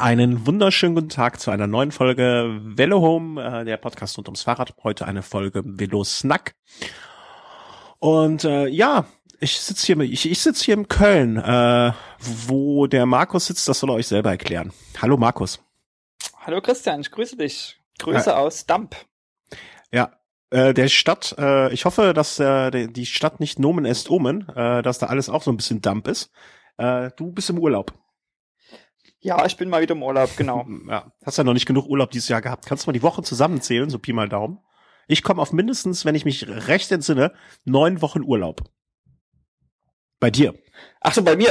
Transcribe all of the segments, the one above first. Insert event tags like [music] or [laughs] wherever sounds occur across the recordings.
Einen wunderschönen guten Tag zu einer neuen Folge Velo Home, äh, der Podcast rund ums Fahrrad. Heute eine Folge Velo Snack. Und äh, ja, ich sitze hier, ich, ich sitze hier in Köln, äh, wo der Markus sitzt. Das soll er euch selber erklären. Hallo Markus. Hallo Christian, ich grüße dich. Grüße ja. aus Damp. Ja, äh, der Stadt. Äh, ich hoffe, dass äh, die Stadt nicht Nomen est Omen, äh, dass da alles auch so ein bisschen Damp ist. Äh, du bist im Urlaub. Ja, ich bin mal wieder im Urlaub, genau. [laughs] ja, hast ja noch nicht genug Urlaub dieses Jahr gehabt. Kannst du mal die Wochen zusammenzählen, so Pi mal Daumen? Ich komme auf mindestens, wenn ich mich recht entsinne, neun Wochen Urlaub. Bei dir. Ach so, bei mir.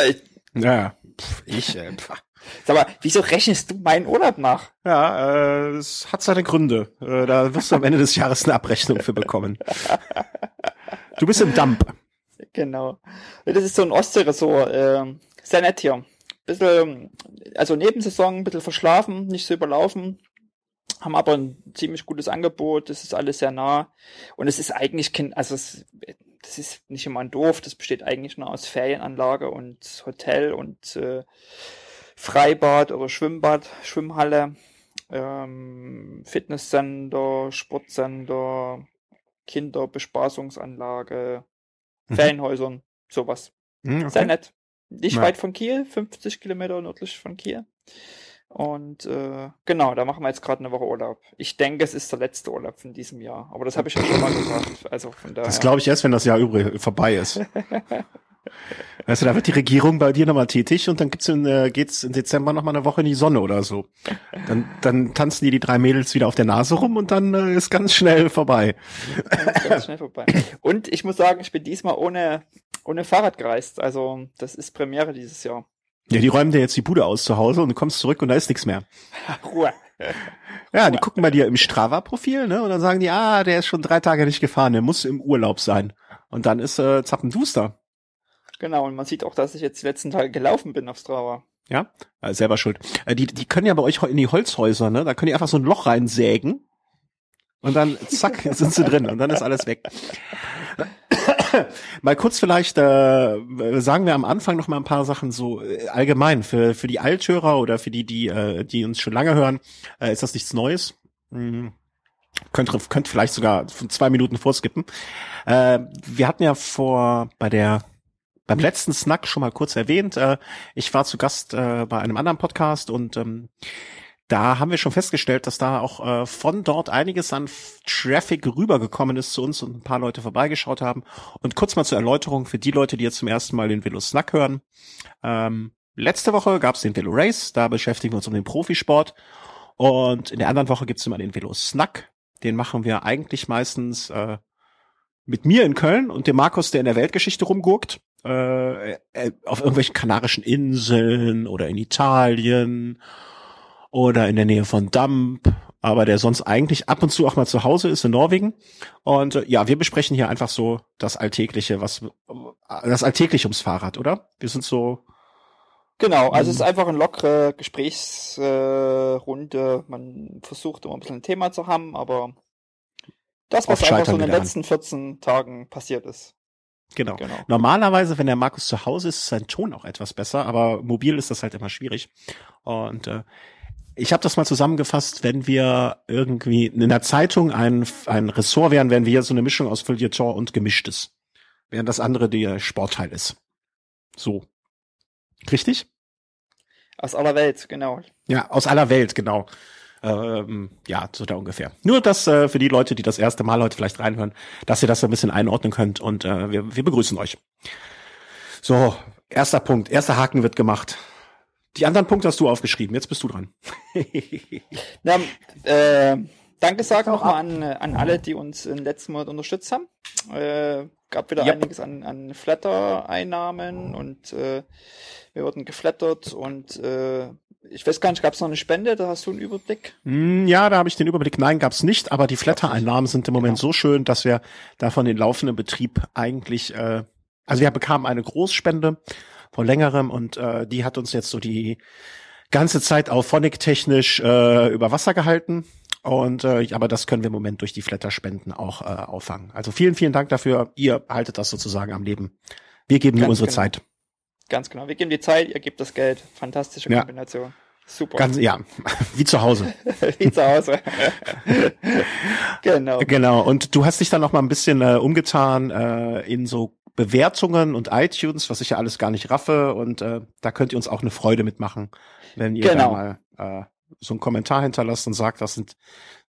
Ja, pf, ich. Äh, pf. [laughs] Sag mal, wieso rechnest du meinen Urlaub nach? Ja, äh, es hat seine Gründe. Äh, da wirst du am Ende des Jahres eine Abrechnung für bekommen. Du bist im Dump. Genau. Das ist so ein Ostseeressort. Äh, sehr nett hier. Bisschen, also Nebensaison, ein bisschen verschlafen, nicht so überlaufen. Haben aber ein ziemlich gutes Angebot. Das ist alles sehr nah. Und es ist eigentlich kein, also es, das ist nicht immer ein Doof. Das besteht eigentlich nur aus Ferienanlage und Hotel und äh, Freibad oder Schwimmbad, Schwimmhalle, ähm, Fitnesscenter, Sportcenter, Kinderbespaßungsanlage, mhm. Ferienhäusern, sowas. Mhm, okay. Sehr nett. Nicht ja. weit von Kiel, 50 Kilometer nördlich von Kiel. Und äh, genau, da machen wir jetzt gerade eine Woche Urlaub. Ich denke, es ist der letzte Urlaub von diesem Jahr. Aber das habe ich ja schon mal gesagt. Also von daher. Das glaube ich erst, wenn das Jahr übrig vorbei ist. [laughs] Weißt du, da wird die Regierung bei dir nochmal tätig und dann gibt's in, äh, geht's im Dezember nochmal eine Woche in die Sonne oder so. Dann, dann tanzen die die drei Mädels wieder auf der Nase rum und dann äh, ist ganz schnell vorbei. Ganz, ganz schnell vorbei. Und ich muss sagen, ich bin diesmal ohne, ohne Fahrrad gereist. Also das ist Premiere dieses Jahr. Ja, die räumen dir jetzt die Bude aus zu Hause und du kommst zurück und da ist nichts mehr. [laughs] Ruhe. Ja, die gucken bei dir im Strava-Profil, ne? Und dann sagen die, ah, der ist schon drei Tage nicht gefahren, der muss im Urlaub sein. Und dann ist äh, Zappenduster. Genau, und man sieht auch, dass ich jetzt die letzten Tage gelaufen bin auf Strava. Ja, äh, selber schuld. Äh, die, die können ja bei euch in die Holzhäuser, ne? Da können die einfach so ein Loch reinsägen und dann zack [laughs] sind sie drin und dann ist alles weg. [coughs] mal kurz vielleicht äh, sagen wir am Anfang noch mal ein paar Sachen so äh, allgemein für für die Althörer oder für die die äh, die uns schon lange hören äh, ist das nichts Neues. Hm. Könnt, könnt vielleicht sogar zwei Minuten vorskippen. Äh, wir hatten ja vor bei der beim letzten Snack schon mal kurz erwähnt. Äh, ich war zu Gast äh, bei einem anderen Podcast und ähm, da haben wir schon festgestellt, dass da auch äh, von dort einiges an Traffic rübergekommen ist zu uns und ein paar Leute vorbeigeschaut haben. Und kurz mal zur Erläuterung für die Leute, die jetzt zum ersten Mal den Velo Snack hören. Ähm, letzte Woche gab es den Velo Race, da beschäftigen wir uns um den Profisport. Und in der anderen Woche gibt es immer den Velo Snack. Den machen wir eigentlich meistens äh, mit mir in Köln und dem Markus, der in der Weltgeschichte rumgurkt äh, äh, auf irgendwelchen kanarischen Inseln oder in Italien oder in der Nähe von Damp, aber der sonst eigentlich ab und zu auch mal zu Hause ist in Norwegen. Und äh, ja, wir besprechen hier einfach so das Alltägliche, was das Alltägliche ums Fahrrad, oder? Wir sind so. Genau, also es ist einfach eine lockere Gesprächsrunde. Äh, Man versucht immer ein bisschen ein Thema zu haben, aber das, was einfach so in den letzten 14 Tagen passiert ist. Genau. genau. Normalerweise, wenn der Markus zu Hause ist, ist sein Ton auch etwas besser, aber mobil ist das halt immer schwierig. Und äh, ich habe das mal zusammengefasst, wenn wir irgendwie in der Zeitung ein, ein Ressort wären, wären wir so eine Mischung aus Feuilleton und Gemischtes. Während das andere der Sportteil ist. So. Richtig? Aus aller Welt, genau. Ja, aus aller Welt, genau. Ähm, ja, so da ungefähr. Nur das äh, für die Leute, die das erste Mal heute vielleicht reinhören, dass ihr das ein bisschen einordnen könnt und äh, wir, wir begrüßen euch. So, erster Punkt, erster Haken wird gemacht. Die anderen Punkte hast du aufgeschrieben, jetzt bist du dran. [laughs] Na, äh, danke sagen nochmal an, an alle, die uns im letzten Monat unterstützt haben. Äh, gab wieder yep. einiges an, an Flatter-Einnahmen und äh, wir wurden geflattert und äh, ich weiß gar nicht, gab es noch eine Spende? Da hast du einen Überblick? Hm, ja, da habe ich den Überblick. Nein, gab es nicht, aber die Flatter-Einnahmen sind im Moment genau. so schön, dass wir davon den laufenden Betrieb eigentlich, äh, also wir bekamen eine Großspende vor längerem und äh, die hat uns jetzt so die ganze Zeit auch phonic-technisch äh, über Wasser gehalten. Und äh, aber das können wir im Moment durch die Flatter-Spenden auch äh, auffangen. Also vielen, vielen Dank dafür. Ihr haltet das sozusagen am Leben. Wir geben nur unsere genau. Zeit. Ganz genau. Wir geben die Zeit, ihr gebt das Geld. Fantastische Kombination. Ja. Super. Ganz, ja, [laughs] wie zu Hause. [laughs] wie zu Hause. [laughs] genau. Genau. Und du hast dich dann noch mal ein bisschen äh, umgetan äh, in so Bewertungen und iTunes, was ich ja alles gar nicht raffe. Und äh, da könnt ihr uns auch eine Freude mitmachen, wenn ihr Genau. mal äh, so einen Kommentar hinterlasst und sagt, das sind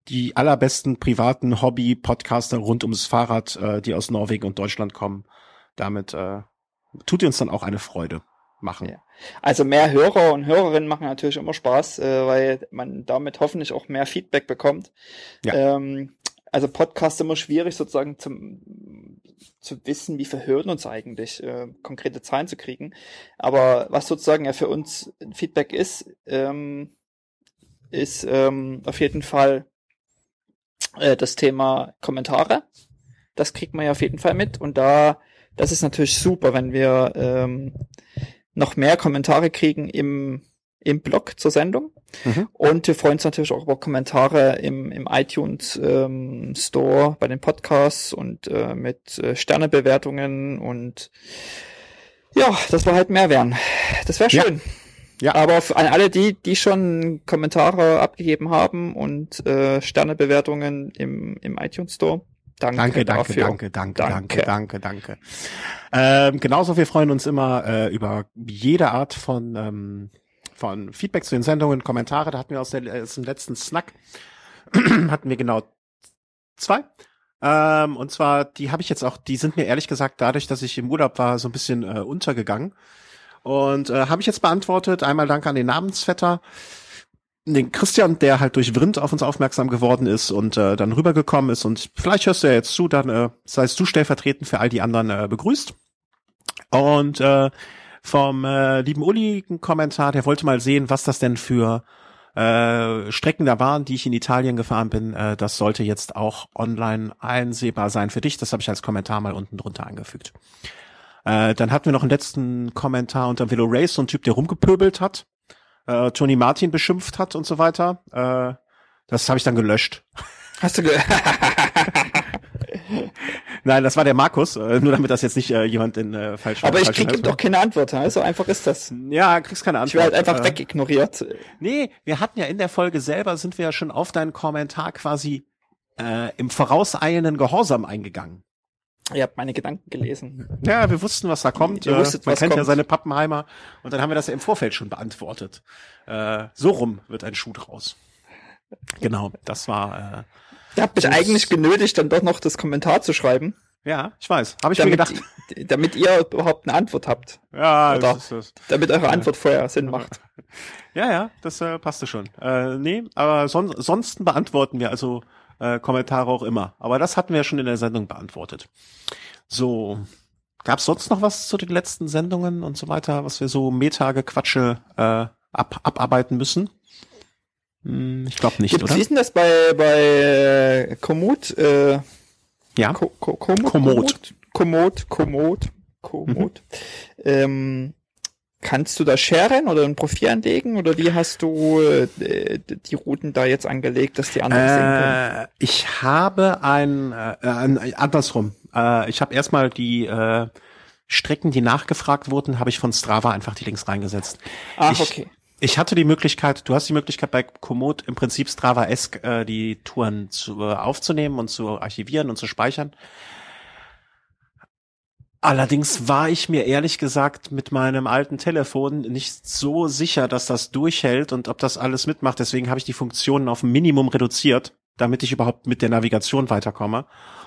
die allerbesten privaten Hobby-Podcaster rund ums Fahrrad, äh, die aus Norwegen und Deutschland kommen. Damit äh, tut ihr uns dann auch eine Freude machen. Ja. Also mehr Hörer und Hörerinnen machen natürlich immer Spaß, äh, weil man damit hoffentlich auch mehr Feedback bekommt. Ja. Ähm, also Podcast immer schwierig sozusagen zum zu wissen, wie viel hören uns eigentlich, äh, konkrete Zahlen zu kriegen. Aber was sozusagen ja für uns Feedback ist, ähm, ist ähm, auf jeden Fall äh, das Thema Kommentare. Das kriegt man ja auf jeden Fall mit. Und da, das ist natürlich super, wenn wir ähm, noch mehr Kommentare kriegen im, im Blog zur Sendung. Mhm. Und wir freuen uns natürlich auch über Kommentare im, im iTunes ähm, Store bei den Podcasts und äh, mit äh, Sternebewertungen und ja, das war halt mehr wären. Das wäre Ja. schön. Ja. Aber f- an alle die, die schon Kommentare abgegeben haben und äh, Sternebewertungen im, im iTunes Store, danke, Danke, danke, dafür. danke, danke, danke, Danke. danke, danke. Ähm, genauso, wir freuen uns immer äh, über jede Art von ähm, von Feedback zu den Sendungen, Kommentare. Da hatten wir aus, der, aus dem letzten Snack [clears throat] hatten wir genau zwei. Ähm, und zwar, die habe ich jetzt auch, die sind mir ehrlich gesagt dadurch, dass ich im Urlaub war, so ein bisschen äh, untergegangen. Und äh, habe ich jetzt beantwortet. Einmal danke an den Namensvetter, den Christian, der halt durch Vrind auf uns aufmerksam geworden ist und äh, dann rübergekommen ist. Und vielleicht hörst du ja jetzt zu, dann äh, seist du stellvertretend für all die anderen äh, begrüßt. Und äh, vom äh, lieben Uli ein Kommentar, der wollte mal sehen, was das denn für äh, Strecken da waren, die ich in Italien gefahren bin. Äh, das sollte jetzt auch online einsehbar sein für dich. Das habe ich als Kommentar mal unten drunter angefügt. Äh, dann hatten wir noch einen letzten Kommentar unter Velo Race, so ein Typ, der rumgepöbelt hat, äh, Tony Martin beschimpft hat und so weiter. Äh, das habe ich dann gelöscht. Hast du ge [laughs] [laughs] Nein, das war der Markus, äh, nur damit das jetzt nicht äh, jemand in äh, falsch Aber ich krieg doch keine Antwort, so einfach ist das. Ja, kriegst keine Ich Antwort. werde halt einfach Äh, wegignoriert. Nee, wir hatten ja in der Folge selber, sind wir ja schon auf deinen Kommentar quasi äh, im vorauseilenden Gehorsam eingegangen. Ihr habt meine Gedanken gelesen. Ja, wir wussten, was da kommt. Ihr Äh, wusstet, Man was kennt ja kommt. seine Pappenheimer. Und dann haben wir das ja im Vorfeld schon beantwortet. Äh, so rum wird ein Schuh draus. Genau, das war, Ihr habt mich eigentlich genötigt, dann doch noch das Kommentar zu schreiben, ja, ich weiß, habe ich mir damit, gedacht. damit ihr überhaupt eine Antwort habt. Ja, Oder- das ist das. Damit eure Antwort vorher Sinn macht. Ja, ja, das äh, passte schon. Äh, nee, aber son sonst beantworten wir also äh, Kommentare auch immer. Aber das hatten wir ja schon in der Sendung beantwortet. So, gab's sonst noch was zu den letzten Sendungen und so weiter, was wir so Meta-Gequatsche äh, ab abarbeiten müssen? Hm, ich glaube nicht, Gibt oder? wie ist denn das bei, bei äh, Komoot? Äh, Ja. Ko Ko Komoot? Komoot. Komoot, Komoot, Komoot. Ähm, kannst du da sharen oder ein Profil anlegen oder wie hast du äh, die Routen da jetzt angelegt, dass die anderen sehen können? Äh, ich habe ein, äh, ein andersrum. Äh, ich habe erstmal die äh, Strecken, die nachgefragt wurden, habe ich von Strava einfach die Links reingesetzt. Ach, ich, okay. Ich hatte die Möglichkeit, du hast die Möglichkeit bei Komoot im Prinzip Strava-esk äh, die Touren zu, äh, aufzunehmen und zu archivieren und zu speichern. Allerdings war ich mir ehrlich gesagt mit meinem alten Telefon nicht so sicher, dass das durchhält und ob das alles mitmacht. Deswegen habe ich die Funktionen auf Minimum reduziert, damit ich überhaupt mit der Navigation weiterkomme.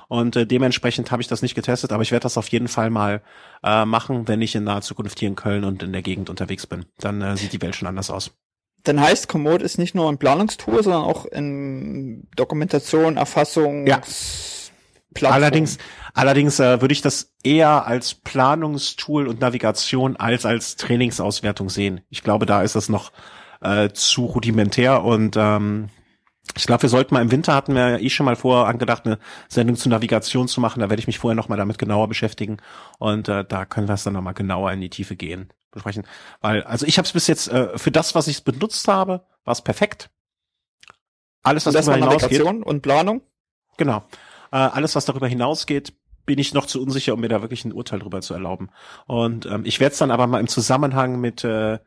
Und äh, dementsprechend habe ich das nicht getestet, aber ich werde das auf jeden Fall mal äh, machen, wenn ich in naher Zukunft hier in Köln und in der Gegend unterwegs bin. Dann äh, sieht die Welt schon anders aus. Dann heißt Komoot ist nicht nur ein Planungstool, sondern auch in Dokumentation, Erfassung, Ja. Plattform. Allerdings, allerdings äh, würde ich das eher als Planungstool und Navigation als als Trainingsauswertung sehen. Ich glaube, da ist das noch äh, zu rudimentär und ähm, ich glaube, wir sollten mal im Winter hatten wir ja eh schon mal vor angedacht, eine Sendung zur Navigation zu machen. Da werde ich mich vorher noch mal damit genauer beschäftigen und äh, da können wir es dann noch mal genauer in die Tiefe gehen besprechen. Weil also ich habe es bis jetzt äh, für das, was ich benutzt habe, war es perfekt. Alles, was darüber hinausgeht, Navigation und Planung. Genau. Äh, alles, was darüber hinausgeht, bin ich noch zu unsicher, um mir da wirklich ein Urteil drüber zu erlauben. Und ähm, ich werde es dann aber mal im Zusammenhang mit äh,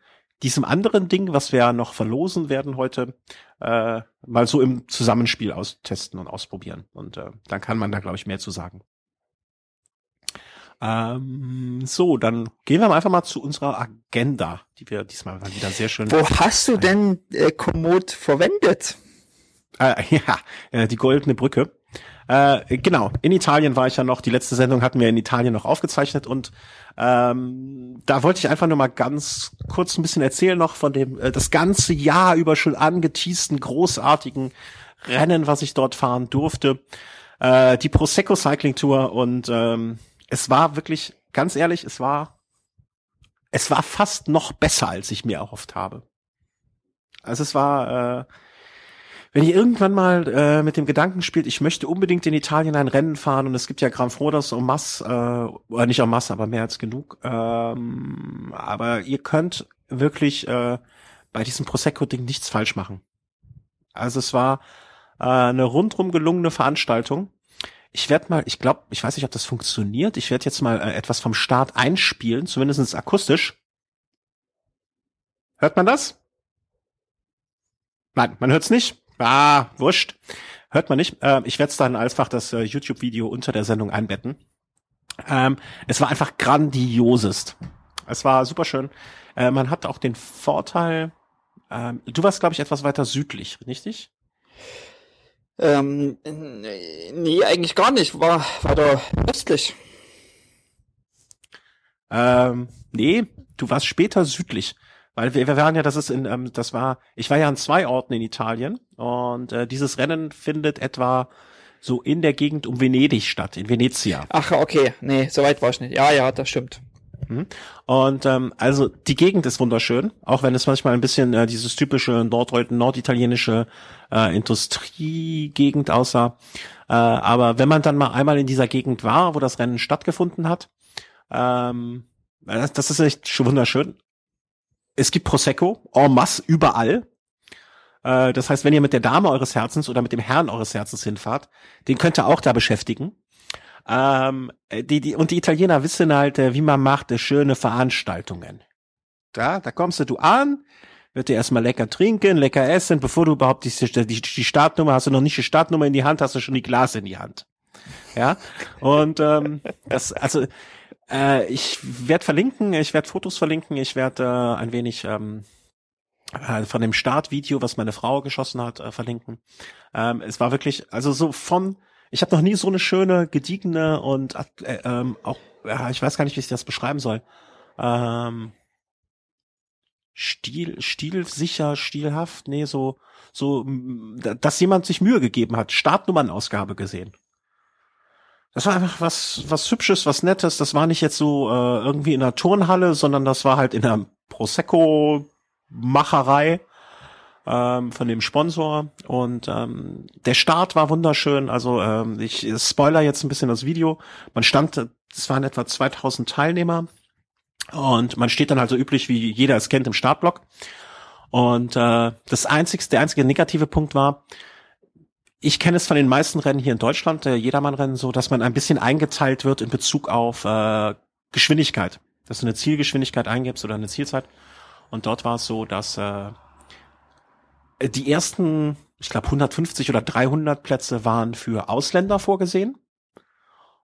diesem anderen Ding, was wir ja noch verlosen werden heute, äh, mal so im Zusammenspiel austesten und ausprobieren. Und äh, dann kann man da, glaube ich, mehr zu sagen. Ähm, so, dann gehen wir einfach mal zu unserer Agenda, die wir diesmal mal wieder sehr schön. Wo hast du denn äh, Komoot verwendet? Äh, [laughs] ja, äh, die goldene Brücke. Äh, genau, in Italien war ich ja noch, die letzte Sendung hatten wir in Italien noch aufgezeichnet und ähm, da wollte ich einfach nur mal ganz kurz ein bisschen erzählen noch von dem äh, das ganze Jahr über schon angeteasten großartigen Rennen, was ich dort fahren durfte. Äh, die Prosecco Cycling Tour und ähm, es war wirklich, ganz ehrlich, es war, es war fast noch besser, als ich mir erhofft habe. Also es war, äh, wenn ihr irgendwann mal äh, mit dem Gedanken spielt, ich möchte unbedingt in Italien ein Rennen fahren und es gibt ja Gran Frodas und Mass, äh, oder nicht en masse, aber mehr als genug. Ähm, aber ihr könnt wirklich äh, bei diesem Prosecco-Ding nichts falsch machen. Also es war äh, eine rundrum gelungene Veranstaltung. Ich werde mal, ich glaube, ich weiß nicht, ob das funktioniert. Ich werde jetzt mal äh, etwas vom Start einspielen, zumindest akustisch. Hört man das? Nein, man hört's nicht. Ah, wurscht. Hört man nicht. Äh, ich werde es dann einfach das äh, YouTube-Video unter der Sendung einbetten. Ähm, es war einfach grandiosest. Es war super schön. Äh, man hat auch den Vorteil, ähm, du warst, glaube ich, etwas weiter südlich, richtig? Ähm, nee, eigentlich gar nicht. War, da östlich. Ähm, nee, du warst später südlich. Weil wir, wir waren ja, das ist in, ähm, das war, ich war ja an zwei Orten in Italien und äh, dieses Rennen findet etwa so in der Gegend um Venedig statt, in Venezia. Ach, okay, nee, so weit war ich nicht. Ja, ja, das stimmt. Mhm. Und ähm, also die Gegend ist wunderschön, auch wenn es manchmal ein bisschen äh, dieses typische Nord norditalienische äh, Industriegegend aussah. Äh, aber wenn man dann mal einmal in dieser Gegend war, wo das Rennen stattgefunden hat, ähm, das, das ist echt schon wunderschön. Es gibt Prosecco en masse überall. Äh, das heißt, wenn ihr mit der Dame eures Herzens oder mit dem Herrn eures Herzens hinfahrt, den könnt ihr auch da beschäftigen. Ähm, die, die, und die Italiener wissen halt, äh, wie man macht, äh, schöne Veranstaltungen. Da, da kommst du an, wird dir erstmal lecker trinken, lecker essen, bevor du überhaupt die, die, die Startnummer, hast du noch nicht die Startnummer in die Hand, hast du schon die Glas in die Hand. Ja, und ähm, das, also äh, ich werde verlinken, ich werde Fotos verlinken, ich werde äh, ein wenig ähm, äh, von dem Startvideo, was meine Frau geschossen hat, äh, verlinken. Ähm, es war wirklich, also so von ich habe noch nie so eine schöne, gediegene und äh, ähm, auch, ja, ich weiß gar nicht, wie ich das beschreiben soll. Ähm, Stil, stilsicher, stilhaft, nee, so, so, dass jemand sich Mühe gegeben hat, Startnummernausgabe gesehen. Das war einfach was, was hübsches, was nettes. Das war nicht jetzt so äh, irgendwie in einer Turnhalle, sondern das war halt in einer Prosecco-Macherei ähm, von dem Sponsor und ähm, der Start war wunderschön. Also ähm, ich spoiler jetzt ein bisschen das Video. Man stand, es waren etwa 2000 Teilnehmer und man steht dann halt so üblich, wie jeder es kennt, im Startblock. Und äh, das einzigste, der einzige negative Punkt war, ich kenne es von den meisten Rennen hier in Deutschland, äh, Jedermann-Rennen, so, dass man ein bisschen eingeteilt wird in Bezug auf äh, Geschwindigkeit. Dass du eine Zielgeschwindigkeit eingibst oder eine Zielzeit. Und dort war es so, dass äh, die ersten, ich glaube 150 oder 300 Plätze waren für Ausländer vorgesehen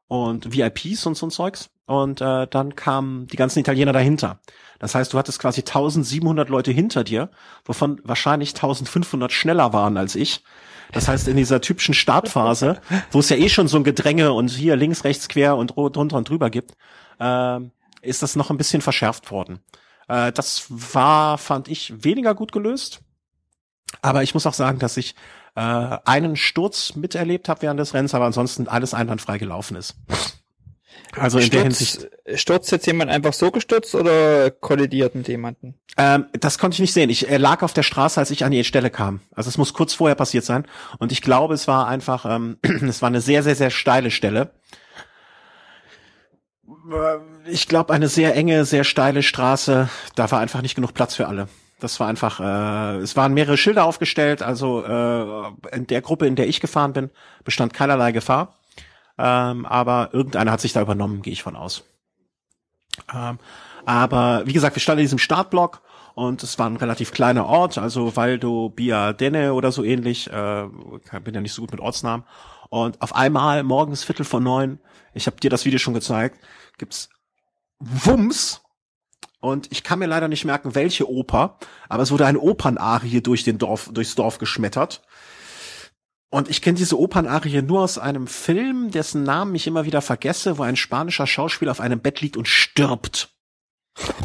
und VIPs und so ein Zeugs. Und äh, dann kamen die ganzen Italiener dahinter. Das heißt, du hattest quasi 1700 Leute hinter dir, wovon wahrscheinlich 1500 schneller waren als ich. Das heißt, in dieser typischen Startphase, wo es ja eh schon so ein Gedränge und hier links, rechts, quer und drunter und drüber gibt, äh, ist das noch ein bisschen verschärft worden. Äh, das war, fand ich, weniger gut gelöst. Aber ich muss auch sagen, dass ich äh, einen Sturz miterlebt habe während des Rennens, aber ansonsten alles einwandfrei gelaufen ist. Also in Sturz, der Hinsicht. Stürzt jetzt jemand einfach so gestürzt oder kollidiert mit jemandem? Ähm, das konnte ich nicht sehen. Ich äh, lag auf der Straße, als ich an die Stelle kam. Also es muss kurz vorher passiert sein. Und ich glaube, es war einfach, ähm, [clears throat] es war eine sehr, sehr, sehr steile Stelle. Ich glaube, eine sehr enge, sehr steile Straße. Da war einfach nicht genug Platz für alle. Das war einfach, äh, es waren mehrere Schilder aufgestellt, also äh, in der Gruppe, in der ich gefahren bin, bestand keinerlei Gefahr. Ähm, aber irgendeiner hat sich da übernommen, gehe ich von aus. Ähm, aber wie gesagt, wir standen in diesem Startblock Und es war ein relativ kleiner Ort, also Valdo Biadene oder so ähnlich. Äh, bin ja nicht so gut mit Ortsnamen. Und auf einmal morgens Viertel vor neun, ich habe dir das Video schon gezeigt, gibt's Wumms. Und ich kann mir leider nicht merken, welche Oper, aber es wurde eine Opernarie durch den Dorf, durchs Dorf geschmettert. Und ich kenne diese Opernarie nur aus einem Film, dessen Namen ich immer wieder vergesse, wo ein spanischer Schauspieler auf einem Bett liegt und stirbt.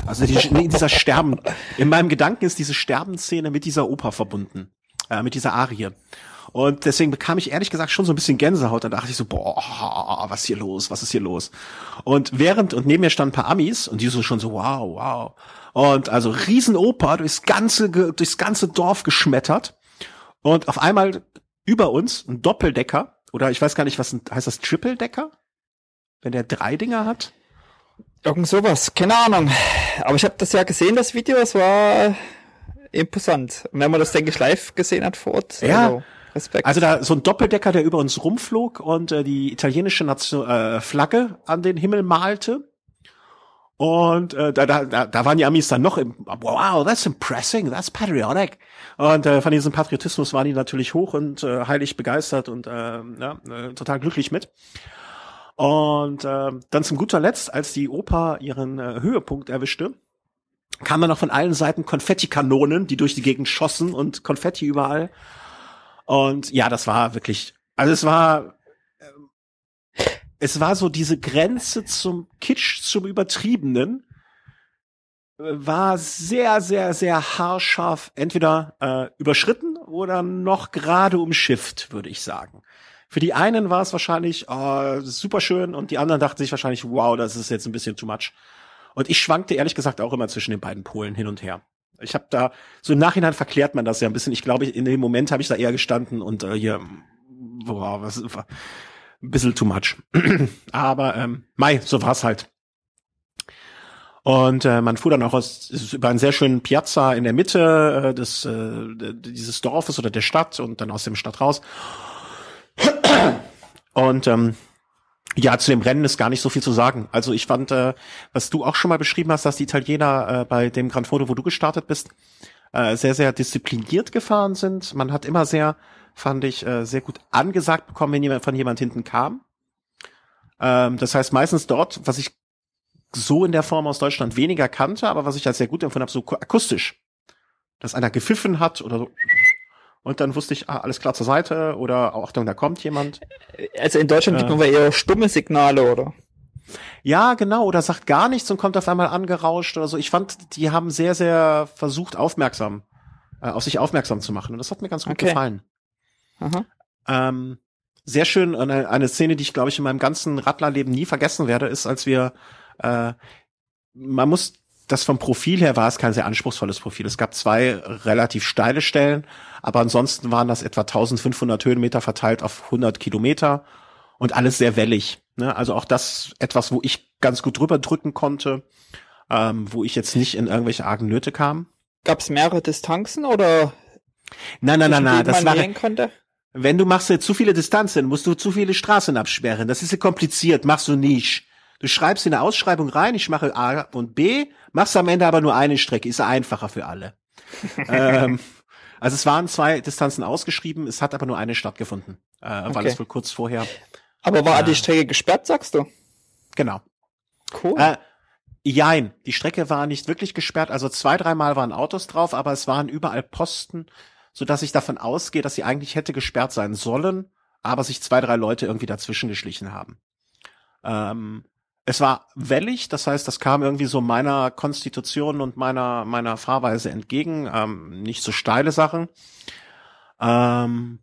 Also die, in dieser Sterben, in meinem Gedanken ist diese Sterbenszene mit dieser Oper verbunden, äh, mit dieser Arie. Und deswegen bekam ich ehrlich gesagt schon so ein bisschen Gänsehaut. Da dachte ich so, boah, was ist hier los? Was ist hier los? Und während, und neben mir standen ein paar Amis und die so schon so, wow, wow. Und also Riesenoper durchs ganze, durchs ganze Dorf geschmettert. Und auf einmal über uns ein Doppeldecker. Oder ich weiß gar nicht, was heißt das Triple-Decker? Wenn der drei Dinger hat? Irgend sowas, keine Ahnung. Aber ich habe das ja gesehen, das Video, es war imposant. Und wenn man das, denke ich, live gesehen hat vor Ort. Ja. Also, Respekt. Also da so ein Doppeldecker, der über uns rumflog und äh, die italienische Nation, äh, Flagge an den Himmel malte. Und äh, da, da, da waren die Amis dann noch im, wow, that's impressing, that's patriotic. Und äh, von diesem Patriotismus waren die natürlich hoch und äh, heilig begeistert und äh, ja, äh, total glücklich mit. Und äh, dann zum guter Letzt, als die Oper ihren äh, Höhepunkt erwischte, kam dann noch von allen Seiten Konfettikanonen, die durch die Gegend schossen und Konfetti überall. Und ja, das war wirklich, also es war, es war so diese Grenze zum Kitsch, zum Übertriebenen, äh, war sehr, sehr, sehr haarscharf entweder äh, überschritten oder noch gerade umschifft, würde ich sagen. Für die einen war es wahrscheinlich oh, super schön und die anderen dachten sich wahrscheinlich, wow, das ist jetzt ein bisschen too much. Und ich schwankte ehrlich gesagt auch immer zwischen den beiden Polen hin und her. Ich habe da so im Nachhinein verklärt man das ja ein bisschen. Ich glaube, in dem Moment habe ich da eher gestanden und äh, hier, boah, was ein bisschen too much. [clears throat] Aber ähm, Mai, so war's halt. Und äh, man fuhr dann auch aus, über einen sehr schönen Piazza in der Mitte äh, des äh, dieses Dorfes oder der Stadt und dann aus dem Stadt raus. [clears throat] Und ähm, ja, zu dem Rennen ist gar nicht so viel zu sagen. Also ich fand, äh, was du auch schon mal beschrieben hast, dass die Italiener äh, bei dem Gran Foto, wo du gestartet bist, äh, sehr, sehr diszipliniert gefahren sind. Man hat immer sehr, fand ich, äh, sehr gut angesagt bekommen, wenn jemand von jemand hinten kam. Ähm, das heißt meistens dort, was ich so in der Form aus Deutschland weniger kannte, aber was ich als sehr gut empfunden habe, so akustisch. Dass einer gepfiffen hat oder so und dann wusste ich, ah, alles klar zur Seite oder oh, Achtung, da kommt jemand. Also in Deutschland äh, gibt man eher stumme Signale, oder? Ja, genau, oder sagt gar nichts und kommt auf einmal angerauscht oder so. Ich fand, die haben sehr, sehr versucht, aufmerksam, äh, auf sich aufmerksam zu machen. Und das hat mir ganz gut okay. gefallen. Ähm, sehr schön, eine, eine Szene, die ich, glaube ich, in meinem ganzen Radlerleben nie vergessen werde, ist, als wir äh, man muss das vom Profil her war es kein sehr anspruchsvolles Profil. Es gab zwei relativ steile Stellen, aber ansonsten waren das etwa 1500 Höhenmeter verteilt auf 100 Kilometer und alles sehr wellig. Ne? Also auch das etwas, wo ich ganz gut drüber drücken konnte, ähm, wo ich jetzt nicht in irgendwelche argen Nöte kam. Gab es mehrere Distanzen oder? Nein, nein, nein, nein. Das war, wenn du machst jetzt zu viele Distanzen, musst du zu viele Straßen absperren. Das ist ja kompliziert, machst du nicht. Du schreibst in eine Ausschreibung rein, ich mache A und B, machst am Ende aber nur eine Strecke, ist einfacher für alle. [laughs] ähm, also es waren zwei Distanzen ausgeschrieben, es hat aber nur eine stattgefunden, äh, okay. weil es wohl kurz vorher. Aber war äh, die Strecke gesperrt, sagst du? Genau. Cool. Äh, jein, die Strecke war nicht wirklich gesperrt, also zwei, dreimal waren Autos drauf, aber es waren überall Posten, so dass ich davon ausgehe, dass sie eigentlich hätte gesperrt sein sollen, aber sich zwei, drei Leute irgendwie dazwischen geschlichen haben. Ähm, es war wellig, das heißt, das kam irgendwie so meiner Konstitution und meiner meiner Fahrweise entgegen. Ähm, nicht so steile Sachen. Ähm,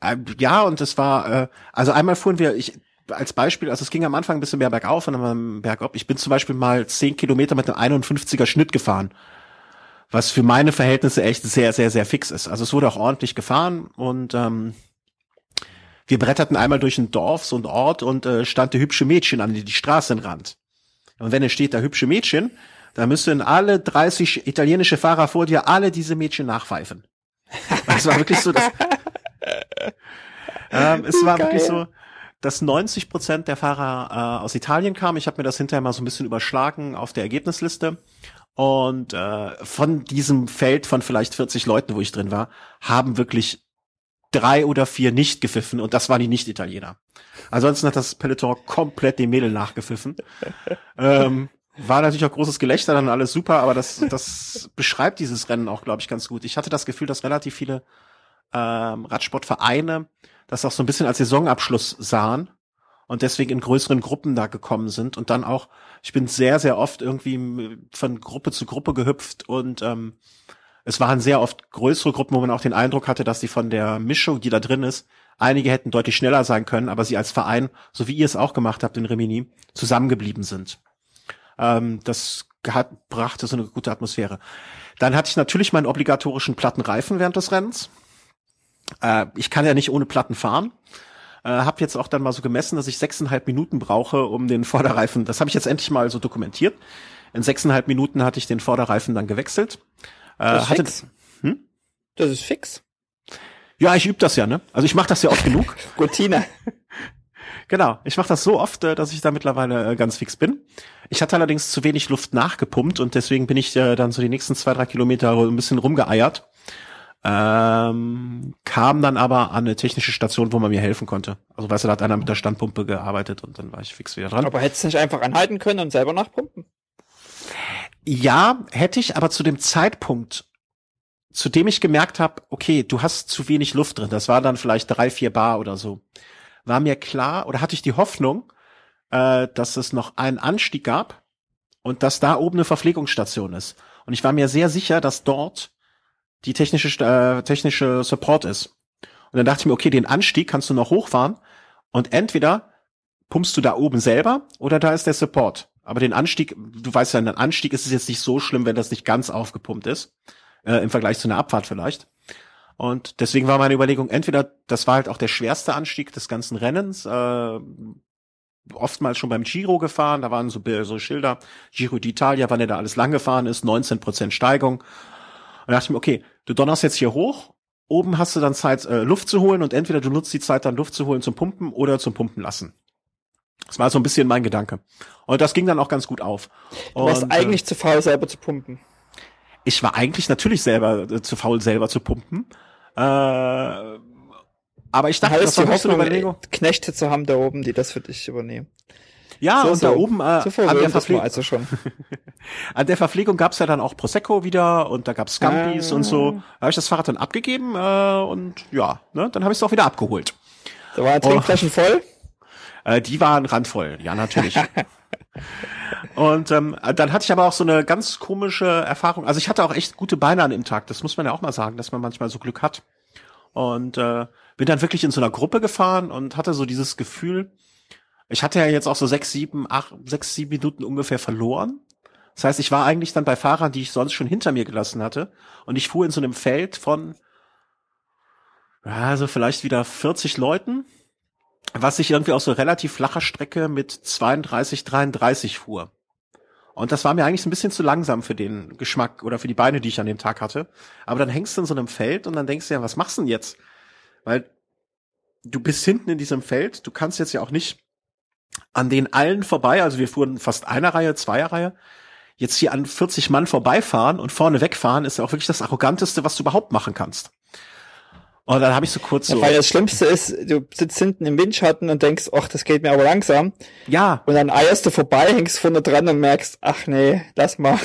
äh, ja, und es war, äh, also einmal fuhren wir, ich als Beispiel, also es ging am Anfang ein bisschen mehr bergauf und dann bergab. Ich bin zum Beispiel mal zehn Kilometer mit einem 51er Schnitt gefahren, was für meine Verhältnisse echt sehr, sehr, sehr fix ist. Also es wurde auch ordentlich gefahren und ähm, wir bretterten einmal durch ein Dorf, so ein Ort, und äh, stand der hübsche Mädchen an die, die Straßenrand. Und wenn es steht, da hübsche Mädchen, dann müssen alle 30 italienische Fahrer vor dir alle diese Mädchen nachpfeifen. [laughs] Das war wirklich so, dass, ähm, es war Geil. wirklich so, dass 90 Prozent der Fahrer äh, aus Italien kamen. Ich habe mir das hinterher mal so ein bisschen überschlagen auf der Ergebnisliste. Und äh, von diesem Feld von vielleicht 40 Leuten, wo ich drin war, haben wirklich drei oder vier nicht gepfiffen und das waren die Nicht-Italiener. Ansonsten hat das Peloton komplett dem Mädel nachgepfiffen. [laughs] ähm, war natürlich auch großes Gelächter, dann alles super, aber das, das beschreibt dieses Rennen auch, glaube ich, ganz gut. Ich hatte das Gefühl, dass relativ viele ähm, Radsportvereine das auch so ein bisschen als Saisonabschluss sahen und deswegen in größeren Gruppen da gekommen sind und dann auch, ich bin sehr, sehr oft irgendwie von Gruppe zu Gruppe gehüpft und ähm, es waren sehr oft größere Gruppen, wo man auch den Eindruck hatte, dass die von der Mischung, die da drin ist, einige hätten deutlich schneller sein können, aber sie als Verein, so wie ihr es auch gemacht habt in Rimini, zusammengeblieben sind. Ähm, das hat, brachte so eine gute Atmosphäre. Dann hatte ich natürlich meinen obligatorischen platten Reifen während des Rennens. Äh, ich kann ja nicht ohne Platten fahren. Äh, hab jetzt auch dann mal so gemessen, dass ich sechseinhalb Minuten brauche, um den Vorderreifen, das habe ich jetzt endlich mal so dokumentiert. In sechseinhalb Minuten hatte ich den Vorderreifen dann gewechselt. Äh, das ist hatte, fix. Hm? Das ist fix. Ja, ich übe das ja, ne? Also ich mache das ja oft genug. [laughs] Routine. [laughs] Genau, ich mache das so oft, äh, dass ich da mittlerweile äh, ganz fix bin. Ich hatte allerdings zu wenig Luft nachgepumpt und deswegen bin ich äh, dann so die nächsten zwei, drei Kilometer ein bisschen rumgeeiert. Ähm, kam dann aber an eine technische Station, wo man mir helfen konnte. Also weißt du, da hat einer mit der Standpumpe gearbeitet und dann war ich fix wieder dran. Aber hättest du nicht einfach anhalten können und selber nachpumpen? Ja, hätte ich, aber zu dem Zeitpunkt, zu dem ich gemerkt habe, okay, du hast zu wenig Luft drin, das war dann vielleicht drei, vier Bar oder so, war mir klar oder hatte ich die Hoffnung, äh, dass es noch einen Anstieg gab und dass da oben eine Verpflegungsstation ist. Und ich war mir sehr sicher, dass dort die technische, äh, technische Support ist. Und dann dachte ich mir, okay, den Anstieg kannst du noch hochfahren und entweder pumpst du da oben selber oder da ist der Support. Aber den Anstieg, du weißt ja, ein Anstieg ist es jetzt nicht so schlimm, wenn das nicht ganz aufgepumpt ist, äh, im Vergleich zu einer Abfahrt vielleicht. Und deswegen war meine Überlegung, entweder, das war halt auch der schwerste Anstieg des ganzen Rennens, äh, oftmals schon beim Giro gefahren, da waren so, so Schilder, Giro d'Italia, wann er da alles lang gefahren ist, 19% Steigung. Und da dachte ich mir, okay, du donnerst jetzt hier hoch, oben hast du dann Zeit, äh, Luft zu holen und entweder du nutzt die Zeit dann Luft zu holen zum Pumpen oder zum Pumpen lassen. Das war so ein bisschen mein Gedanke. Und das ging dann auch ganz gut auf. Du warst und, eigentlich äh, zu faul, selber zu pumpen. Ich war eigentlich natürlich selber äh, zu faul, selber zu pumpen. Äh, aber ich dachte, das war Hoffnung, eine Überlegung. Knechte zu haben da oben, die das für dich übernehmen. Ja, so, und so. da oben äh, so an, der Verpflegung, also schon. [laughs] an der Verpflegung gab's ja dann auch Prosecco wieder und da gab's Scampis ah. und so. Da habe ich das Fahrrad dann abgegeben äh, und ja, ne, dann habe ich es auch wieder abgeholt. Da waren Trinkflaschen oh. voll? [laughs] Äh, die waren randvoll, ja natürlich. [laughs] und ähm, dann hatte ich aber auch so eine ganz komische Erfahrung. Also ich hatte auch echt gute Beine an dem Tag. Das muss man ja auch mal sagen, dass man manchmal so Glück hat. Und äh, bin dann wirklich in so einer Gruppe gefahren und hatte so dieses Gefühl, ich hatte ja jetzt auch so sechs, sieben, acht, sechs, sieben Minuten ungefähr verloren. Das heißt, ich war eigentlich dann bei Fahrern, die ich sonst schon hinter mir gelassen hatte. Und ich fuhr in so einem Feld von, ja, also vielleicht wieder 40 Leuten was ich irgendwie aus so relativ flacher Strecke mit 32, 33 fuhr. Und das war mir eigentlich ein bisschen zu langsam für den Geschmack oder für die Beine, die ich an dem Tag hatte. Aber dann hängst du in so einem Feld und dann denkst du ja, was machst du denn jetzt? Weil du bist hinten in diesem Feld, du kannst jetzt ja auch nicht an den allen vorbei, also wir fuhren fast einer Reihe, zweier Reihe, jetzt hier an 40 Mann vorbeifahren und vorne wegfahren ist ja auch wirklich das Arroganteste, was du überhaupt machen kannst. Und dann habe ich so kurz so. Ja, weil das Schlimmste ist, du sitzt hinten im Windschatten und denkst, ach, das geht mir aber langsam. Ja. Und dann eierst du vorbei, hängst vorne dran und merkst, ach nee, lass mal.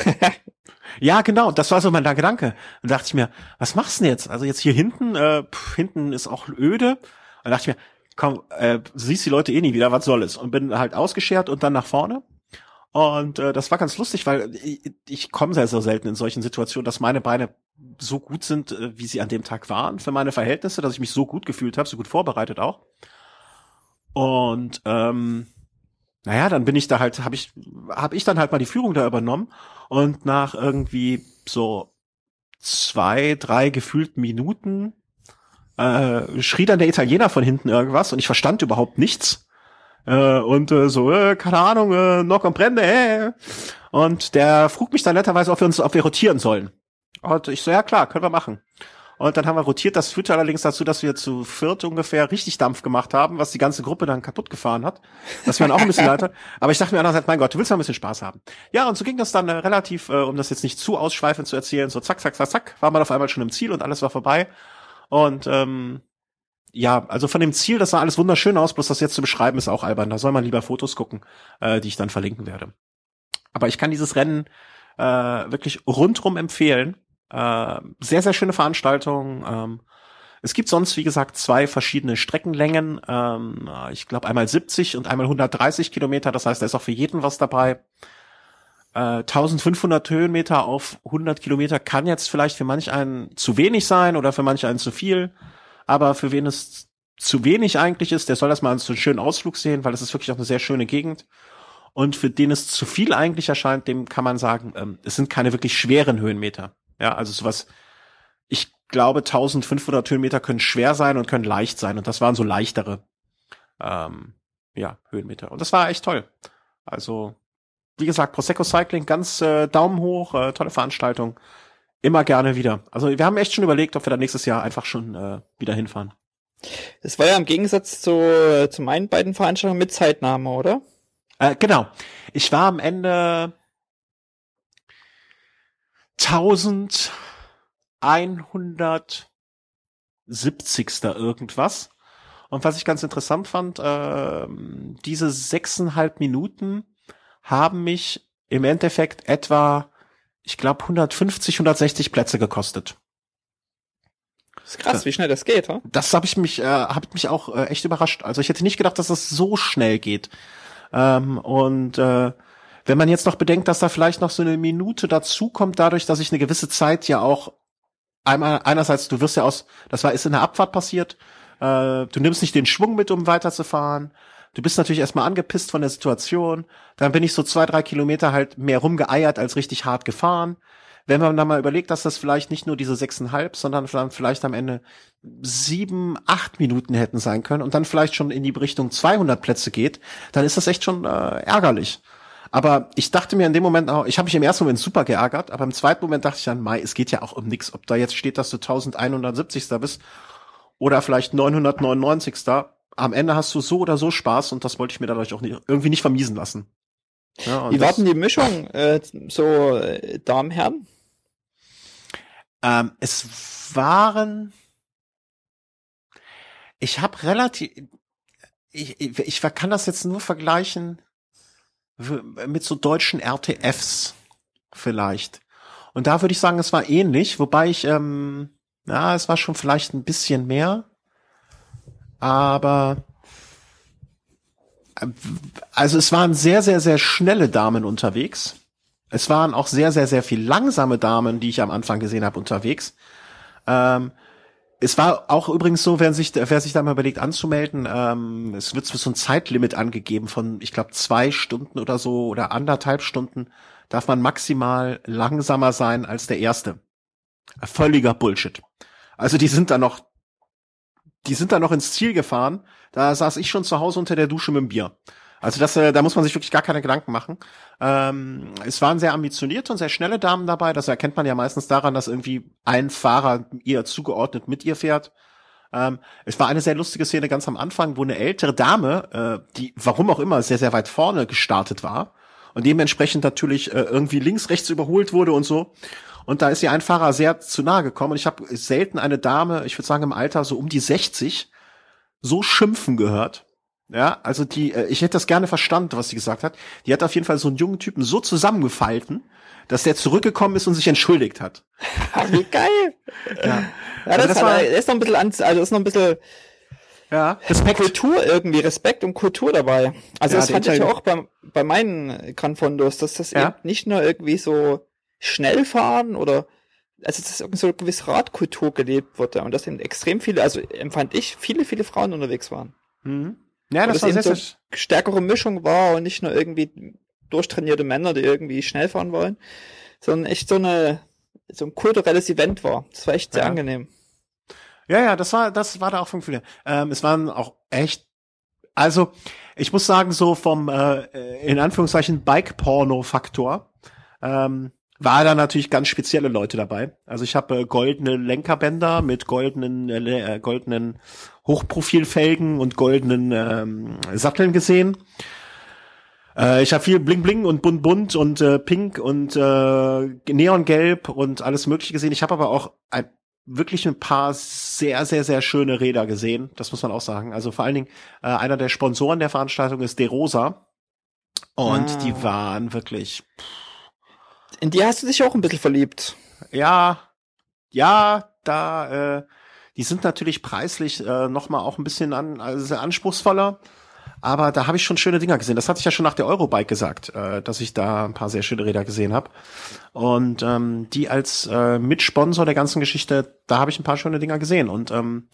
[laughs] ja, genau, das war so mein Gedanke. Und dachte ich mir, was machst du denn jetzt? Also jetzt hier hinten, äh, pff, hinten ist auch öde. Und dachte ich mir, komm, äh, siehst die Leute eh nie wieder, was soll es? Und bin halt ausgeschert und dann nach vorne. Und äh, das war ganz lustig, weil ich, ich komme sehr, sehr selten in solchen Situationen, dass meine Beine so gut sind, äh, wie sie an dem Tag waren für meine Verhältnisse, dass ich mich so gut gefühlt habe, so gut vorbereitet auch. Und ähm, naja, dann bin ich da halt, habe ich, habe ich dann halt mal die Führung da übernommen und nach irgendwie so zwei, drei gefühlten Minuten äh, schrie dann der Italiener von hinten irgendwas und ich verstand überhaupt nichts. Äh, und äh, so, äh, keine Ahnung, äh, no comprende, äh. Und der frug mich dann netterweise, ob wir uns, ob wir rotieren sollen. Und ich so, ja klar, können wir machen. Und dann haben wir rotiert. Das führte allerdings dazu, dass wir zu viert ungefähr richtig Dampf gemacht haben, was die ganze Gruppe dann kaputt gefahren hat. Das wären auch ein bisschen leiter. Aber ich dachte mir andererseits, mein Gott, du willst mal ein bisschen Spaß haben. Ja, und so ging das dann äh, relativ, äh, um das jetzt nicht zu ausschweifend zu erzählen, so zack, zack, zack, zack, war man auf einmal schon im Ziel und alles war vorbei. Und ähm, ja, also von dem Ziel, das sah alles wunderschön aus, bloß das jetzt zu beschreiben ist auch albern. Da soll man lieber Fotos gucken, äh, die ich dann verlinken werde. Aber ich kann dieses Rennen äh, wirklich rundrum empfehlen. Äh, sehr, sehr schöne Veranstaltung. Ähm, es gibt sonst, wie gesagt, zwei verschiedene Streckenlängen. Ähm, ich glaube einmal 70 und einmal 130 Kilometer. Das heißt, da ist auch für jeden was dabei. Äh, 1500 Höhenmeter auf 100 Kilometer kann jetzt vielleicht für manch einen zu wenig sein oder für manch einen zu viel. Aber für wen es zu wenig eigentlich ist, der soll das mal als so einen schönen Ausflug sehen, weil es ist wirklich auch eine sehr schöne Gegend. Und für den es zu viel eigentlich erscheint, dem kann man sagen, ähm, es sind keine wirklich schweren Höhenmeter. Ja, also sowas, ich glaube 1500 Höhenmeter können schwer sein und können leicht sein und das waren so leichtere, ähm, ja, Höhenmeter. Und das war echt toll. Also, wie gesagt, Prosecco Cycling, ganz äh, Daumen hoch, äh, tolle Veranstaltung. Immer gerne wieder. Also wir haben echt schon überlegt, ob wir da nächstes Jahr einfach schon äh, wieder hinfahren. Es war ja im Gegensatz zu, äh, zu meinen beiden Veranstaltungen mit Zeitnahme, oder? Äh, genau. Ich war am Ende 1170. irgendwas. Und was ich ganz interessant fand, äh, diese sechseinhalb Minuten haben mich im Endeffekt etwa, ich glaube, 150, 160 Plätze gekostet. Das ist krass, wie schnell das geht, ha? Das habe ich mich, äh, hab mich auch äh, echt überrascht. Also ich hätte nicht gedacht, dass das so schnell geht. Ähm, und äh, wenn man jetzt noch bedenkt, dass da vielleicht noch so eine Minute dazukommt, dadurch, dass ich eine gewisse Zeit ja auch einmal einerseits, du wirst ja aus, das war ist in der Abfahrt passiert, äh, du nimmst nicht den Schwung mit, um weiterzufahren. Du bist natürlich erstmal angepisst von der Situation. Dann bin ich so zwei, drei Kilometer halt mehr rumgeeiert als richtig hart gefahren. Wenn man dann mal überlegt, dass das vielleicht nicht nur diese sechseinhalb, sondern vielleicht am Ende sieben, acht Minuten hätten sein können und dann vielleicht schon in die Richtung 200 Plätze geht, dann ist das echt schon äh, ärgerlich. Aber ich dachte mir in dem Moment auch, ich habe mich im ersten Moment super geärgert, aber im zweiten Moment dachte ich dann, Mai, es geht ja auch um nix, ob da jetzt steht, dass du 1170. bist oder vielleicht 999. Am Ende hast du so oder so Spaß und das wollte ich mir dadurch auch nicht, irgendwie nicht vermiesen lassen. Ja, Wie war denn die Mischung, äh, so äh, Damen-Herren? Ähm, es waren, ich habe relativ, ich, ich, ich kann das jetzt nur vergleichen mit so deutschen RTFs vielleicht. Und da würde ich sagen, es war ähnlich, wobei ich, ähm, ja, es war schon vielleicht ein bisschen mehr, aber also es waren sehr, sehr, sehr schnelle Damen unterwegs. Es waren auch sehr, sehr, sehr viel langsame Damen, die ich am Anfang gesehen habe, unterwegs. Ähm, es war auch übrigens so, wer sich, wer sich da mal überlegt anzumelden, ähm, es wird so ein Zeitlimit angegeben von, ich glaube, zwei Stunden oder so oder anderthalb Stunden darf man maximal langsamer sein als der erste. Völliger Bullshit. Also die sind da noch, die sind da noch ins Ziel gefahren. Da saß ich schon zu Hause unter der Dusche mit dem Bier. Also das, äh, da muss man sich wirklich gar keine Gedanken machen. Ähm, es waren sehr ambitionierte und sehr schnelle Damen dabei. Das erkennt man ja meistens daran, dass irgendwie ein Fahrer ihr zugeordnet mit ihr fährt. Ähm, es war eine sehr lustige Szene ganz am Anfang, wo eine ältere Dame, äh, die warum auch immer sehr, sehr weit vorne gestartet war und dementsprechend natürlich äh, irgendwie links, rechts überholt wurde und so. Und da ist ihr ein Fahrer sehr zu nahe gekommen. Und ich habe selten eine Dame, ich würde sagen im Alter so um die 60, so schimpfen gehört ja, also die, äh, ich hätte das gerne verstanden, was sie gesagt hat. Die hat auf jeden Fall so einen jungen Typen so zusammengefalten, dass der zurückgekommen ist und sich entschuldigt hat. Wie [laughs] geil! ja, ja also das, das war, ist noch ein bisschen, also ist noch ein bisschen ja, Respekt. Kultur irgendwie, Respekt und Kultur dabei. Also ja, das fand ich ja auch bei, bei meinen Granfondos, dass das ja. eben nicht nur irgendwie so schnell fahren oder also dass irgendwie so eine gewisse Radkultur gelebt wurde und dass eben extrem viele, also empfand ich, viele, viele Frauen unterwegs waren. Mhm. Ja, das, war sehr, so stärkere Mischung war und nicht nur irgendwie durchtrainierte Männer, die irgendwie schnell fahren wollen, sondern echt so eine so ein kulturelles Event war. Das war echt sehr ja. angenehm. Ja, ja, das war das war da auch von viele. Ähm, es waren auch echt also ich muss sagen so vom äh, in Anführungszeichen Bike Porno Faktor ähm, war da natürlich ganz spezielle Leute dabei. Also ich habe äh, goldene Lenkerbänder mit goldenen äh, äh, goldenen Hochprofilfelgen und goldenen ähm, Satteln gesehen. Äh, ich habe viel Bling Bling und bunt bunt und äh, pink und äh, neongelb und alles mögliche gesehen. Ich habe aber auch ein, wirklich ein paar sehr sehr sehr schöne Räder gesehen. Das muss man auch sagen. Also vor allen Dingen äh, einer der Sponsoren der Veranstaltung ist De Rosa und Ah. die waren wirklich In die hast du dich auch ein bisschen verliebt. Ja, ja, da, äh, die sind natürlich preislich äh, nochmal auch ein bisschen an, also anspruchsvoller. Aber da habe ich schon schöne Dinger gesehen. Das hatte ich ja schon nach der Eurobike gesagt, äh, dass ich da ein paar sehr schöne Räder gesehen habe. Und ähm, die als äh, Mitsponsor der ganzen Geschichte, da habe ich ein paar schöne Dinger gesehen. Und ähm,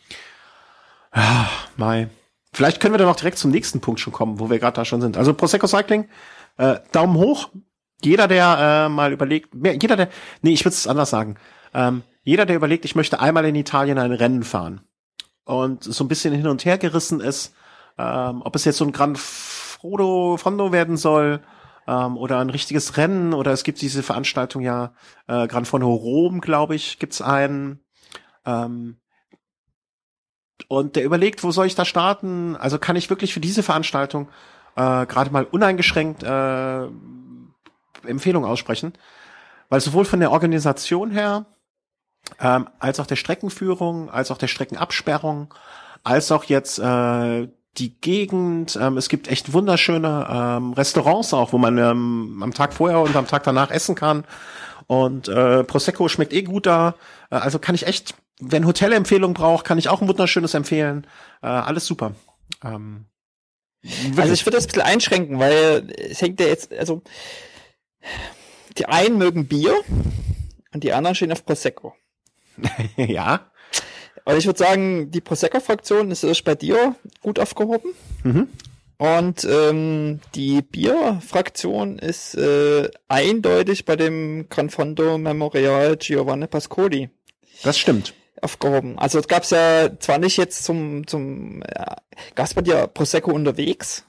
ja, Mai. Vielleicht können wir dann auch direkt zum nächsten Punkt schon kommen, wo wir gerade da schon sind. Also Prosecco Cycling, äh, Daumen hoch. Jeder, der äh, mal überlegt, mehr, jeder, der, nee, ich würde es anders sagen. Ähm, jeder, der überlegt, ich möchte einmal in Italien ein Rennen fahren und so ein bisschen hin und her gerissen ist, ähm, ob es jetzt so ein Gran Frodo Fondo werden soll ähm, oder ein richtiges Rennen oder es gibt diese Veranstaltung ja äh, Gran Fondo Rom, glaube ich, gibt's einen. Ähm, und der überlegt, wo soll ich da starten? Also kann ich wirklich für diese Veranstaltung äh, gerade mal uneingeschränkt äh, Empfehlung aussprechen, weil sowohl von der Organisation her ähm, als auch der Streckenführung, als auch der Streckenabsperrung, als auch jetzt äh, die Gegend. Ähm, es gibt echt wunderschöne ähm, Restaurants auch, wo man ähm, am Tag vorher und am Tag danach essen kann. Und äh, Prosecco schmeckt eh gut da. Äh, also kann ich echt, wenn Hotelempfehlung braucht, kann ich auch ein wunderschönes empfehlen. Äh, alles super. Ähm, Also ich würde das ein bisschen einschränken, weil es hängt ja jetzt, also die einen mögen Bier und die anderen stehen auf Prosecco. [laughs] ja. Und ich würde sagen, die Prosecco-Fraktion ist bei dir gut aufgehoben. Mhm. Und ähm, die Bier-Fraktion ist äh, eindeutig bei dem Gran Fondo Memorial Giovanni Pascoli Das stimmt. aufgehoben. Also es gab's ja zwar nicht jetzt zum, zum äh, gab's bei dir Prosecco unterwegs?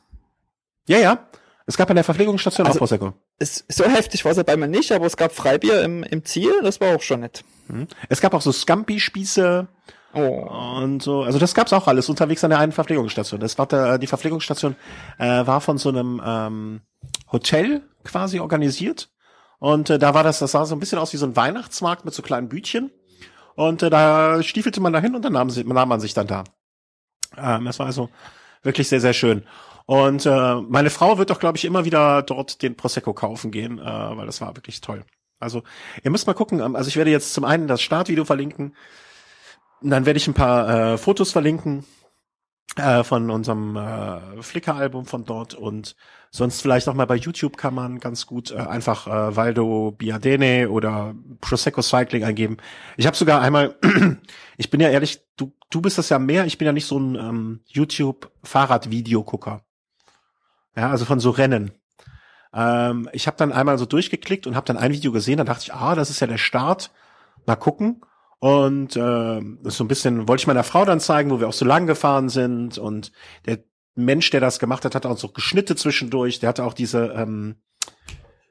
Ja, ja. Es gab an der Verpflegungsstation Also- auch Prosecco. Es, so heftig war es ja bei mir nicht, aber es gab Freibier im, im Ziel, das war auch schon nett. Mhm. Es gab auch so Scampi-Spieße Oh. und so. Also das gab's auch alles unterwegs an der einen Verpflegungsstation. Das war der, die Verpflegungsstation äh, war von so einem ähm, Hotel quasi organisiert. Und äh, da war das, das sah so ein bisschen aus wie so ein Weihnachtsmarkt mit so kleinen Bütchen. Und äh, da stiefelte man dahin und dann nahm, nahm man sich dann da. Ähm, das war also wirklich sehr, sehr schön. Und äh, meine Frau wird doch, glaube ich, immer wieder dort den Prosecco kaufen gehen, äh, weil das war wirklich toll. Also ihr müsst mal gucken. ähm, Also ich werde jetzt zum einen das Startvideo verlinken. Dann werde ich ein paar äh, Fotos verlinken äh, von unserem äh, Flickr-Album von dort und sonst vielleicht auch mal bei YouTube kann man ganz gut äh, einfach äh, Valdo Biadene oder Prosecco Cycling eingeben. Ich habe sogar einmal, [clears throat] ich bin ja ehrlich, du, du bist das ja mehr, ich bin ja nicht so ein ähm, YouTube-Fahrrad-Video-Gucker. Ja, also von so Rennen. Ähm, ich habe dann einmal so durchgeklickt und habe dann ein Video gesehen, dann dachte ich, ah, das ist ja der Start. Mal gucken. Und äh, so ein bisschen wollte ich meiner Frau dann zeigen, wo wir auch so lang gefahren sind. Und der Mensch, der das gemacht hat, hat auch so Geschnitte zwischendurch. Der hatte auch diese, ähm,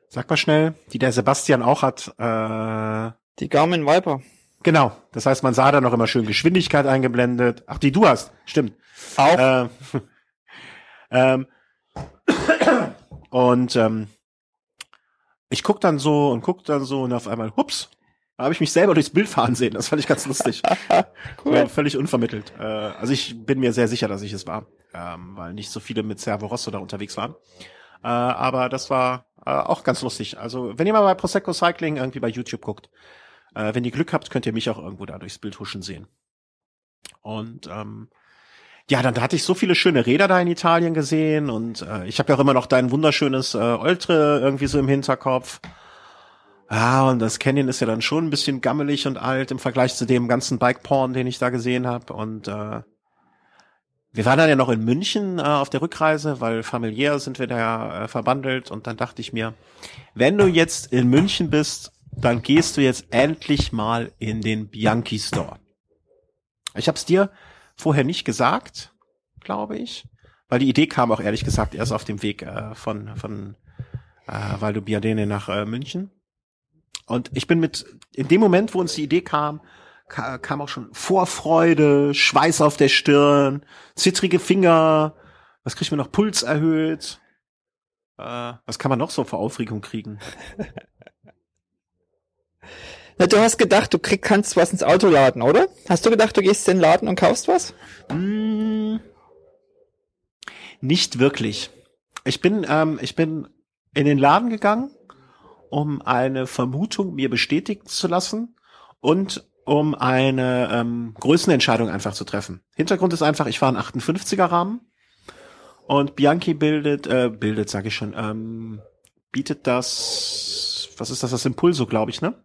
sag mal schnell, die der Sebastian auch hat. Äh, Die Garmin Viper. genau. Das heißt, man sah da noch immer schön Geschwindigkeit eingeblendet. Ach, die du hast, stimmt. Auch. Äh, [laughs] ähm, und ähm, ich guck dann so und guck dann so und auf einmal, hups, da habe ich mich selber durchs Bild fahren sehen. Das fand ich ganz lustig. [laughs] cool. So, völlig unvermittelt. Äh, also ich bin mir sehr sicher, dass ich es war, ähm, weil nicht so viele mit Servo Rosso da unterwegs waren. Äh, aber das war äh, auch ganz lustig. Also wenn ihr mal bei Prosecco Cycling irgendwie bei YouTube guckt, äh, wenn ihr Glück habt, könnt ihr mich auch irgendwo da durchs Bild huschen sehen. Und ähm, ja, dann hatte ich so viele schöne Räder da in Italien gesehen und äh, ich habe ja auch immer noch dein wunderschönes äh, Oltre irgendwie so im Hinterkopf. Ja, und das Canyon ist ja dann schon ein bisschen gammelig und alt im Vergleich zu dem ganzen Bike-Porn, den ich da gesehen habe. Und äh, wir waren dann ja noch in München äh, auf der Rückreise, weil familiär sind wir da äh, verbandelt. Und dann dachte ich mir, wenn du jetzt in München bist, dann gehst du jetzt endlich mal in den Bianchi Store. Ich habe es dir vorher nicht gesagt, glaube ich, weil die Idee kam auch ehrlich gesagt erst auf dem Weg äh, von von äh, Valdo Biadene nach äh, München. Und ich bin mit, in dem Moment, wo uns die Idee kam, kam auch schon Vorfreude, Schweiß auf der Stirn, zittrige Finger, was kriegt man noch, Puls erhöht. Äh, was kann man noch so vor Aufregung kriegen? [laughs] Na, du hast gedacht, du krieg, kannst was ins Auto laden, oder? Hast du gedacht, du gehst in den Laden und kaufst was? Mm, nicht wirklich. Ich bin, ähm, ich bin in den Laden gegangen, um eine Vermutung mir bestätigen zu lassen und um eine ähm, Größenentscheidung einfach zu treffen. Hintergrund ist einfach, ich fahre einen 58er Rahmen und Bianchi bildet, äh, bildet, sage ich schon, ähm, bietet das, was ist das, das Impulso, glaube ich, ne?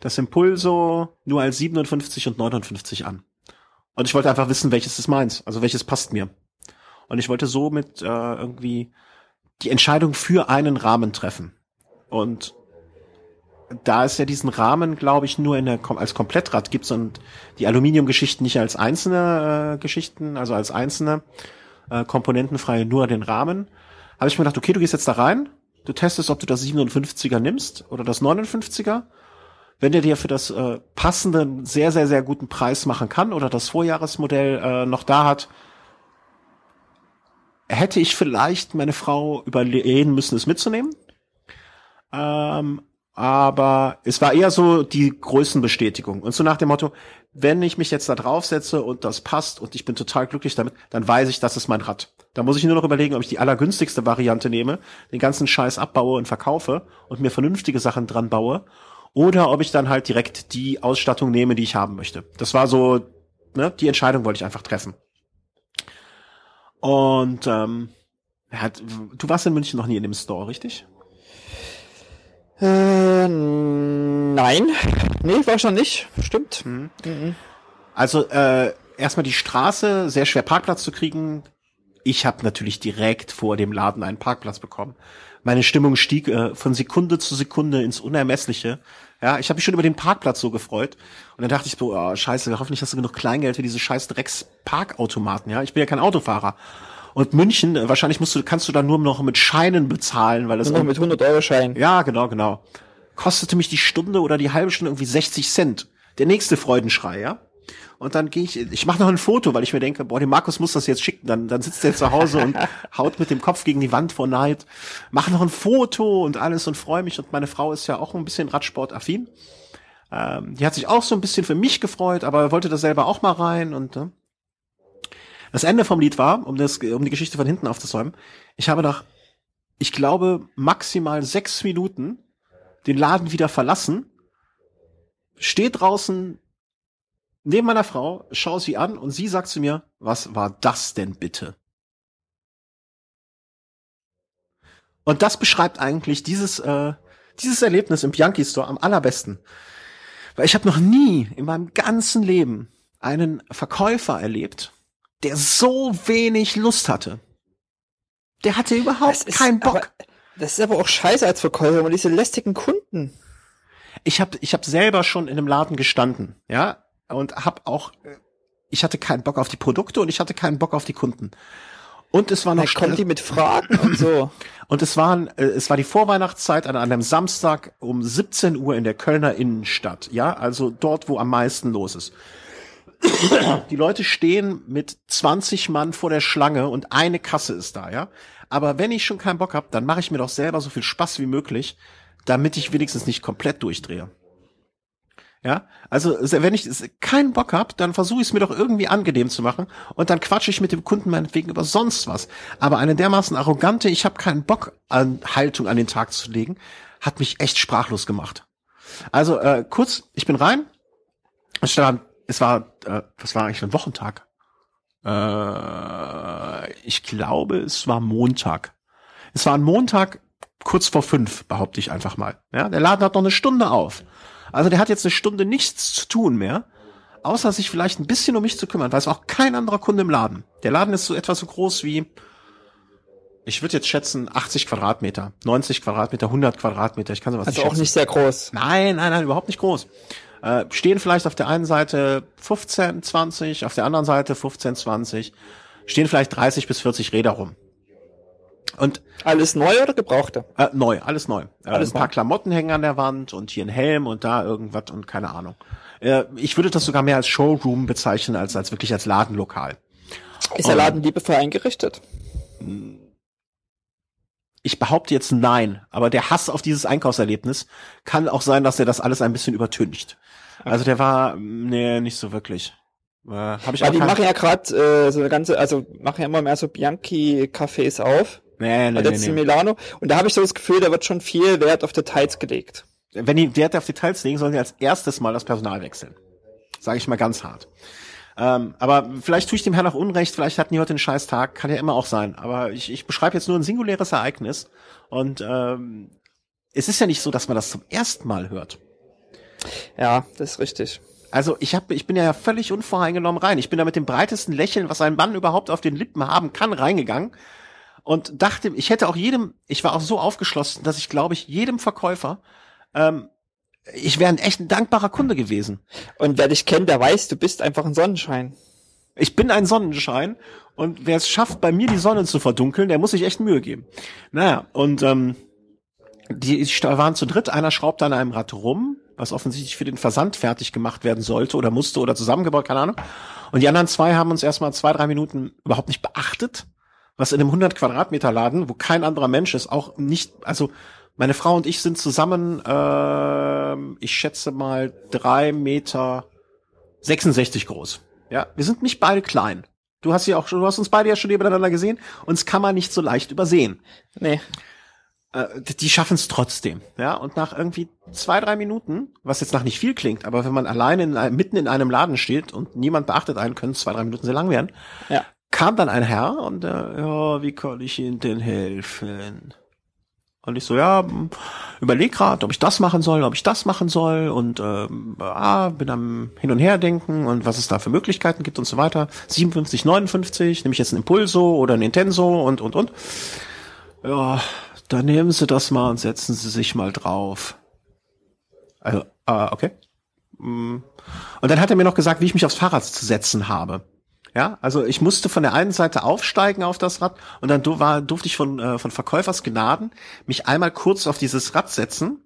Das Impulso nur als 57 und 59 an. Und ich wollte einfach wissen, welches ist meins, also welches passt mir. Und ich wollte somit äh, irgendwie die Entscheidung für einen Rahmen treffen. Und da es ja diesen Rahmen, glaube ich, nur in der als Komplettrad gibt und die Aluminiumgeschichten nicht als einzelne äh, Geschichten, also als einzelne äh, komponentenfrei nur den Rahmen, habe ich mir gedacht, okay, du gehst jetzt da rein, du testest, ob du das 57er nimmst oder das 59er. Wenn der dir für das äh, passende sehr, sehr, sehr guten Preis machen kann oder das Vorjahresmodell äh, noch da hat, hätte ich vielleicht meine Frau überlegen müssen, es mitzunehmen. Ähm, aber es war eher so die Größenbestätigung. Und so nach dem Motto, wenn ich mich jetzt da draufsetze und das passt und ich bin total glücklich damit, dann weiß ich, das ist mein Rad. Da muss ich nur noch überlegen, ob ich die allergünstigste Variante nehme, den ganzen Scheiß abbaue und verkaufe und mir vernünftige Sachen dran baue. Oder ob ich dann halt direkt die Ausstattung nehme, die ich haben möchte. Das war so, ne, die Entscheidung wollte ich einfach treffen. Und ähm, du warst in München noch nie in dem Store, richtig? Äh, nein. Nee, war schon nicht. Stimmt. Mhm. Mhm. Also, äh, erstmal die Straße, sehr schwer Parkplatz zu kriegen. Ich habe natürlich direkt vor dem Laden einen Parkplatz bekommen. Meine Stimmung stieg äh, von Sekunde zu Sekunde ins Unermessliche. Ja, ich habe mich schon über den Parkplatz so gefreut. Und dann dachte ich so, oh, scheiße, hoffentlich hast du genug Kleingeld für diese scheiß Drecks-Parkautomaten. Ja, ich bin ja kein Autofahrer. Und München, äh, wahrscheinlich musst du, kannst du da nur noch mit Scheinen bezahlen, weil das nur mit 100 Euro Schein. Ja, genau, genau. Kostete mich die Stunde oder die halbe Stunde irgendwie 60 Cent. Der nächste Freudenschrei, ja. Und dann gehe ich, ich mache noch ein Foto, weil ich mir denke, boah, dem Markus muss das jetzt schicken. Dann, dann sitzt er zu Hause und [laughs] haut mit dem Kopf gegen die Wand vor Neid. Mach noch ein Foto und alles und freue mich. Und meine Frau ist ja auch ein bisschen Radsportaffin. Ähm, die hat sich auch so ein bisschen für mich gefreut, aber wollte da selber auch mal rein und äh, das Ende vom Lied war, um, das, um die Geschichte von hinten aufzusäumen, ich habe nach, ich glaube, maximal sechs Minuten den Laden wieder verlassen, stehe draußen neben meiner Frau, schaue sie an und sie sagt zu mir, was war das denn bitte? Und das beschreibt eigentlich dieses, äh, dieses Erlebnis im Bianchi Store am allerbesten. Weil ich habe noch nie in meinem ganzen Leben einen Verkäufer erlebt, der so wenig Lust hatte. Der hatte überhaupt ist, keinen Bock. Aber, das ist aber auch scheiße als Verkäufer, und diese lästigen Kunden. Ich habe ich hab selber schon in einem Laden gestanden, ja, und hab auch, ich hatte keinen Bock auf die Produkte und ich hatte keinen Bock auf die Kunden. Und es war noch kommen die mit Fragen und so. [laughs] Und es waren, äh, es war die Vorweihnachtszeit an einem Samstag um 17 Uhr in der Kölner Innenstadt. Ja, also dort, wo am meisten los ist. Die Leute stehen mit 20 Mann vor der Schlange und eine Kasse ist da, ja. Aber wenn ich schon keinen Bock habe, dann mache ich mir doch selber so viel Spaß wie möglich, damit ich wenigstens nicht komplett durchdrehe. Ja, also wenn ich keinen Bock habe, dann versuche ich es mir doch irgendwie angenehm zu machen und dann quatsche ich mit dem Kunden meinetwegen über sonst was. Aber eine dermaßen arrogante, ich habe keinen Bock an Haltung an den Tag zu legen, hat mich echt sprachlos gemacht. Also äh, kurz, ich bin rein, es stand es war, äh, was war eigentlich ein Wochentag? Äh, ich glaube, es war Montag. Es war ein Montag kurz vor fünf, behaupte ich einfach mal. Ja, der Laden hat noch eine Stunde auf. Also der hat jetzt eine Stunde nichts zu tun mehr, außer sich vielleicht ein bisschen um mich zu kümmern, weil es auch kein anderer Kunde im Laden. Der Laden ist so etwas so groß wie, ich würde jetzt schätzen, 80 Quadratmeter, 90 Quadratmeter, 100 Quadratmeter. Ich kann sowas also nicht auch schätzen. nicht sehr groß. Nein, nein, nein, überhaupt nicht groß äh, stehen vielleicht auf der einen Seite 15, 20, auf der anderen Seite 15, 20, stehen vielleicht 30 bis 40 Räder rum. Und alles neu oder gebrauchte? Äh, neu, alles neu. Äh, alles ein paar neu. Klamotten hängen an der Wand und hier ein Helm und da irgendwas und keine Ahnung. Äh, ich würde das sogar mehr als Showroom bezeichnen als als wirklich als Ladenlokal. Ist der Laden liebevoll eingerichtet? Ich behaupte jetzt nein, aber der Hass auf dieses Einkaufserlebnis kann auch sein, dass er das alles ein bisschen übertüncht. Also der war nee nicht so wirklich. Äh, hab ich Weil die machen ja gerade äh, so eine ganze, also machen ja immer mehr so Bianchi-Cafés auf. Nee, nee, nee, nee. in Milano. Und da habe ich so das Gefühl, da wird schon viel Wert auf Details gelegt. Wenn die Wert auf Details legen, sollen sie als erstes mal das Personal wechseln. Sage ich mal ganz hart. Ähm, aber vielleicht tue ich dem Herrn auch Unrecht, vielleicht hatten die heute einen scheiß Tag, kann ja immer auch sein. Aber ich, ich beschreibe jetzt nur ein singuläres Ereignis. Und ähm, es ist ja nicht so, dass man das zum ersten Mal hört. Ja, das ist richtig. Also ich hab, ich bin ja völlig unvoreingenommen rein. Ich bin da mit dem breitesten Lächeln, was ein Mann überhaupt auf den Lippen haben kann, reingegangen und dachte, ich hätte auch jedem, ich war auch so aufgeschlossen, dass ich glaube ich jedem Verkäufer ähm, ich wäre ein echt ein dankbarer Kunde gewesen. Und wer dich kennt, der weiß, du bist einfach ein Sonnenschein. Ich bin ein Sonnenschein und wer es schafft, bei mir die Sonne zu verdunkeln, der muss sich echt Mühe geben. Naja, und ähm, die waren zu dritt, einer schraubt an einem Rad rum, was offensichtlich für den Versand fertig gemacht werden sollte oder musste oder zusammengebaut, keine Ahnung. Und die anderen zwei haben uns erstmal zwei, drei Minuten überhaupt nicht beachtet, was in einem 100 Quadratmeter Laden, wo kein anderer Mensch ist, auch nicht, also meine Frau und ich sind zusammen, äh, ich schätze mal drei Meter 66 groß. Ja, wir sind nicht beide klein. Du hast ja auch schon, du hast uns beide ja schon nebeneinander gesehen. Uns kann man nicht so leicht übersehen. Nee. Äh, die schaffen es trotzdem. Ja, und nach irgendwie zwei, drei Minuten, was jetzt nach nicht viel klingt, aber wenn man alleine in, mitten in einem Laden steht und niemand beachtet einen, können es zwei, drei Minuten sehr lang werden. Ja. Kam dann ein Herr und äh, ja, wie kann ich Ihnen denn helfen? Und ich so, ja, überleg grad, ob ich das machen soll, ob ich das machen soll und ähm, ah, bin am Hin und Her denken und was es da für Möglichkeiten gibt und so weiter. 57, 59, nehme ich jetzt ein Impulso oder ein Intenso und und und. Ja, dann nehmen Sie das mal und setzen Sie sich mal drauf. Also, äh, okay. Mm. Und dann hat er mir noch gesagt, wie ich mich aufs Fahrrad zu setzen habe. Ja, also ich musste von der einen Seite aufsteigen auf das Rad und dann war, durfte ich von, äh, von Verkäufers Gnaden mich einmal kurz auf dieses Rad setzen.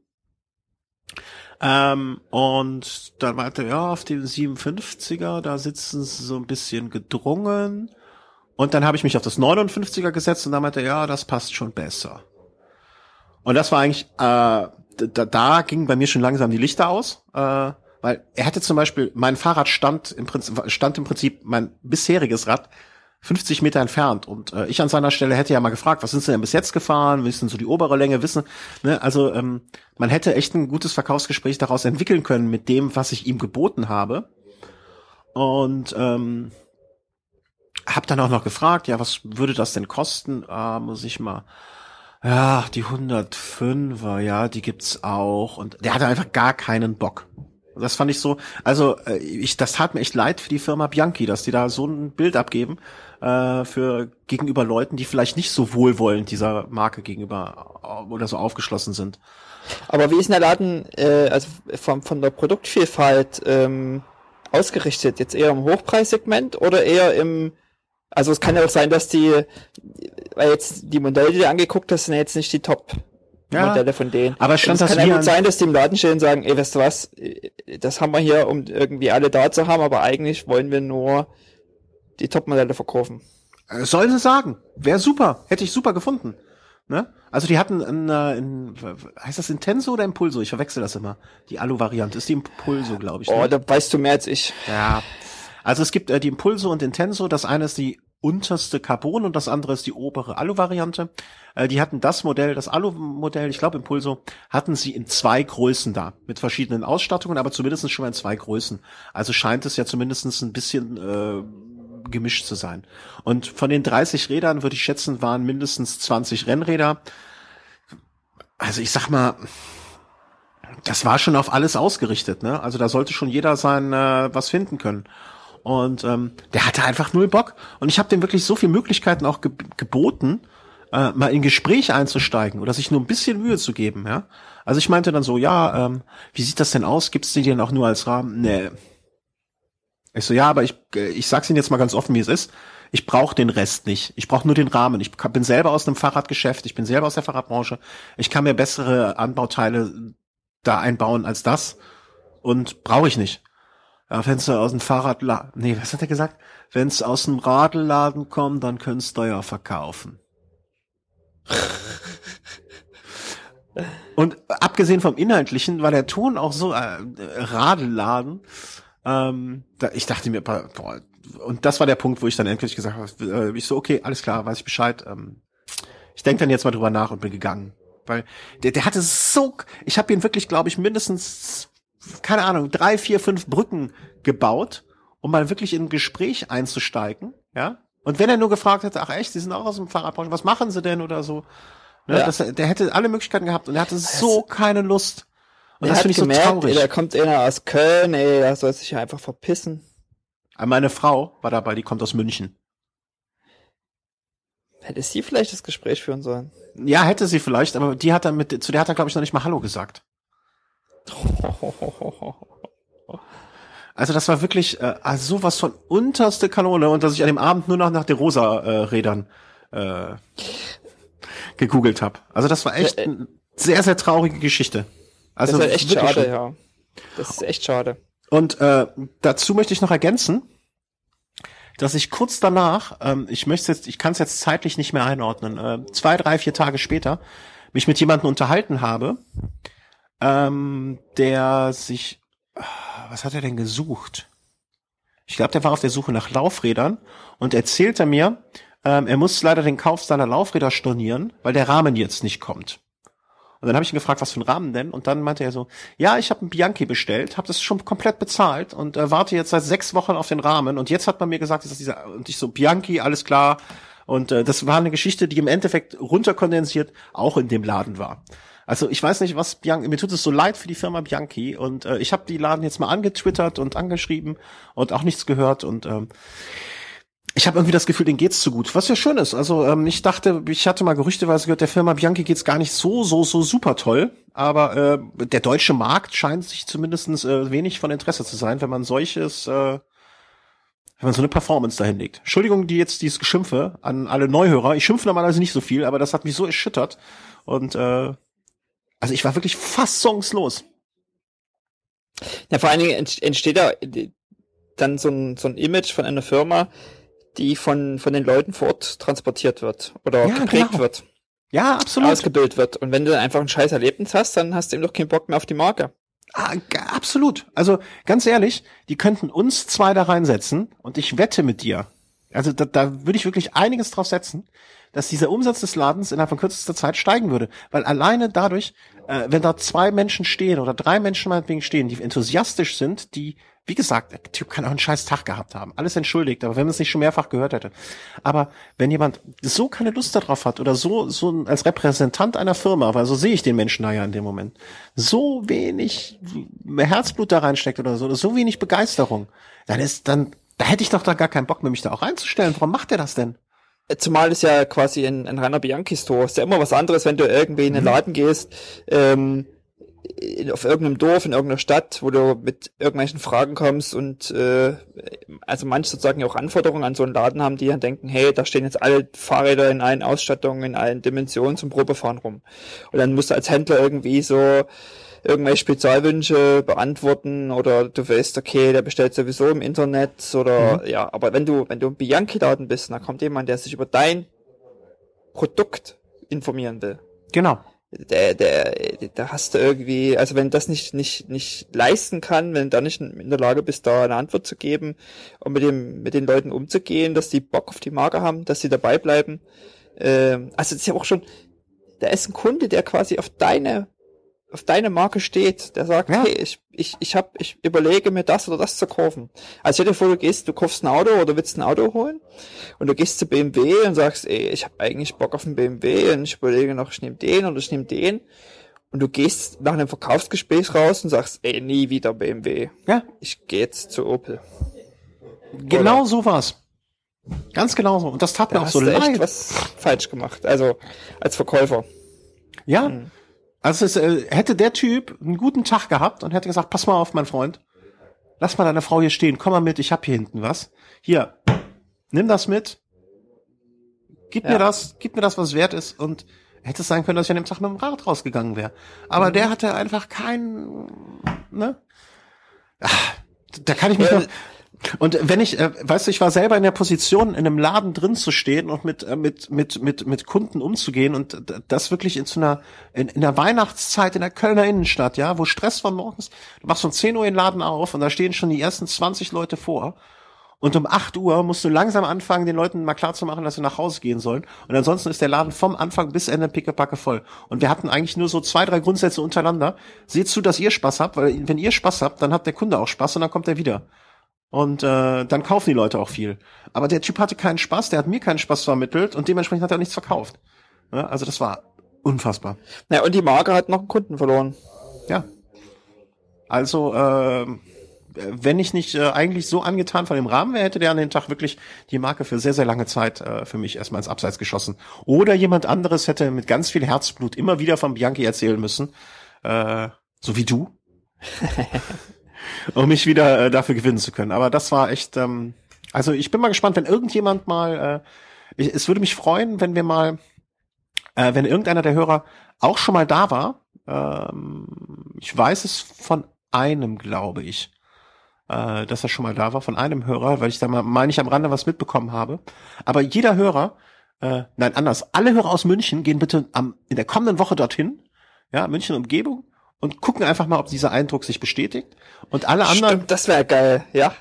Ähm, und dann meinte er, ja, auf dem 57er, da sitzen sie so ein bisschen gedrungen. Und dann habe ich mich auf das 59er gesetzt und dann meinte er, ja, das passt schon besser. Und das war eigentlich, äh, da, da gingen bei mir schon langsam die Lichter aus. Äh, weil er hätte zum Beispiel, mein Fahrrad stand im Prinzip, stand im Prinzip mein bisheriges Rad 50 Meter entfernt. Und äh, ich an seiner Stelle hätte ja mal gefragt, was sind Sie denn bis jetzt gefahren? Wissen so die obere Länge wissen? Ne? Also ähm, man hätte echt ein gutes Verkaufsgespräch daraus entwickeln können mit dem, was ich ihm geboten habe. Und ähm, hab dann auch noch gefragt, ja, was würde das denn kosten? Ah, muss ich mal. Ja, die 105er, ja, die gibt's auch. Und der hatte einfach gar keinen Bock. Das fand ich so, also äh, ich, das tat mir echt leid für die Firma Bianchi, dass die da so ein Bild abgeben äh, für gegenüber Leuten, die vielleicht nicht so wohlwollend dieser Marke gegenüber äh, oder so aufgeschlossen sind. Aber wie ist denn der Laden, äh, also von, von der Produktvielfalt ähm, ausgerichtet? Jetzt eher im Hochpreissegment oder eher im, also es kann ja auch sein, dass die, weil jetzt die Modelle, die du angeguckt hast, sind ja jetzt nicht die Top ja, Modelle von denen. Aber stand das kann ja gut sein, dass die im Laden stehen und sagen, ey, weißt du was, das haben wir hier, um irgendwie alle da zu haben, aber eigentlich wollen wir nur die Top-Modelle verkaufen. Äh, sollen sie sagen. Wäre super. Hätte ich super gefunden. Ne? Also die hatten ein, ein, heißt das Intenso oder Impulso? Ich verwechsel das immer. Die Alu-Variante ist die Impulso, glaube ich. Ne? Oh, da weißt du mehr als ich. Ja. Also es gibt äh, die Impulso und Intenso. Das eine ist die unterste Carbon und das andere ist die obere Alu-Variante. Äh, die hatten das Modell, das Alu-Modell, ich glaube Impulso, hatten sie in zwei Größen da, mit verschiedenen Ausstattungen, aber zumindest schon mal in zwei Größen. Also scheint es ja zumindest ein bisschen äh, gemischt zu sein. Und von den 30 Rädern würde ich schätzen, waren mindestens 20 Rennräder. Also ich sag mal, das war schon auf alles ausgerichtet, ne? Also da sollte schon jeder sein äh, was finden können. Und ähm, der hatte einfach null Bock. Und ich habe dem wirklich so viele Möglichkeiten auch ge geboten, äh, mal in Gespräch einzusteigen oder sich nur ein bisschen Mühe zu geben. Ja, Also ich meinte dann so, ja, ähm, wie sieht das denn aus? Gibt's die denn auch nur als Rahmen? Nee. Ich so, ja, aber ich, äh, ich sag's Ihnen jetzt mal ganz offen, wie es ist. Ich brauche den Rest nicht. Ich brauche nur den Rahmen. Ich bin selber aus einem Fahrradgeschäft, ich bin selber aus der Fahrradbranche. Ich kann mir bessere Anbauteile da einbauen als das und brauche ich nicht. Ja, wenn sie aus dem Fahrradladen, nee, was hat er gesagt? Wenn es aus dem Radladen kommt, dann könntest du ja verkaufen. und abgesehen vom Inhaltlichen war der Ton auch so äh, Radelladen. Ähm, da, ich dachte mir, boah, und das war der Punkt, wo ich dann endlich gesagt habe, äh, ich so, okay, alles klar, weiß ich Bescheid. Ähm, ich denke dann jetzt mal drüber nach und bin gegangen. Weil der, der hatte so, ich habe ihn wirklich, glaube ich, mindestens, keine Ahnung, drei, vier, fünf Brücken gebaut, um mal wirklich in ein Gespräch einzusteigen, ja. Und wenn er nur gefragt hätte, ach echt, Sie sind auch aus dem Fahrradbranche, was machen Sie denn oder so, ne, ja. das, der hätte alle Möglichkeiten gehabt und er hatte so keine Lust. Und das finde ich gemerkt, so traurig. Da kommt einer aus Köln, ey, der soll sich einfach verpissen. Meine Frau war dabei, die kommt aus München. Hätte sie vielleicht das Gespräch führen sollen? Ja, hätte sie vielleicht, aber die hat dann mit, zu der hat er, glaube ich, noch nicht mal Hallo gesagt. Also das war wirklich äh, also sowas von unterste Kanone und dass ich an dem Abend nur noch nach den Rosa-Rädern äh, gegoogelt habe. Also das war echt eine sehr, sehr traurige Geschichte. Also das ist echt schade, schon. ja. Das ist echt schade. Und äh, dazu möchte ich noch ergänzen, dass ich kurz danach, ähm, ich möchte jetzt, ich kann es jetzt zeitlich nicht mehr einordnen, äh, zwei, drei, vier Tage später, mich mit jemandem unterhalten habe, ähm, der sich, was hat er denn gesucht? Ich glaube, der war auf der Suche nach Laufrädern und erzählte mir, ähm, er muss leider den Kauf seiner Laufräder stornieren, weil der Rahmen jetzt nicht kommt. Und dann habe ich ihn gefragt, was für ein Rahmen denn? Und dann meinte er so, ja, ich habe einen Bianchi bestellt, habe das schon komplett bezahlt und äh, warte jetzt seit sechs Wochen auf den Rahmen. Und jetzt hat man mir gesagt, dass dieser und ich so Bianchi, alles klar. Und äh, das war eine Geschichte, die im Endeffekt runterkondensiert auch in dem Laden war. Also ich weiß nicht, was Bianchi, mir tut es so leid für die Firma Bianchi und äh, ich habe die Laden jetzt mal angetwittert und angeschrieben und auch nichts gehört und ähm, ich habe irgendwie das Gefühl, denen geht's zu gut, was ja schön ist. Also ähm, ich dachte, ich hatte mal gerüchteweise gehört, der Firma Bianchi geht's gar nicht so, so, so super toll. Aber äh, der deutsche Markt scheint sich zumindestens äh, wenig von Interesse zu sein, wenn man solches, äh, wenn man so eine Performance dahin legt. Entschuldigung, die jetzt dieses Geschimpfe an alle Neuhörer. Ich schimpfe normalerweise nicht so viel, aber das hat mich so erschüttert. Und äh, also ich war wirklich fassungslos. Ja, vor allen Dingen entsteht da dann so ein, so ein Image von einer Firma, die von, von den Leuten vor Ort transportiert wird oder ja, geprägt genau. wird. Ja, absolut. Ausgebildet wird. Und wenn du dann einfach ein scheiß Erlebnis hast, dann hast du eben doch keinen Bock mehr auf die Marke. Ah, absolut. Also ganz ehrlich, die könnten uns zwei da reinsetzen und ich wette mit dir. Also da, da würde ich wirklich einiges drauf setzen, dass dieser Umsatz des Ladens innerhalb von kürzester Zeit steigen würde. Weil alleine dadurch, äh, wenn da zwei Menschen stehen oder drei Menschen meinetwegen stehen, die enthusiastisch sind, die wie gesagt, der Typ kann auch einen scheiß Tag gehabt haben. Alles entschuldigt, aber wenn man es nicht schon mehrfach gehört hätte. Aber wenn jemand so keine Lust darauf hat oder so, so als Repräsentant einer Firma, weil so sehe ich den Menschen da ja in dem Moment, so wenig Herzblut da reinsteckt oder so, oder so wenig Begeisterung, dann ist, dann, da hätte ich doch da gar keinen Bock mehr, mich da auch reinzustellen. Warum macht er das denn? Zumal es ja quasi ein, ein reiner Bianchi-Store ist ja immer was anderes, wenn du irgendwie in den mhm. Laden gehst, ähm, auf irgendeinem Dorf, in irgendeiner Stadt, wo du mit irgendwelchen Fragen kommst und äh, also manche sozusagen auch Anforderungen an so einen Laden haben, die dann denken, hey, da stehen jetzt alle Fahrräder in allen Ausstattungen, in allen Dimensionen zum Probefahren rum. Und dann musst du als Händler irgendwie so irgendwelche Spezialwünsche beantworten oder du weißt, okay, der bestellt sowieso im Internet oder mhm. ja, aber wenn du, wenn du im Bianchi-Laden bist, dann kommt jemand, der sich über dein Produkt informieren will. Genau der, der, da hast du irgendwie, also wenn das nicht, nicht, nicht leisten kann, wenn du da nicht in der Lage bist, da eine Antwort zu geben und mit dem, mit den Leuten umzugehen, dass die Bock auf die Marke haben, dass sie dabei bleiben. Ähm, also das ist ja auch schon, da ist ein Kunde, der quasi auf deine auf deine Marke steht, der sagt, ja. hey, ich, ich, ich hab, ich überlege mir das oder das zu kaufen. Also stell dir vor, du gehst, du kaufst ein Auto oder willst ein Auto holen und du gehst zu BMW und sagst, ey, ich habe eigentlich Bock auf einen BMW und ich überlege noch, ich nehme den oder ich nehme den. Und du gehst nach einem Verkaufsgespräch raus und sagst, ey, nie wieder BMW. Ja. Ich gehe jetzt zu Opel. Genau oder? so war's. Ganz genau so. Und das tat da mir auch so leid. Echt was falsch gemacht. Also als Verkäufer. Ja. Hm. Also es, äh, hätte der Typ einen guten Tag gehabt und hätte gesagt, pass mal auf, mein Freund, lass mal deine Frau hier stehen, komm mal mit, ich hab hier hinten was. Hier, nimm das mit, gib Ja. mir das, gib mir das, was wert ist und hätte es sein können, dass ich an dem Tag mit dem Rad rausgegangen wäre. Aber Mhm. der hatte einfach keinen, ne? Ach, da kann ich mich Ja, noch, und wenn ich, äh, weißt du, ich war selber in der Position, in einem Laden drin zu stehen und mit äh, mit mit mit mit Kunden umzugehen und das wirklich in so einer in, in der Weihnachtszeit in der Kölner Innenstadt, ja, wo Stress von morgens, du machst um 10 Uhr den Laden auf und da stehen schon die ersten 20 Leute vor. Und um 8 Uhr musst du langsam anfangen, den Leuten mal klar zu machen, dass sie nach Hause gehen sollen. Und ansonsten ist der Laden vom Anfang bis Ende pickepacke voll. Und wir hatten eigentlich nur so zwei, drei Grundsätze untereinander. Seht zu, dass ihr Spaß habt, weil wenn ihr Spaß habt, dann hat der Kunde auch Spaß und dann kommt er wieder. Und äh, dann kaufen die Leute auch viel. Aber der Typ hatte keinen Spaß, der hat mir keinen Spaß vermittelt und dementsprechend hat er auch nichts verkauft. Ja, also das war unfassbar. Na, und die Marke hat noch einen Kunden verloren. Ja. Also, äh, wenn ich nicht äh, eigentlich so angetan von dem Rahmen wäre, hätte der an den Tag wirklich die Marke für sehr, sehr lange Zeit äh, für mich erstmal ins Abseits geschossen. Oder jemand anderes hätte mit ganz viel Herzblut immer wieder von Bianchi erzählen müssen, äh, so wie du, [laughs] um mich wieder äh, dafür gewinnen zu können. Aber das war echt, ähm, also ich bin mal gespannt, wenn irgendjemand mal, äh, ich, es würde mich freuen, wenn wir mal, äh, wenn irgendeiner der Hörer auch schon mal da war. Ähm, ich weiß es von einem, glaube ich, äh, dass er schon mal da war, von einem Hörer, weil ich da mal, meine ich, am Rande was mitbekommen habe. Aber jeder Hörer, äh, nein, anders, alle Hörer aus München gehen bitte am, in der kommenden Woche dorthin, ja, München Umgebung, und gucken einfach mal, ob dieser Eindruck sich bestätigt. Und alle anderen, Stimmt, das wäre geil, ja.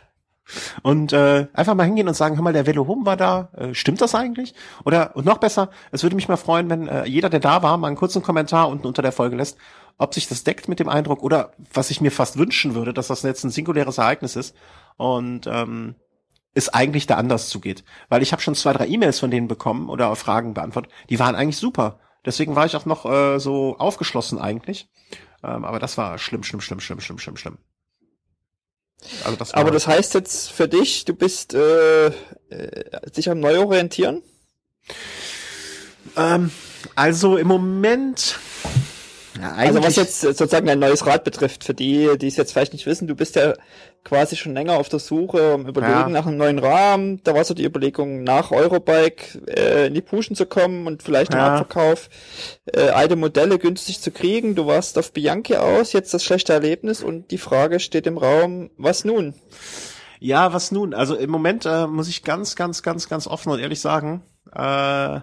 und äh, einfach mal hingehen und sagen, hör mal, der Velo Home war da, äh, stimmt das eigentlich? Oder und noch besser, es würde mich mal freuen, wenn äh, jeder, der da war, mal einen kurzen Kommentar unten unter der Folge lässt, ob sich das deckt mit dem Eindruck oder was ich mir fast wünschen würde, dass das jetzt ein singuläres Ereignis ist und ähm, es eigentlich da anders zugeht. Weil ich habe schon zwei, drei E-Mails von denen bekommen oder Fragen beantwortet, die waren eigentlich super. Deswegen war ich auch noch äh, so aufgeschlossen eigentlich. Ähm, aber das war schlimm, schlimm, schlimm, schlimm, schlimm, schlimm, schlimm. Also das Aber das heißt jetzt für dich, du bist äh, äh, dich am Neuorientieren? Ähm, also im Moment. Ja, Also was jetzt sozusagen ein neues Rad betrifft, für die, die es jetzt vielleicht nicht wissen, du bist ja quasi schon länger auf der Suche, um überlegen Ja. nach einem neuen Rahmen. Da war so die Überlegung, nach Eurobike äh, in die Puschen zu kommen und vielleicht im Ja. Abverkauf äh, alte Modelle günstig zu kriegen. Du warst auf Bianchi aus, jetzt das schlechte Erlebnis und die Frage steht im Raum, was nun? Ja, was nun? Also im Moment äh, muss ich ganz, ganz, ganz, ganz offen und ehrlich sagen, äh,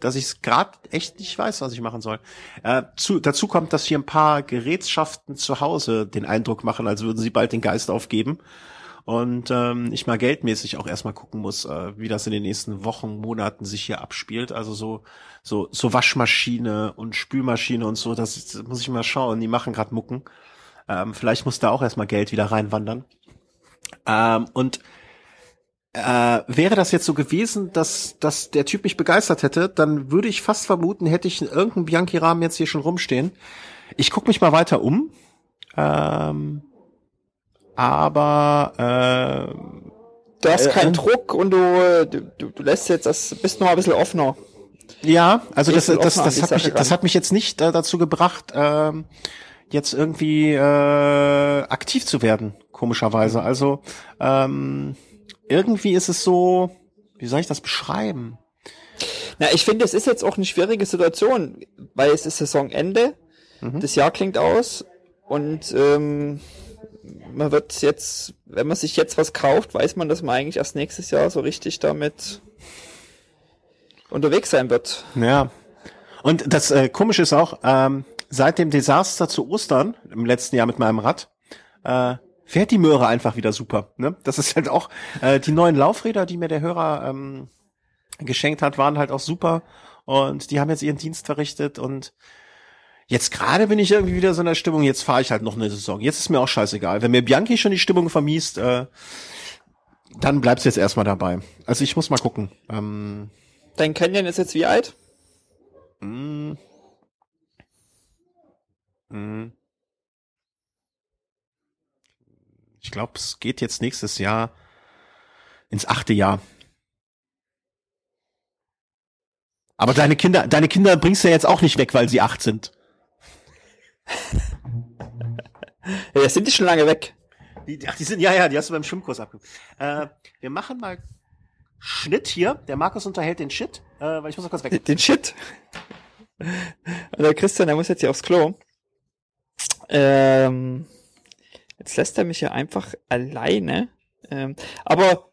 dass ich es gerade echt nicht weiß, was ich machen soll. Äh, zu, dazu kommt, dass hier ein paar Gerätschaften zu Hause den Eindruck machen, als würden sie bald den Geist aufgeben. Und ähm, ich mal geldmäßig auch erstmal gucken muss, äh, wie das in den nächsten Wochen, Monaten sich hier abspielt. Also so, so, so Waschmaschine und Spülmaschine und so, das, das muss ich mal schauen. Die machen gerade Mucken. Ähm, vielleicht muss da auch erstmal Geld wieder reinwandern. Ähm, und äh, wäre das jetzt so gewesen, dass, dass der Typ mich begeistert hätte, dann würde ich fast vermuten, hätte ich irgendeinen Bianchi-Rahmen jetzt hier schon rumstehen. Ich gucke mich mal weiter um. Ähm, aber äh, Du hast Äh, keinen äh. Druck und du, du, du, lässt jetzt das, bist noch ein bisschen offener. ja, also das, das, das, hat mich, das hat mich jetzt nicht äh, dazu gebracht, ähm, jetzt irgendwie äh, aktiv zu werden, komischerweise. Also ähm, irgendwie ist es so, wie soll ich das beschreiben? Na, ich finde, es ist jetzt auch eine schwierige Situation, weil es ist Saisonende, Mhm. das Jahr klingt aus und ähm, man wird jetzt, wenn man sich jetzt was kauft, weiß man, dass man eigentlich erst nächstes Jahr so richtig damit unterwegs sein wird. Ja. Und das äh, Komische ist auch, ähm, seit dem Desaster zu Ostern im letzten Jahr mit meinem Rad, äh, fährt die Möhre einfach wieder super. Ne? Das ist halt auch, äh, die neuen Laufräder, die mir der Hörer ähm, geschenkt hat, waren halt auch super. Und die haben jetzt ihren Dienst verrichtet und Jetzt gerade bin ich irgendwie wieder so in der Stimmung, jetzt fahre ich halt noch eine Saison. Jetzt ist mir auch scheißegal. Wenn mir Bianchi schon die Stimmung vermiest, äh, dann bleibst du jetzt erstmal dabei. Also ich muss mal gucken. Ähm, Dein Canyon ist jetzt wie alt? Mm. Mm. Ich glaube, es geht jetzt nächstes Jahr ins achte Jahr. Aber deine Kinder, deine Kinder bringst du ja jetzt auch nicht weg, weil sie acht sind. [laughs] Ja, sind die schon lange weg. Die, ach, die sind, ja, ja, die hast du beim Schwimmkurs abgegeben. Äh, wir machen mal Schnitt hier. Der Markus unterhält den Shit, äh, weil ich muss noch kurz weg. Den Shit? [laughs] Und der Christian, der muss jetzt hier aufs Klo. Ähm, jetzt lässt er mich hier einfach alleine. Ähm, aber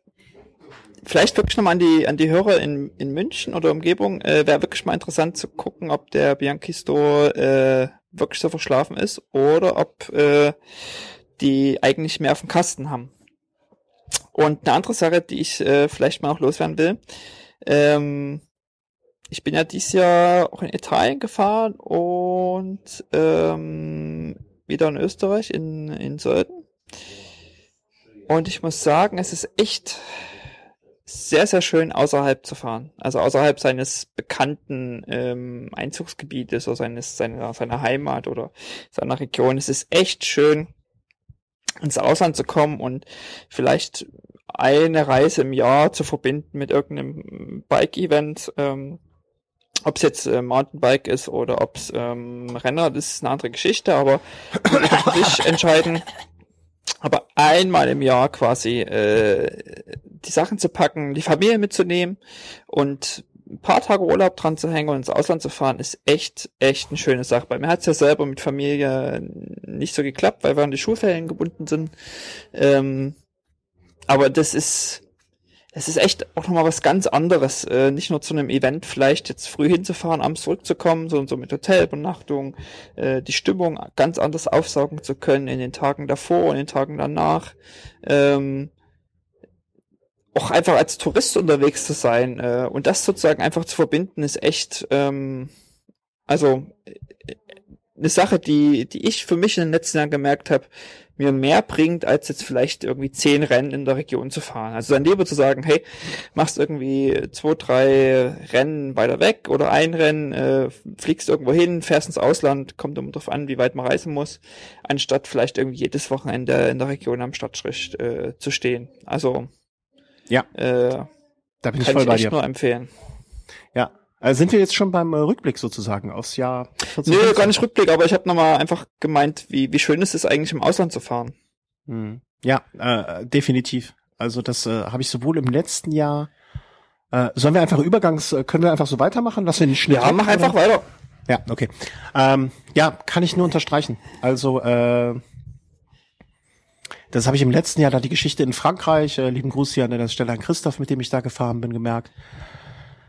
vielleicht wirklich nochmal an die, an die Hörer in, in München oder Umgebung, äh, wäre wirklich mal interessant zu gucken, ob der Bianchisto äh, wirklich so verschlafen ist oder ob äh, die eigentlich mehr auf dem Kasten haben. Und eine andere Sache, die ich äh, vielleicht mal noch loswerden will, ähm, ich bin ja dieses Jahr auch in Italien gefahren und ähm, wieder in Österreich, in, in Sölden. Und ich muss sagen, es ist echt sehr, sehr schön außerhalb zu fahren. Also außerhalb seines bekannten ähm, Einzugsgebietes oder seines, seiner, seiner Heimat oder seiner Region. Es ist echt schön, ins Ausland zu kommen und vielleicht eine Reise im Jahr zu verbinden mit irgendeinem Bike-Event. Ähm, ob es jetzt äh, Mountainbike ist oder ob es ähm, Renner, das ist eine andere Geschichte, aber sich entscheiden. Aber einmal im Jahr quasi äh, die Sachen zu packen, die Familie mitzunehmen und ein paar Tage Urlaub dran zu hängen und ins Ausland zu fahren, ist echt, echt eine schöne Sache. Bei mir hat es ja selber mit Familie nicht so geklappt, weil wir an die Schulferien gebunden sind. Ähm, aber das ist, es ist echt auch nochmal was ganz anderes. Äh, nicht nur zu einem Event vielleicht jetzt früh hinzufahren, abends zurückzukommen, sondern so mit Hotelbenachtung, äh, die Stimmung ganz anders aufsaugen zu können in den Tagen davor und in den Tagen danach. Ähm, auch einfach als Tourist unterwegs zu sein äh, und das sozusagen einfach zu verbinden, ist echt, ähm, also äh, eine Sache, die, die ich für mich in den letzten Jahren gemerkt habe, mir mehr bringt, als jetzt vielleicht irgendwie zehn Rennen in der Region zu fahren. Also dann lieber zu sagen, hey, machst irgendwie zwei, drei Rennen weiter weg oder ein Rennen, äh, fliegst irgendwo hin, fährst ins Ausland, kommt immer drauf an, wie weit man reisen muss, anstatt vielleicht irgendwie jedes Wochenende in der Region am Stadtstrich äh, zu stehen. Also ja, äh, da bin ich kann voll ich bei dir. nur empfehlen. Also sind wir jetzt schon beim äh, Rückblick sozusagen aufs Jahr 14? Nö, gar nicht Rückblick, aber ich habe nochmal einfach gemeint, wie, wie schön es ist eigentlich im Ausland zu fahren. Hm. Ja, äh, definitiv. Also das äh, habe ich sowohl im letzten Jahr. Äh, sollen wir einfach Übergangs, äh, können wir einfach so weitermachen? Lass wir den Schnitt. Ja, mach einfach weiter. Ja, okay. Ähm, ja, kann ich nur unterstreichen. Also äh, das habe ich im letzten Jahr da die Geschichte in Frankreich. Äh, lieben Gruß hier an der Stelle an Christoph, mit dem ich da gefahren bin, gemerkt.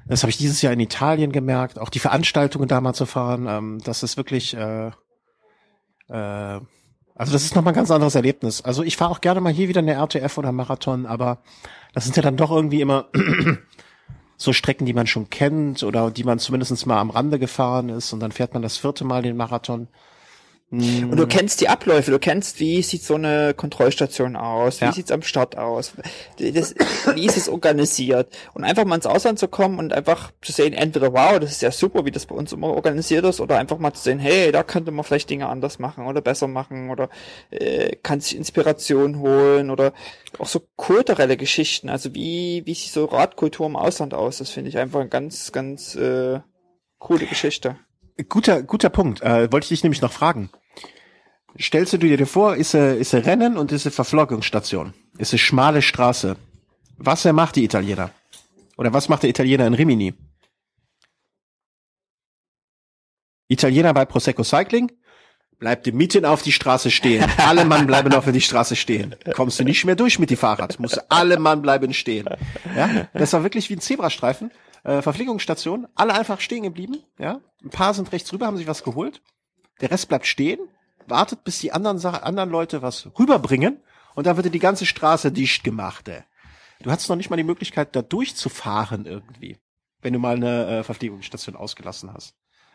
Das habe ich dieses Jahr in Italien gemerkt. Auch die Veranstaltungen da mal zu fahren. Ähm, das ist wirklich. Äh, äh, also das ist nochmal ein ganz anderes Erlebnis. Also ich fahre auch gerne mal hier wieder eine RTF oder Marathon, aber das sind ja dann doch irgendwie immer [clears throat] so Strecken, die man schon kennt oder die man zumindest mal am Rande gefahren ist und dann fährt man das vierte Mal den Marathon. Und du kennst die Abläufe, du kennst, wie sieht so eine Kontrollstation aus, wie Ja. sieht's am Start aus, das, wie ist es organisiert. Und einfach mal ins Ausland zu kommen und einfach zu sehen, entweder wow, das ist ja super, wie das bei uns immer organisiert ist, oder einfach mal zu sehen, hey, da könnte man vielleicht Dinge anders machen oder besser machen oder äh, kann sich Inspiration holen oder auch so kulturelle Geschichten, also wie, wie sieht so Radkultur im Ausland aus, das finde ich einfach eine ganz, ganz äh, coole Geschichte. Guter, guter Punkt. Äh, wollte ich dich nämlich noch fragen. Stellst du dir vor, ist eine, ist eine Rennen und ist eine Verflockungsstation? Ist eine schmale Straße? Was macht die Italiener? Oder was macht der Italiener in Rimini? Italiener bei Prosecco Cycling? Bleibt mitten auf die Straße stehen. Alle Mann bleiben auf die Straße stehen. Kommst du nicht mehr durch mit die Fahrrad. Muss alle Mann bleiben stehen. Ja, das war wirklich wie ein Zebrastreifen. Äh, Verpflegungsstation. Alle einfach stehen geblieben. Ja, ein paar sind rechts rüber, haben sich was geholt. Der Rest bleibt stehen, wartet, bis die anderen Sachen, anderen Leute was rüberbringen. Und dann wird die ganze Straße dicht gemacht. Ey. Du hattest noch nicht mal die Möglichkeit, da durchzufahren irgendwie, wenn du mal eine äh, Verpflegungsstation ausgelassen hast.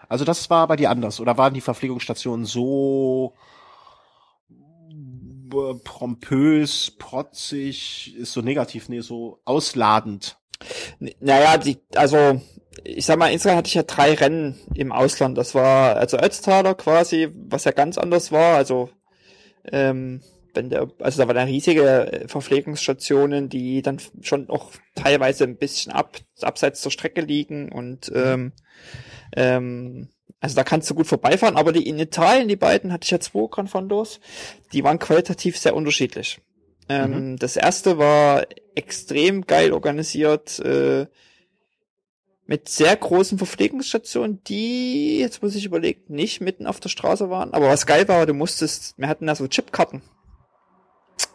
Also das war bei dir anders. Oder waren die Verpflegungsstationen so äh, pompös, protzig, ist so negativ, nee, so ausladend. Naja, die, also ich sag mal, insgesamt hatte ich ja drei Rennen im Ausland. Das war also Ötztaler quasi, was ja ganz anders war. Also ähm, wenn der, also da waren ja riesige äh, Verpflegungsstationen, die dann schon auch teilweise ein bisschen ab, abseits der Strecke liegen und ähm, ähm, Also da kannst du gut vorbeifahren, aber die in Italien, die beiden, hatte ich ja zwei Gran Fondos, die waren qualitativ sehr unterschiedlich. Ähm, mhm. Das erste war extrem geil organisiert, äh, mit sehr großen Verpflegungsstationen, die, jetzt muss ich überlegen, nicht mitten auf der Straße waren. Aber was geil war, du musstest, wir hatten da so Chipkarten.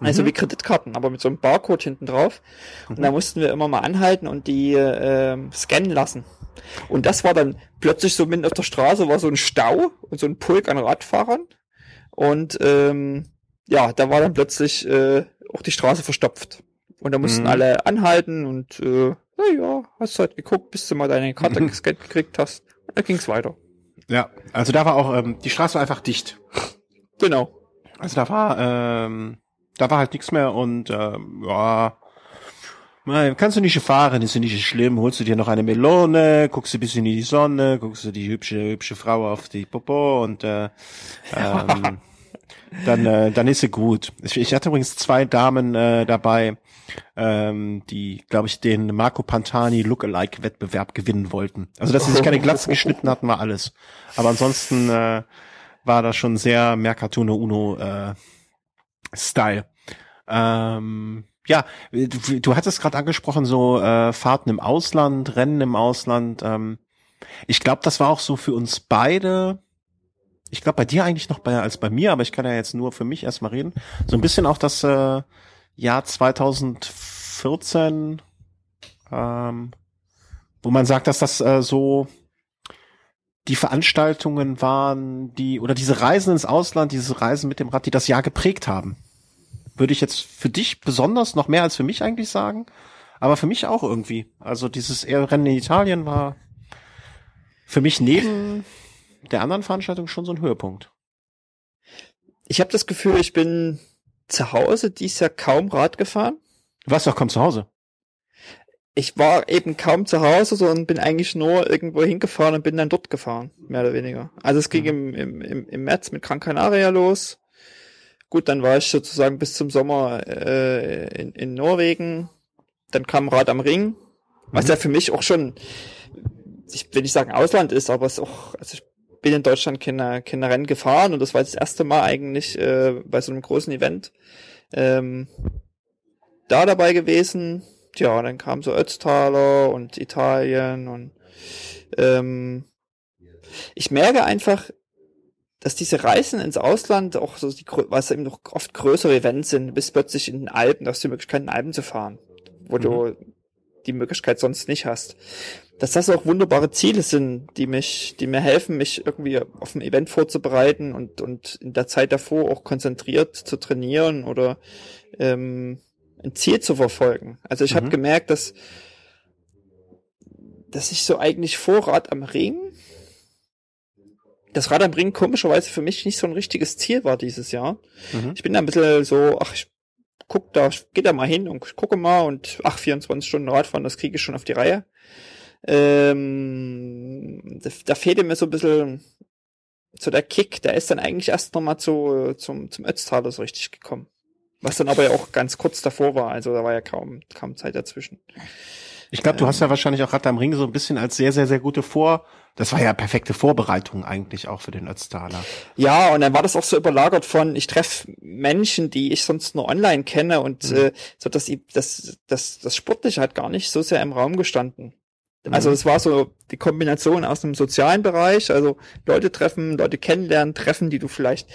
Also mhm. wie Kreditkarten, aber mit so einem Barcode hinten drauf. Mhm. Und da mussten wir immer mal anhalten und die äh, scannen lassen. Und das war dann plötzlich so mitten auf der Straße, war so ein Stau und so ein Pulk an Radfahrern. Und ähm, ja, da war dann plötzlich äh, auch die Straße verstopft. Und da mussten mhm. alle anhalten und äh, naja, hast halt geguckt, bis du mal deine Karte [laughs] gescannt gekriegt hast. Und dann ging's weiter. Ja, also da war auch, ähm, die Straße war einfach dicht. Genau. Also da war, ähm, da war halt nichts mehr und ähm, ja, Nein, kannst du nicht fahren, ist ja nicht schlimm. Holst du dir noch eine Melone, guckst du ein bisschen in die Sonne, guckst du die hübsche, hübsche Frau auf die Popo und äh, [laughs] ähm, dann, äh, dann ist sie gut. Ich, ich hatte übrigens zwei Damen äh, dabei, ähm, die, glaube ich, den Marco Pantani Lookalike-Wettbewerb gewinnen wollten. Also, dass sie sich keine Glatze geschnitten hatten, war alles. Aber ansonsten äh, war das schon sehr Mercatuno Uno äh, Style. Ähm, ja, du, du hattest gerade angesprochen, so äh, Fahrten im Ausland, Rennen im Ausland. Ähm, ich glaube, das war auch so für uns beide. Ich glaube, bei dir eigentlich noch bei, als bei mir, aber ich kann ja jetzt nur für mich erstmal reden. So ein bisschen auch das äh, Jahr 2014, ähm, wo man sagt, dass das äh, so die Veranstaltungen waren, die oder diese Reisen ins Ausland, diese Reisen mit dem Rad, die das Jahr geprägt haben würde ich jetzt für dich besonders noch mehr als für mich eigentlich sagen. Aber für mich auch irgendwie. Also dieses Rennen in Italien war für mich neben [clears throat] der anderen Veranstaltung schon so ein Höhepunkt. Ich habe das Gefühl, ich bin zu Hause dies Jahr kaum Rad gefahren. Du warst doch kaum zu Hause. Ich war eben kaum zu Hause, sondern bin eigentlich nur irgendwo hingefahren und bin dann dort gefahren, mehr oder weniger. Also es ging mhm. im, im, im März mit Gran Canaria los. Gut, dann war ich sozusagen bis zum Sommer äh, in, in Norwegen. Dann kam Rad am Ring, was mhm. ja für mich auch schon, ich will nicht sagen Ausland ist, aber es auch, also ich bin in Deutschland keine, keine Rennen gefahren und das war das erste Mal eigentlich äh, bei so einem großen Event ähm, da dabei gewesen. Tja, dann kam so Ötztaler und Italien und ähm, ich merke einfach, dass diese Reisen ins Ausland auch so die, was eben noch oft größere Events sind, bis plötzlich in den Alpen, da hast du die Möglichkeit, in den Alpen zu fahren, wo mhm. du die Möglichkeit sonst nicht hast. Dass das auch wunderbare Ziele sind, die mich, die mir helfen, mich irgendwie auf ein Event vorzubereiten und, und in der Zeit davor auch konzentriert zu trainieren oder ähm, ein Ziel zu verfolgen. Also ich mhm. habe gemerkt, dass dass ich so eigentlich Vorrat am Ring das Rad am Ring komischerweise für mich nicht so ein richtiges Ziel war dieses Jahr. Mhm. Ich bin da ein bisschen so, ach, ich guck da, ich geh da mal hin und gucke mal und ach, 24 Stunden Radfahren, das kriege ich schon auf die Reihe. Ähm, da, da fehlte mir so ein bisschen so der Kick, der ist dann eigentlich erst nochmal zu, zum, zum Ötztaler so richtig gekommen. Was dann aber ja auch ganz kurz davor war, also da war ja kaum, kaum Zeit dazwischen. Ich glaube, du hast ja wahrscheinlich auch Rad am Ring so ein bisschen als sehr, sehr, sehr gute Vor, das war ja perfekte Vorbereitung eigentlich auch für den Ötztaler. Ja, und dann war das auch so überlagert von, ich treffe Menschen, die ich sonst nur online kenne und mhm. äh, so, dass das, das, das Sportliche hat gar nicht so sehr im Raum gestanden. Also es war so die Kombination aus dem sozialen Bereich, also Leute treffen, Leute kennenlernen, treffen, die du vielleicht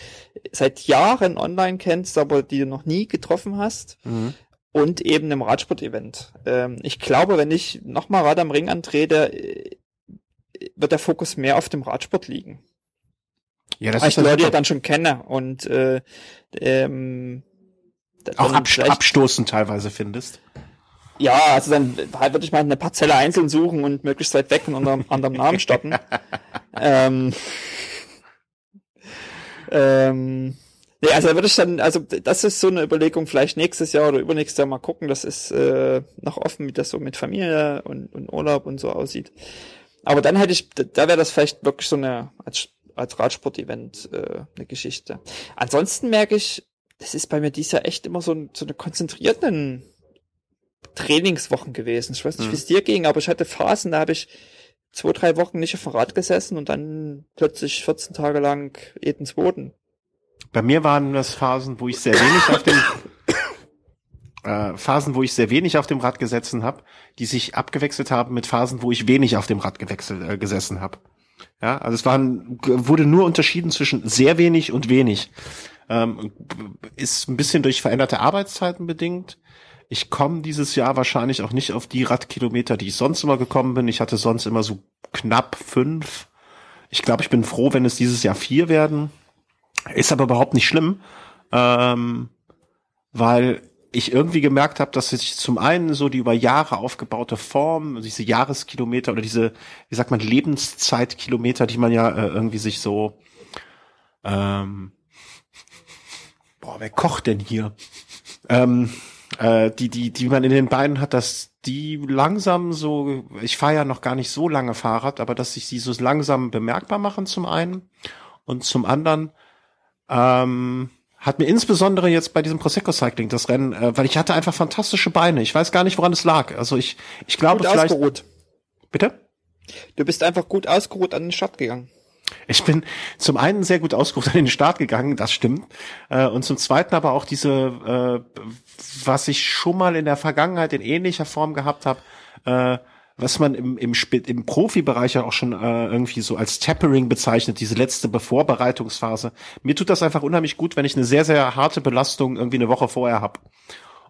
seit Jahren online kennst, aber die du noch nie getroffen hast. Mhm und eben einem Radsport-Event. Ähm, ich glaube, wenn ich nochmal Rad am Ring antrete, äh, wird der Fokus mehr auf dem Radsport liegen. Ja, das Weil ist ich die Leute ja dann schon kenne und äh, ähm, auch abst abstoßend teilweise findest. Ja, also dann halt würde ich mal eine Parzelle einzeln suchen und möglichst weit weg und unter [laughs] anderem Namen starten. ähm, ähm, Nee, also da würde ich dann, also das ist so eine Überlegung, vielleicht nächstes Jahr oder übernächstes Jahr mal gucken. Das ist äh, noch offen, wie das so mit Familie und, und Urlaub und so aussieht. Aber dann hätte ich, da wäre das vielleicht wirklich so eine, als, als Radsport-Event äh, eine Geschichte. Ansonsten merke ich, das ist bei mir dies Jahr echt immer so, so eine konzentrierten Trainingswochen gewesen. Ich weiß nicht, mhm. wie es dir ging, aber ich hatte Phasen, da habe ich zwei, drei Wochen nicht auf dem Rad gesessen und dann plötzlich 14 Tage lang jeden zweiten. Bei mir waren das Phasen, wo ich sehr wenig auf dem äh, Phasen, wo ich sehr wenig auf dem Rad gesessen habe, die sich abgewechselt haben mit Phasen, wo ich wenig auf dem Rad gewechselt äh, gesessen habe. Ja, also es waren wurde nur unterschieden zwischen sehr wenig und wenig. Ähm, ist ein bisschen durch veränderte Arbeitszeiten bedingt. Ich komme dieses Jahr wahrscheinlich auch nicht auf die Radkilometer, die ich sonst immer gekommen bin. Ich hatte sonst immer so knapp fünf. Ich glaube, ich bin froh, wenn es dieses Jahr vier werden. Ist aber überhaupt nicht schlimm, ähm, weil ich irgendwie gemerkt habe, dass sich zum einen so die über Jahre aufgebaute Form, diese Jahreskilometer oder diese, wie sagt man, Lebenszeitkilometer, die man ja äh, irgendwie sich so, ähm, boah, wer kocht denn hier? Ähm, äh, die, die, die man in den Beinen hat, dass die langsam so, ich fahre ja noch gar nicht so lange Fahrrad, aber dass sich die so langsam bemerkbar machen zum einen und zum anderen ähm, hat mir insbesondere jetzt bei diesem Prosecco Cycling das Rennen, äh, weil ich hatte einfach fantastische Beine. Ich weiß gar nicht, woran es lag. Also ich, ich glaube gut vielleicht. Ausgeruht. Bitte? Du bist einfach gut ausgeruht an den Start gegangen. Ich bin zum einen sehr gut ausgeruht an den Start gegangen, das stimmt. Äh, und zum zweiten aber auch diese, äh, was ich schon mal in der Vergangenheit in ähnlicher Form gehabt habe, äh, was man im, im, im Profibereich ja auch schon äh, irgendwie so als Tappering bezeichnet, diese letzte Bevorbereitungsphase. Mir tut das einfach unheimlich gut, wenn ich eine sehr, sehr harte Belastung irgendwie eine Woche vorher habe.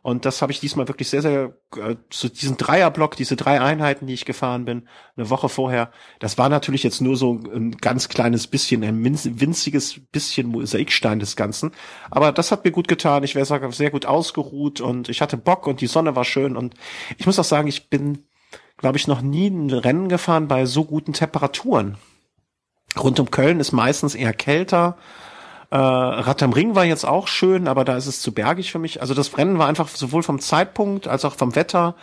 Und das habe ich diesmal wirklich sehr, sehr, äh, zu diesen Dreierblock, diese drei Einheiten, die ich gefahren bin, eine Woche vorher, das war natürlich jetzt nur so ein ganz kleines bisschen, ein winziges bisschen Mosaikstein des Ganzen. Aber das hat mir gut getan. Ich wäre sehr gut ausgeruht und ich hatte Bock und die Sonne war schön. Und ich muss auch sagen, ich bin, glaube ich, noch nie ein Rennen gefahren bei so guten Temperaturen. Rund um Köln ist meistens eher kälter. Äh, Rad am Ring war jetzt auch schön, aber da ist es zu bergig für mich. Also das Rennen war einfach sowohl vom Zeitpunkt als auch vom Wetter.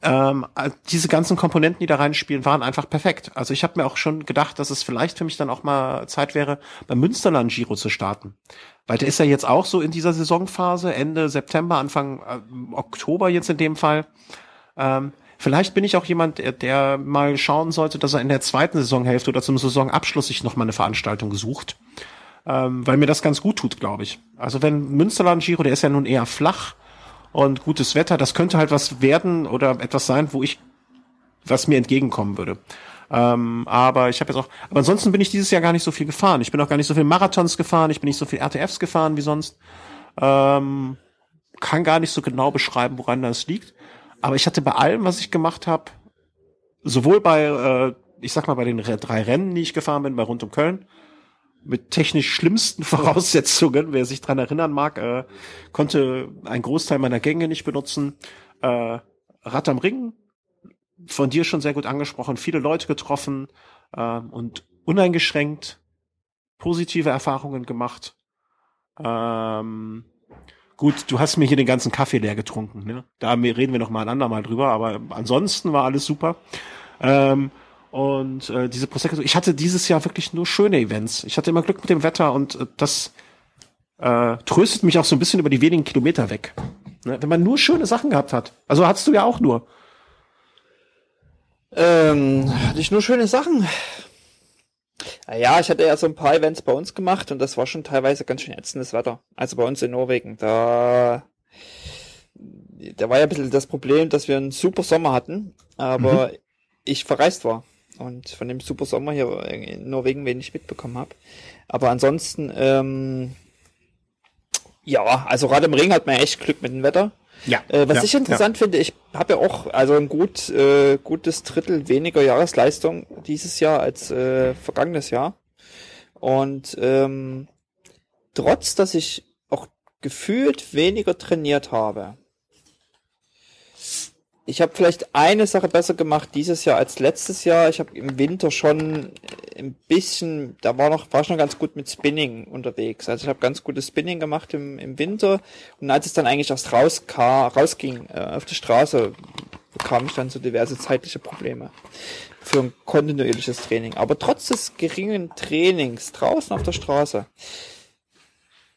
Ähm, diese ganzen Komponenten, die da reinspielen, waren einfach perfekt. Also ich habe mir auch schon gedacht, dass es vielleicht für mich dann auch mal Zeit wäre, beim Münsterland Giro zu starten. Weil der ist ja jetzt auch so in dieser Saisonphase, Ende September, Anfang äh, Oktober jetzt in dem Fall. Ähm, vielleicht bin ich auch jemand, der, der mal schauen sollte, dass er in der zweiten Saisonhälfte oder zum Saisonabschluss sich noch mal eine Veranstaltung sucht ähm, weil mir das ganz gut tut, glaube ich. Also wenn Münsterland Giro, der ist ja nun eher flach und gutes Wetter, das könnte halt was werden oder etwas sein, wo ich, was mir entgegenkommen würde. Ähm, aber ich habe jetzt auch, aber ansonsten bin ich dieses Jahr gar nicht so viel gefahren. Ich bin auch gar nicht so viel Marathons gefahren, ich bin nicht so viel RTFs gefahren wie sonst. Ähm, kann gar nicht so genau beschreiben, woran das liegt. Aber ich hatte bei allem, was ich gemacht habe, sowohl bei, äh, ich sag mal, bei den drei Rennen, die ich gefahren bin, bei rund um Köln, mit technisch schlimmsten [laughs] Voraussetzungen. Wer sich dran erinnern mag, äh, konnte ein Großteil meiner Gänge nicht benutzen. Äh, Rad am Ring, von dir schon sehr gut angesprochen, viele Leute getroffen äh, und uneingeschränkt positive Erfahrungen gemacht. Ähm, gut, du hast mir hier den ganzen Kaffee leer getrunken. Ne? Da reden wir noch mal ein andermal drüber, aber ansonsten war alles super. Ähm, und äh, diese Prosecco, ich hatte dieses Jahr wirklich nur schöne Events. Ich hatte immer Glück mit dem Wetter und äh, das äh, tröstet mich auch so ein bisschen über die wenigen Kilometer weg. Ne? Wenn man nur schöne Sachen gehabt hat. Also hattest du ja auch nur. Ähm, hatte ich nur schöne Sachen. Naja, ich hatte ja so ein paar Events bei uns gemacht und das war schon teilweise ganz schön ätzendes Wetter. Also bei uns in Norwegen. Da, da war ja ein bisschen das Problem, dass wir einen super Sommer hatten, aber mhm. ich verreist war und von dem super Sommer hier in Norwegen wenig mitbekommen habe. Aber ansonsten, ähm, ja, also gerade im Ring hat man echt Glück mit dem Wetter. Ja. Äh, was ja, ich interessant ja. finde, ich habe ja auch also ein gut äh, gutes Drittel weniger Jahresleistung dieses Jahr als äh, vergangenes Jahr. Und ähm, trotz, dass ich auch gefühlt weniger trainiert habe, ich habe vielleicht eine Sache besser gemacht dieses Jahr als letztes Jahr. Ich habe im Winter schon ein bisschen, da war noch, war schon ganz gut mit Spinning unterwegs. Also ich habe ganz gutes Spinning gemacht im, im Winter und als es dann eigentlich erst rauskam, rausging äh, auf die Straße, bekam ich dann so diverse zeitliche Probleme für ein kontinuierliches Training. Aber trotz des geringen Trainings draußen auf der Straße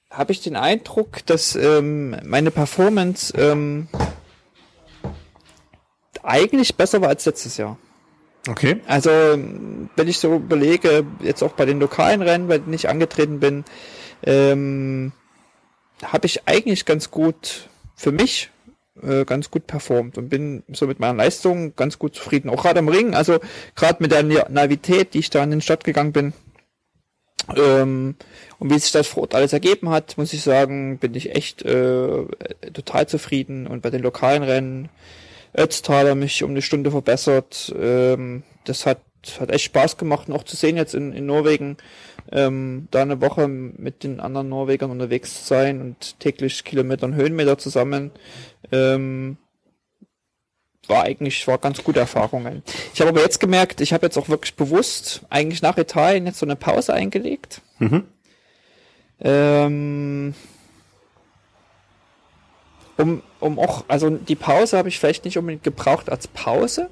habe ich den Eindruck, dass ähm, meine Performance ähm, eigentlich besser war als letztes Jahr. Okay. Also, wenn ich so überlege, jetzt auch bei den lokalen Rennen, bei denen ich angetreten bin, ähm, habe ich eigentlich ganz gut für mich äh, ganz gut performt und bin so mit meiner Leistung ganz gut zufrieden. Auch gerade am Ring, also gerade mit der Navität, die ich da in den Stadt gegangen bin. Ähm, und wie sich das vor Ort alles ergeben hat, muss ich sagen, bin ich echt äh, total zufrieden. Und bei den lokalen Rennen, Ötztaler mich um eine Stunde verbessert. Ähm, das hat, hat echt Spaß gemacht, noch zu sehen jetzt in, in Norwegen, ähm, da eine Woche mit den anderen Norwegern unterwegs zu sein und täglich Kilometer und Höhenmeter zusammen. Ähm, war eigentlich, war ganz gute Erfahrungen. Ich habe aber jetzt gemerkt, ich habe jetzt auch wirklich bewusst eigentlich nach Italien jetzt so eine Pause eingelegt. Mhm. Ähm, um, um auch, also die Pause habe ich vielleicht nicht unbedingt gebraucht als Pause,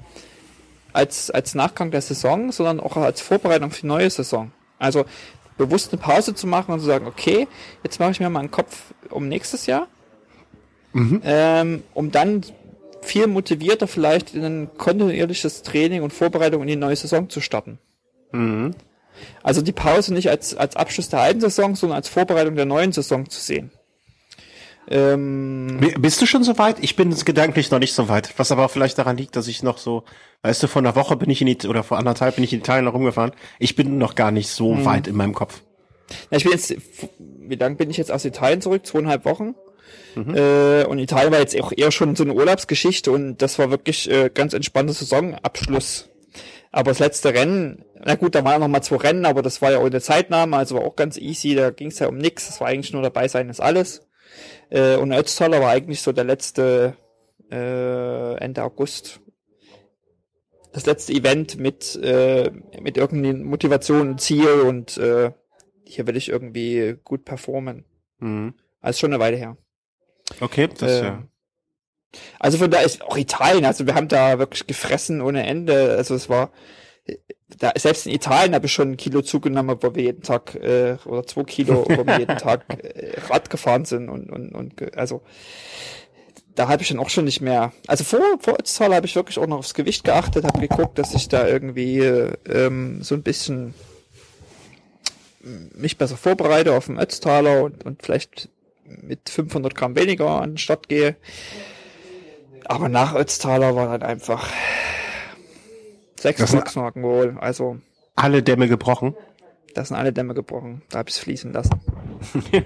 als, als Nachgang der Saison, sondern auch als Vorbereitung für die neue Saison. Also bewusst eine Pause zu machen und zu sagen, okay, jetzt mache ich mir mal einen Kopf um nächstes Jahr, mhm. ähm, um dann viel motivierter vielleicht in ein kontinuierliches Training und Vorbereitung in die neue Saison zu starten. Mhm. Also die Pause nicht als, als Abschluss der alten Saison, sondern als Vorbereitung der neuen Saison zu sehen. Ähm, Bist du schon so weit? Ich bin gedanklich noch nicht so weit. Was aber vielleicht daran liegt, dass ich noch so, weißt du, vor einer Woche bin ich in die, oder vor anderthalb bin ich in Italien noch rumgefahren. Ich bin noch gar nicht so mhm. weit in meinem Kopf. Na, ich bin jetzt, wie lange bin ich jetzt aus Italien zurück? Zweieinhalb Wochen. Mhm. Äh, und Italien war jetzt auch eher schon so eine Urlaubsgeschichte und das war wirklich äh, ganz entspannter Saisonabschluss. Aber das letzte Rennen, na gut, da waren noch mal zwei Rennen, aber das war ja ohne Zeitnahme, also war auch ganz easy, da ging es ja um nix, das war eigentlich nur dabei sein ist alles. Äh, und Ötztaler war eigentlich so der letzte äh, Ende August. Das letzte Event mit, äh, mit irgendeiner Motivation und Ziel und äh, hier will ich irgendwie gut performen. Mhm. Also schon eine Weile her. Okay, das äh, ja. Also von da ist auch Italien, also wir haben da wirklich gefressen ohne Ende. Also es war da, selbst in Italien habe ich schon ein Kilo zugenommen, wo wir jeden Tag äh, oder zwei Kilo, wo wir jeden [laughs] Tag äh, Rad gefahren sind und und und also da habe ich dann auch schon nicht mehr. Also vor vor Ötztal habe ich wirklich auch noch aufs Gewicht geachtet, habe geguckt, dass ich da irgendwie ähm, so ein bisschen mich besser vorbereite auf den Ötztaler und, und vielleicht mit 500 Gramm weniger an den Start gehe. Aber nach Ötztaler war dann einfach Sechs Volksmarken wohl, also. Alle Dämme gebrochen? Das sind alle Dämme gebrochen. Da habe ich es fließen lassen. [laughs]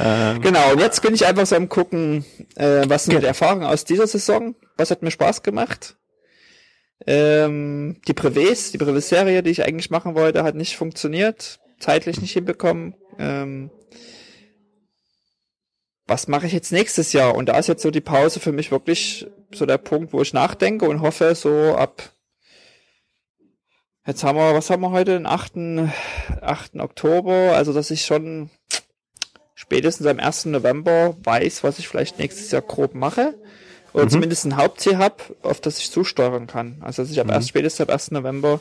ähm. Genau, und jetzt bin ich einfach so am gucken, äh, was sind die Erfahrungen aus dieser Saison? Was hat mir Spaß gemacht? Ähm, die Privés, die Privé-Serie, die ich eigentlich machen wollte, hat nicht funktioniert. Zeitlich nicht hinbekommen. Ähm, was mache ich jetzt nächstes Jahr? Und da ist jetzt so die Pause für mich wirklich so der Punkt, wo ich nachdenke und hoffe, so ab Jetzt haben wir, was haben wir heute, den 8. 8. Oktober, also dass ich schon spätestens am 1. November weiß, was ich vielleicht nächstes Jahr grob mache. Oder mhm. zumindest ein Hauptziel habe, auf das ich zusteuern kann. Also dass ich ab mhm. erst spätestens ab 1. November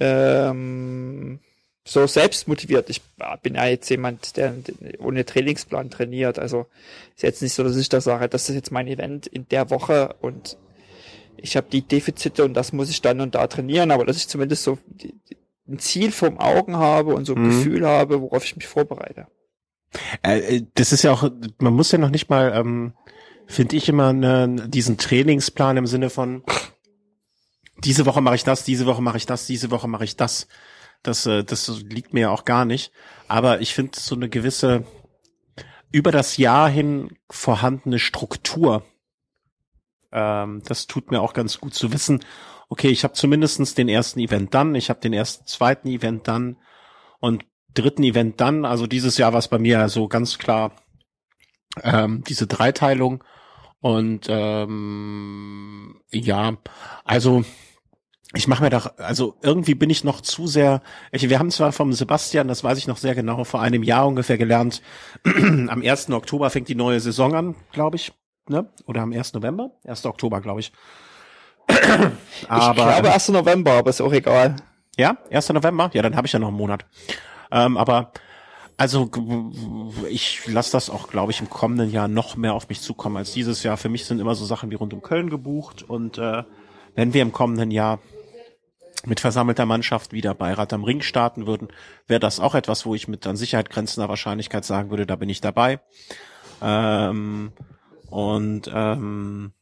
ähm, so selbst motiviert. Ich bin ja jetzt jemand, der ohne Trainingsplan trainiert. Also ist jetzt nicht so, dass ich da sage, das ist jetzt mein Event in der Woche und ich habe die Defizite und das muss ich dann und da trainieren, aber dass ich zumindest so ein Ziel vom Augen habe und so ein mhm. Gefühl habe, worauf ich mich vorbereite. Äh, äh, das ist ja auch, man muss ja noch nicht mal, ähm, finde ich immer, ne, diesen Trainingsplan im Sinne von, diese Woche mache ich das, diese Woche mache ich das, diese Woche mache ich das. Das, äh, das liegt mir ja auch gar nicht. Aber ich finde so eine gewisse über das Jahr hin vorhandene Struktur. Ähm, das tut mir auch ganz gut zu wissen. Okay, ich habe zumindestens den ersten Event dann, ich habe den ersten, zweiten Event dann und dritten Event dann. Also dieses Jahr war es bei mir so ganz klar ähm, diese Dreiteilung. Und ähm, ja, also ich mache mir doch, also irgendwie bin ich noch zu sehr, ich, wir haben zwar vom Sebastian, das weiß ich noch sehr genau, vor einem Jahr ungefähr gelernt, [clears throat] am 1. Oktober fängt die neue Saison an, glaube ich, ne? Oder am 1. November? 1. Oktober, glaube ich. aber, ich glaube 1. November, aber ist auch egal. Ja, 1. November? Ja, dann habe ich ja noch einen Monat. Ähm, aber also ich lasse das auch, glaube ich, im kommenden Jahr noch mehr auf mich zukommen als dieses Jahr. Für mich sind immer so Sachen wie rund um Köln gebucht und äh, wenn wir im kommenden Jahr mit versammelter Mannschaft wieder bei Rad am Ring starten würden, wäre das auch etwas, wo ich mit an Sicherheit grenzender Wahrscheinlichkeit sagen würde, da bin ich dabei. Ähm, und ähm,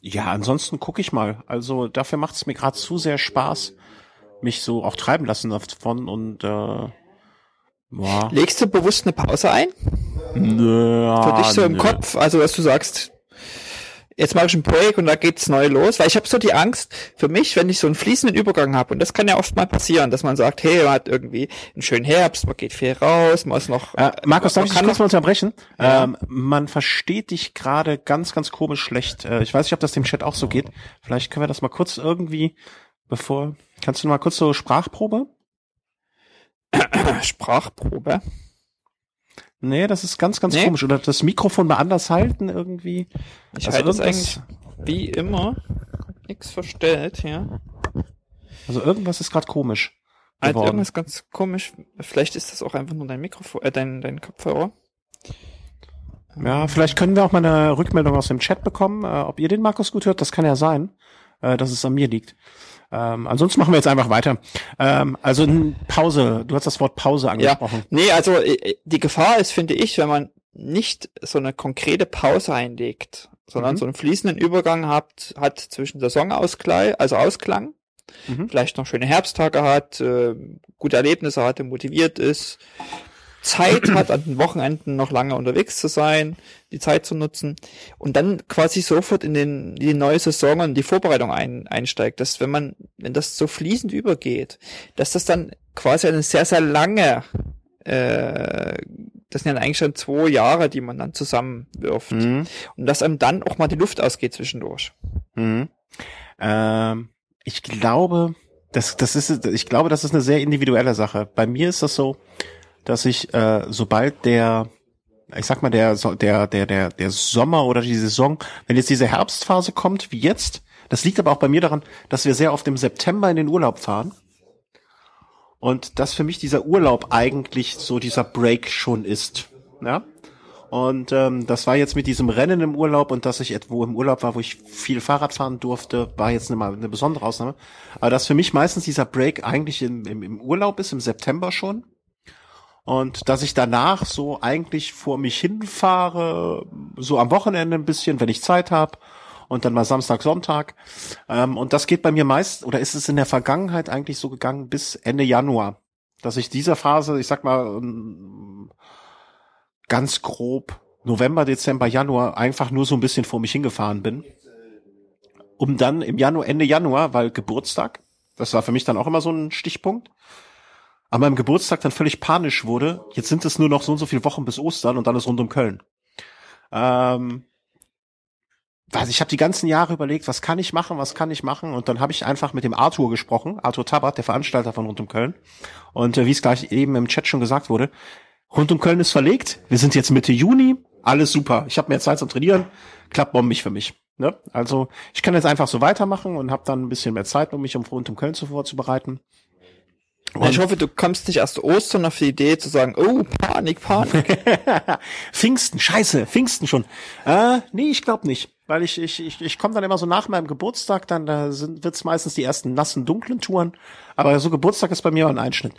ja, ansonsten gucke ich mal. Also dafür macht es mir gerade zu sehr Spaß, mich so auch treiben lassen davon und äh, boah. Legst du bewusst eine Pause ein? Nö, Für dich so im nö. Kopf, also dass du sagst, jetzt mache ich ein Projekt und da geht's neu los, weil ich habe so die Angst für mich, wenn ich so einen fließenden Übergang habe und das kann ja oft mal passieren, dass man sagt, hey, man hat irgendwie einen schönen Herbst, man geht viel raus, man ist noch. Äh, Markus, darf ich dich kurz mal unterbrechen? Ja. Ähm, man versteht dich gerade ganz, ganz komisch schlecht. Äh, ich weiß nicht, ob das dem Chat auch so geht. Vielleicht können wir das mal kurz irgendwie, bevor. Kannst du mal kurz so Sprachprobe? [coughs] Sprachprobe. Nee, das ist ganz, ganz nee. komisch. Oder das Mikrofon mal anders halten irgendwie. Ich also halte es eigentlich wie immer. Nix verstellt, ja. Also irgendwas ist gerade komisch. Also irgendwas ganz komisch. Vielleicht ist das auch einfach nur dein Mikrofon, äh, dein, dein Kopfhörer. Ja, vielleicht können wir auch mal eine Rückmeldung aus dem Chat bekommen, äh, ob ihr den Markus gut hört. Das kann ja sein, äh, dass es an mir liegt. Ähm, ansonsten machen wir jetzt einfach weiter. Ähm, also Pause, du hast das Wort Pause angesprochen. Ja, nee, also äh, die Gefahr ist, finde ich, wenn man nicht so eine konkrete Pause einlegt, sondern mhm. so einen fließenden Übergang hat, hat zwischen Saisonausgleich, also Ausklang, mhm. vielleicht noch schöne Herbsttage hat, äh, gute Erlebnisse hatte, motiviert ist, Zeit hat, an den Wochenenden noch lange unterwegs zu sein, die Zeit zu nutzen und dann quasi sofort in, den, in die neue Saison und die Vorbereitung ein, einsteigt, dass wenn man, wenn das so fließend übergeht, dass das dann quasi eine sehr, sehr lange, äh, das sind ja eigentlich schon zwei Jahre, die man dann zusammenwirft mhm. und dass einem dann auch mal die Luft ausgeht zwischendurch. Mhm. Ähm, ich glaube, das, das ist, ich glaube, das ist eine sehr individuelle Sache. Bei mir ist das so, dass ich, äh, sobald der, ich sag mal, der, der, der, der, der Sommer oder die Saison, wenn jetzt diese Herbstphase kommt, wie jetzt, das liegt aber auch bei mir daran, dass wir sehr oft im September in den Urlaub fahren. Und dass für mich dieser Urlaub eigentlich so dieser Break schon ist. Ja? Und ähm, das war jetzt mit diesem Rennen im Urlaub und dass ich etwo im Urlaub war, wo ich viel Fahrrad fahren durfte, war jetzt eine, eine besondere Ausnahme. Aber dass für mich meistens dieser Break eigentlich im, im, im Urlaub ist, im September schon. Und dass ich danach so eigentlich vor mich hinfahre, so am Wochenende ein bisschen, wenn ich Zeit habe und dann mal Samstag, Sonntag. Ähm, und das geht bei mir meist, oder ist es in der Vergangenheit eigentlich so gegangen bis Ende Januar, dass ich dieser Phase, ich sag mal, ähm, ganz grob November, Dezember, Januar einfach nur so ein bisschen vor mich hingefahren bin. Um dann im Januar, Ende Januar, weil Geburtstag, das war für mich dann auch immer so ein Stichpunkt, an meinem Geburtstag dann völlig panisch wurde. Jetzt sind es nur noch so und so viele Wochen bis Ostern und dann ist rund um Köln. Ähm, also ich habe die ganzen Jahre überlegt, was kann ich machen, was kann ich machen und dann habe ich einfach mit dem Arthur gesprochen, Arthur Tabat, der Veranstalter von Rund um Köln und äh, wie es gleich eben im Chat schon gesagt wurde, Rund um Köln ist verlegt, wir sind jetzt Mitte Juni, alles super, ich habe mehr Zeit zum Trainieren, klappt bombig für mich. Ne? Also ich kann jetzt einfach so weitermachen und habe dann ein bisschen mehr Zeit, um mich um Rund um Köln zu vorzubereiten und ich hoffe, du kommst nicht erst Ostern auf die Idee zu sagen, oh, Panik, Panik. [laughs] Pfingsten, scheiße, Pfingsten schon. Äh, nee, ich glaube nicht. Weil ich, ich, ich, ich komme dann immer so nach meinem Geburtstag, dann da sind wird's meistens die ersten nassen, dunklen Touren. Aber so Geburtstag ist bei mir ein Einschnitt.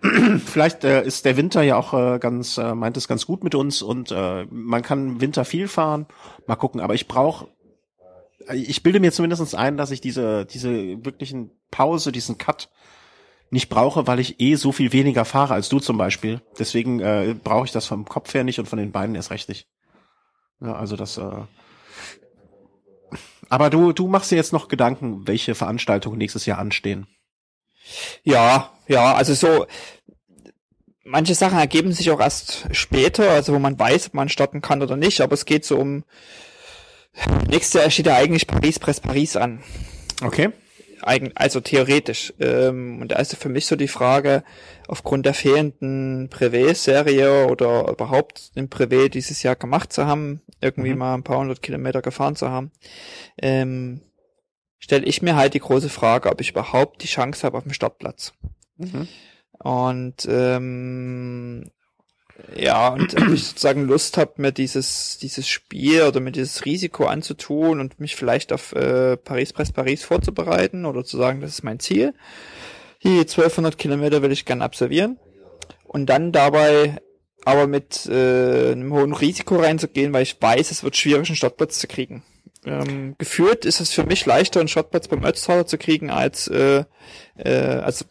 [clears throat] Vielleicht äh, ist der Winter ja auch äh, ganz, äh, meint es ganz gut mit uns und äh, man kann Winter viel fahren. Mal gucken, aber ich brauche ich bilde mir zumindestens ein, dass ich diese, diese wirklichen Pause, diesen Cut nicht brauche, weil ich eh so viel weniger fahre als du zum Beispiel. Deswegen äh, brauche ich das vom Kopf her nicht und von den Beinen erst recht nicht. Ja, also das. Äh aber du, du machst dir jetzt noch Gedanken, welche Veranstaltungen nächstes Jahr anstehen. Ja, ja, also so manche Sachen ergeben sich auch erst später, also wo man weiß, ob man starten kann oder nicht, aber es geht so um nächstes Jahr steht ja eigentlich Paris Press Paris an. Okay also theoretisch. Ähm, und da ist für mich so die Frage, aufgrund der fehlenden Privé-Serie oder überhaupt den Privé dieses Jahr gemacht zu haben, irgendwie mhm. mal ein paar hundert Kilometer gefahren zu haben, ähm, stelle ich mir halt die große Frage, ob ich überhaupt die Chance habe auf dem Startplatz. Mhm. Und ähm, Ja, und ob ich sozusagen Lust habe, mir dieses, dieses Spiel oder mir dieses Risiko anzutun und mich vielleicht auf äh, Paris Press Paris vorzubereiten oder zu sagen, das ist mein Ziel. Die 1200 Kilometer will ich gern absolvieren. Und dann dabei aber mit äh, einem hohen Risiko reinzugehen, weil ich weiß, es wird schwierig, einen Startplatz zu kriegen. Ähm, geführt ist es für mich leichter, einen Startplatz beim Ötztaler zu kriegen, als, äh, äh, als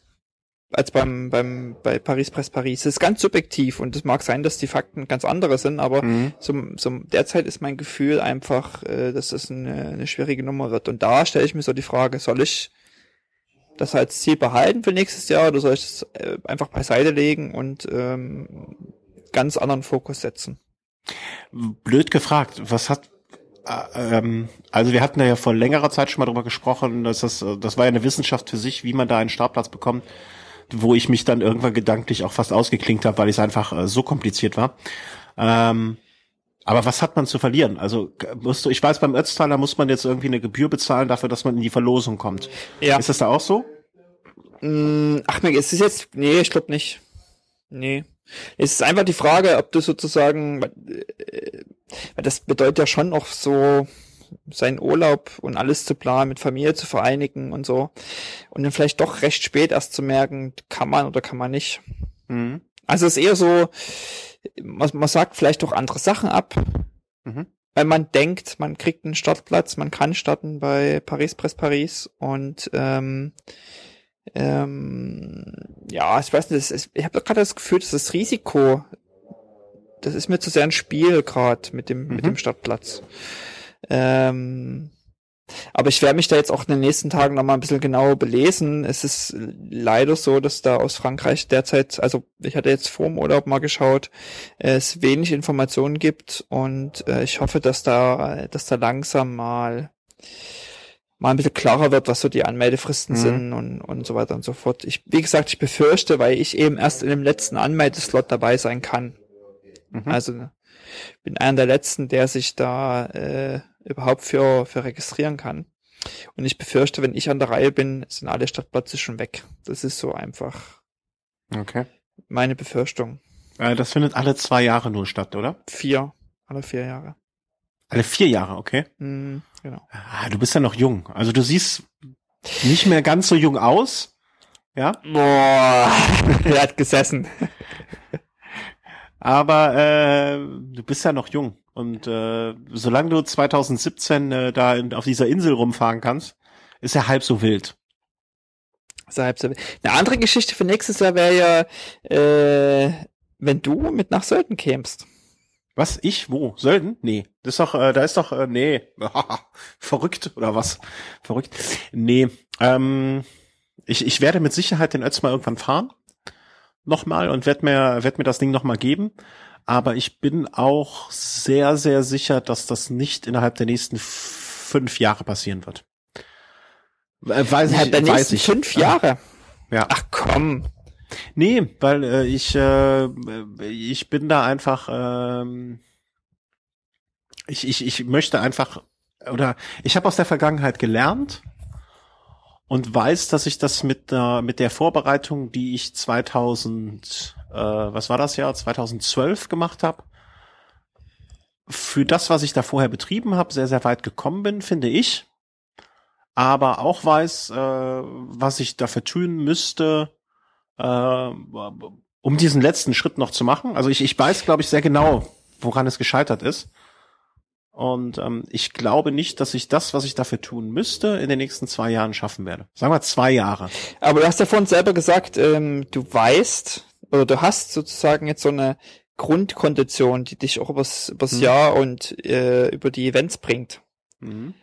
als beim, beim, bei Paris Press Paris. Das ist ganz subjektiv und es mag sein, dass die Fakten ganz andere sind, aber mhm. so, so derzeit ist mein Gefühl einfach, äh, dass das eine, eine schwierige Nummer wird. Und da stelle ich mir so die Frage, soll ich das als Ziel behalten für nächstes Jahr oder soll ich es äh, einfach beiseite legen und ähm, ganz anderen Fokus setzen? Blöd gefragt, was hat äh, ähm, also wir hatten ja vor längerer Zeit schon mal darüber gesprochen, dass das, das war ja eine Wissenschaft für sich, wie man da einen Startplatz bekommt wo ich mich dann irgendwann gedanklich auch fast ausgeklinkt habe, weil es einfach äh, so kompliziert war. Ähm, aber was hat man zu verlieren? Also musst du, ich weiß, beim Ötztaler muss man jetzt irgendwie eine Gebühr bezahlen dafür, dass man in die Verlosung kommt. Ja. Ist das da auch so? Mm, ach, es ist jetzt, nee, ich glaube nicht. Nee. Es ist einfach die Frage, ob du sozusagen, äh, das bedeutet ja schon auch so, seinen Urlaub und alles zu planen, mit Familie zu vereinigen und so. Und dann vielleicht doch recht spät erst zu merken, kann man oder kann man nicht. Mhm. Also es ist eher so, man, man sagt vielleicht auch andere Sachen ab. Mhm. Weil man denkt, man kriegt einen Startplatz, man kann starten bei Paris Press Paris und ähm, ähm, ja, ich weiß nicht, ist, ich habe gerade das Gefühl, dass das Risiko, das ist mir zu sehr ein Spiel gerade mit dem mhm. mit dem Startplatz. Ähm, aber ich werde mich da jetzt auch in den nächsten Tagen nochmal ein bisschen genauer belesen. Es ist leider so, dass da aus Frankreich derzeit, also ich hatte jetzt vor dem Urlaub mal geschaut, es wenig Informationen gibt und äh, ich hoffe, dass da, dass da langsam mal mal ein bisschen klarer wird, was so die Anmeldefristen mhm. sind und, und so weiter und so fort. Ich, wie gesagt, ich befürchte, weil ich eben erst in dem letzten Anmeldeslot dabei sein kann. Mhm. Also bin einer der letzten, der sich da äh, überhaupt für, für registrieren kann. Und ich befürchte, wenn ich an der Reihe bin, sind alle Stadtplätze schon weg. Das ist so einfach. Okay. Meine Befürchtung. Äh, das findet alle zwei Jahre nur statt, oder? Vier. Alle vier Jahre. Alle vier Jahre, okay. Mm, genau. Ah, du bist ja noch jung. Also du siehst nicht mehr ganz so jung aus. Ja? Boah, [laughs] er hat gesessen. Aber äh, du bist ja noch jung. Und äh, solange du 2017 äh, da in, auf dieser Insel rumfahren kannst, ist er halb so wild. Ist halb so wild. Eine andere Geschichte für nächstes Jahr wäre ja, äh, wenn du mit nach Sölden kämst. Was? Ich? Wo? Sölden? Nee. Das ist doch, äh, da ist doch, äh, nee. [laughs] Verrückt oder was? Verrückt. Nee. Ähm, ich, ich werde mit Sicherheit den Ötz mal irgendwann fahren nochmal und werde mir, werd mir das Ding nochmal geben. Aber ich bin auch sehr, sehr sicher, dass das nicht innerhalb der nächsten fünf Jahre passieren wird. Äh, weiß ich, der weiß ich. fünf Jahre? Ja. Ach komm. Nee, weil äh, ich, äh, ich bin da einfach, ähm, ich, ich, ich möchte einfach, oder ich habe aus der Vergangenheit gelernt und weiß, dass ich das mit der, mit der Vorbereitung, die ich 2000, äh, was war das Jahr, 2012 gemacht habe, für das, was ich da vorher betrieben habe, sehr, sehr weit gekommen bin, finde ich. Aber auch weiß, äh, was ich dafür tun müsste, äh, um diesen letzten Schritt noch zu machen. Also ich, ich weiß, glaube ich, sehr genau, woran es gescheitert ist. Und ähm, ich glaube nicht, dass ich das, was ich dafür tun müsste, in den nächsten zwei Jahren schaffen werde. Sagen wir zwei Jahre. Aber du hast ja vorhin selber gesagt, ähm, du weißt oder du hast sozusagen jetzt so eine Grundkondition, die dich auch übers, übers mhm. Jahr und äh, über die Events bringt. Mhm.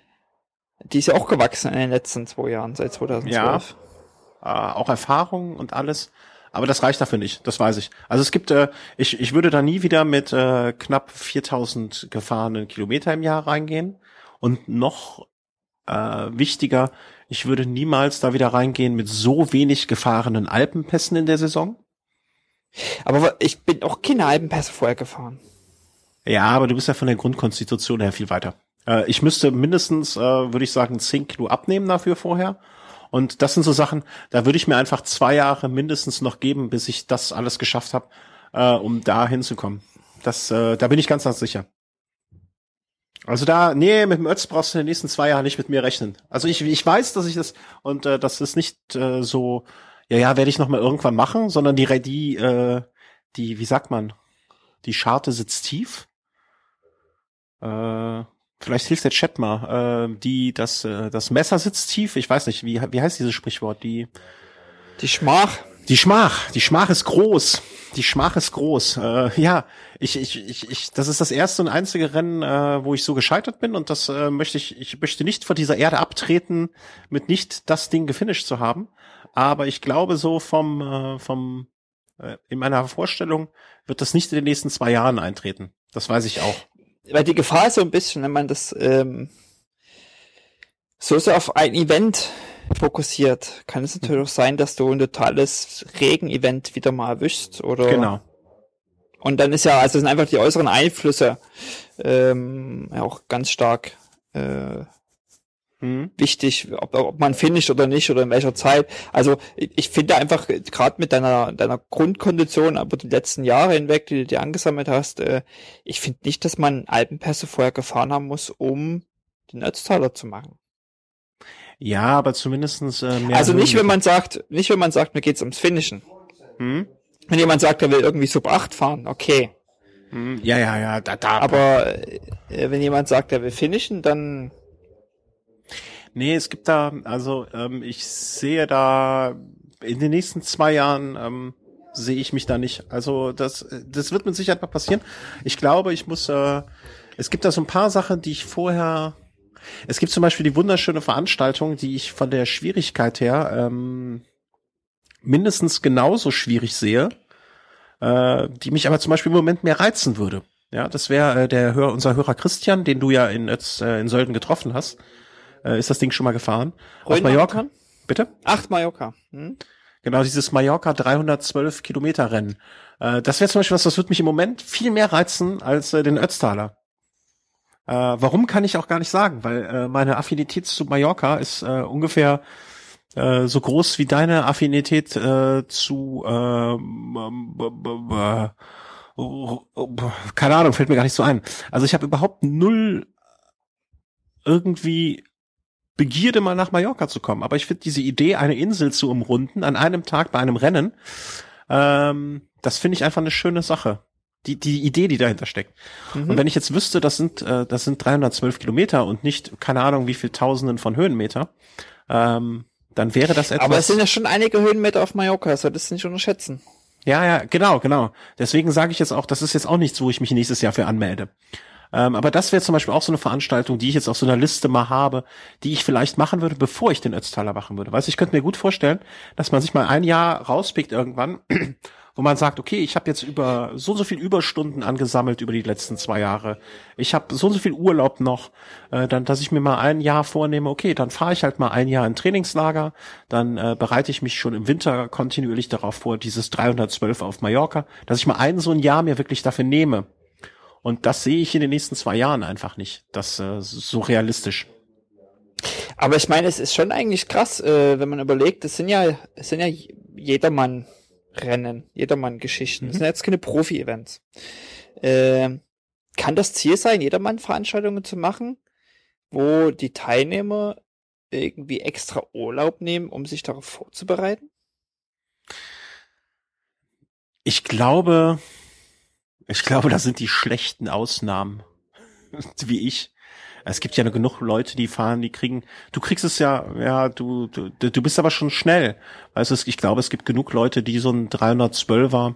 Die ist ja auch gewachsen in den letzten zwei Jahren, seit 2012. Ja, äh, auch Erfahrung und alles. Aber das reicht dafür nicht, das weiß ich. Also es gibt, äh, ich, ich würde da nie wieder mit äh, knapp 4000 gefahrenen Kilometer im Jahr reingehen. Und noch äh, wichtiger, ich würde niemals da wieder reingehen mit so wenig gefahrenen Alpenpässen in der Saison. Aber ich bin auch keine Alpenpässe vorher gefahren. Ja, aber du bist ja von der Grundkonstitution her viel weiter. Äh, ich müsste mindestens, äh, würde ich sagen, 10 Kilo abnehmen dafür vorher. Und das sind so Sachen, da würde ich mir einfach zwei Jahre mindestens noch geben, bis ich das alles geschafft habe. äh, um da hinzukommen. Das, äh, da bin ich ganz, ganz sicher. Also da, nee, mit dem Ötz brauchst du in den nächsten zwei Jahren nicht mit mir rechnen. Also ich, ich weiß, dass ich das, und äh, das ist nicht äh, so, ja, ja, werde ich noch mal irgendwann machen, sondern die, die, äh, die, wie sagt man, die Scharte sitzt tief. Äh, vielleicht hilft der Chat mal. Äh, die, das, äh, das Messer sitzt tief. Ich weiß nicht, wie, wie heißt dieses Sprichwort? Die, die Schmach. Die Schmach, die Schmach ist groß. Die Schmach ist groß. Äh, ja, ich, ich, ich, ich, das ist das erste und einzige Rennen, äh, wo ich so gescheitert bin und das äh, möchte ich, ich möchte nicht von dieser Erde abtreten, mit nicht das Ding gefinisht zu haben. Aber ich glaube so vom, äh, vom, äh, in meiner Vorstellung wird das nicht in den nächsten zwei Jahren eintreten. Das weiß ich auch. Weil die Gefahr ist so ein bisschen, wenn man das ähm, so so auf ein Event fokussiert, kann es natürlich auch sein, dass du ein totales Regen-Event wieder mal erwischst oder. Genau. Und dann ist ja, also sind einfach die äußeren Einflüsse ähm, ja auch ganz stark äh, mhm. wichtig, ob, ob man finisht oder nicht oder in welcher Zeit. Also ich, ich finde einfach gerade mit deiner deiner Grundkondition, aber die letzten Jahre hinweg, die du dir angesammelt hast, äh, ich finde nicht, dass man Alpenpässe vorher gefahren haben muss, um den Ötztaler zu machen. Ja, aber zumindestens äh, mehr. Also nicht, wenn man sagt, nicht wenn man sagt, mir geht's ums Finishen. Hm? Wenn jemand sagt, er will irgendwie Sub 8 fahren, okay. Hm, ja, ja, ja, da, da. Aber äh, wenn jemand sagt, er will finishen, dann. Nee, es gibt da, also ähm, ich sehe da in den nächsten zwei Jahren ähm, sehe ich mich da nicht. Also das, das wird mit Sicherheit mal passieren. Ich glaube, ich muss, äh, es gibt da so ein paar Sachen, die ich vorher es gibt zum Beispiel die wunderschöne Veranstaltung, die ich von der Schwierigkeit her ähm, mindestens genauso schwierig sehe, äh, die mich aber zum Beispiel im Moment mehr reizen würde. Ja, das wäre äh, der Hör, unser Hörer Christian, den du ja in, äh, in Sölden getroffen hast. Äh, ist das Ding schon mal gefahren? Auf Mallorca? Bitte? Acht Mallorca. Hm? Genau, dieses Mallorca 312 Kilometer Rennen. Äh, das wäre zum Beispiel was, das würde mich im Moment viel mehr reizen als äh, den Ötztaler. Äh, warum kann ich auch gar nicht sagen, weil äh, meine Affinität zu Mallorca ist äh, ungefähr äh, so groß wie deine Affinität äh, zu äh, keine Ahnung, fällt mir gar nicht so ein. Also ich habe überhaupt null irgendwie Begierde mal nach Mallorca zu kommen. Aber ich finde diese Idee, eine Insel zu umrunden an einem Tag bei einem Rennen, ähm, das finde ich einfach eine schöne Sache die, die Idee, die dahinter steckt. Mhm. Und wenn ich jetzt wüsste, das sind, äh, das sind 312 Kilometer und nicht, keine Ahnung, wie viel Tausenden von Höhenmeter, ähm, dann wäre das etwas. Aber es sind ja schon einige Höhenmeter auf Mallorca, solltest du nicht unterschätzen. Ja, ja, genau, genau. Deswegen sage ich jetzt auch, das ist jetzt auch nichts, wo ich mich nächstes Jahr für anmelde. Ähm, aber das wäre zum Beispiel auch so eine Veranstaltung, die ich jetzt auf so einer Liste mal habe, die ich vielleicht machen würde, bevor ich den Ötztaler machen würde. Weißt du, ich könnte mir gut vorstellen, dass man sich mal ein Jahr rauspickt irgendwann [clears throat] wo man sagt, okay, ich habe jetzt über so und so viel Überstunden angesammelt über die letzten zwei Jahre. Ich habe so und so viel Urlaub noch, äh, dann, dass ich mir mal ein Jahr vornehme, okay, dann fahre ich halt mal ein Jahr in Trainingslager, dann äh, bereite ich mich schon im Winter kontinuierlich darauf vor, dieses 312 auf Mallorca, dass ich mal ein so ein Jahr mir wirklich dafür nehme. Und das sehe ich in den nächsten zwei Jahren einfach nicht. Das äh, so realistisch. Aber ich meine, es ist schon eigentlich krass, äh, wenn man überlegt, es sind ja, es sind ja jedermann Rennen, Jedermann-Geschichten. Das mhm. sind jetzt keine Profi-Events. Äh, kann das Ziel sein, Jedermann-Veranstaltungen zu machen, wo die Teilnehmer irgendwie extra Urlaub nehmen, um sich darauf vorzubereiten? Ich glaube, ich glaube, das sind die schlechten Ausnahmen, [laughs] wie ich. Es gibt ja genug Leute, die fahren, die kriegen, du kriegst es ja, ja, du, du, du bist aber schon schnell. Also ich glaube, es gibt genug Leute, die so ein 312er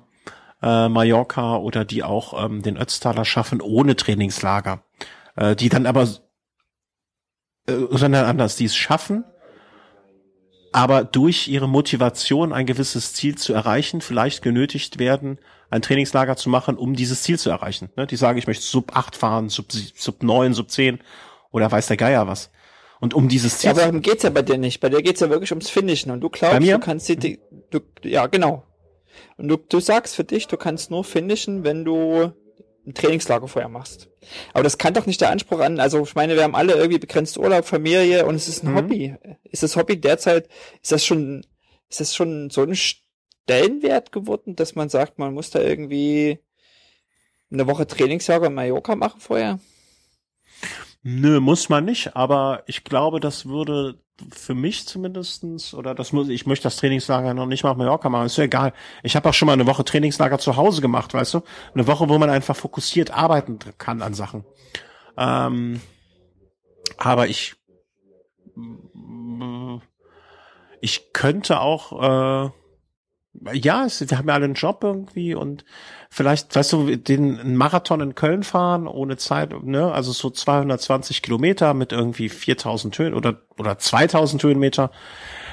äh, Mallorca oder die auch ähm, den Ötztaler schaffen ohne Trainingslager. Äh, die dann aber, äh, sondern anders, die es schaffen, aber durch ihre Motivation ein gewisses Ziel zu erreichen, vielleicht genötigt werden, ein Trainingslager zu machen, um dieses Ziel zu erreichen. Ne? Die sagen, ich möchte Sub 8 fahren, Sub, Sub 9, Sub 10 oder weiß der Geier was. Und um dieses Ziel. Ja, aber darum geht's ja bei dir nicht. Bei dir geht's ja wirklich ums Finishen. Und du glaubst, du kannst die, du, ja, genau. Und du, du sagst für dich, du kannst nur finishen, wenn du ein Trainingslager vorher machst. Aber das kann doch nicht der Anspruch an, also ich meine, wir haben alle irgendwie begrenzt Urlaub, Familie und es ist ein mhm. Hobby. Ist das Hobby derzeit, ist das schon, ist das schon so ein Stellenwert geworden, dass man sagt, man muss da irgendwie eine Woche Trainingslager in Mallorca machen vorher? Nö, muss man nicht, aber ich glaube, das würde für mich zumindestens oder das muss ich möchte das Trainingslager noch nicht mal auf Mallorca machen, ist ja egal. Ich habe auch schon mal eine Woche Trainingslager zu Hause gemacht, weißt du? Eine Woche, wo man einfach fokussiert arbeiten kann an Sachen. Ähm, aber ich ich könnte auch äh, ja, es, wir haben ja alle einen Job irgendwie und vielleicht, weißt du, den Marathon in Köln fahren ohne Zeit, ne, also so 220 Kilometer mit irgendwie 4000 Höhen oder, oder 2000 Höhenmeter.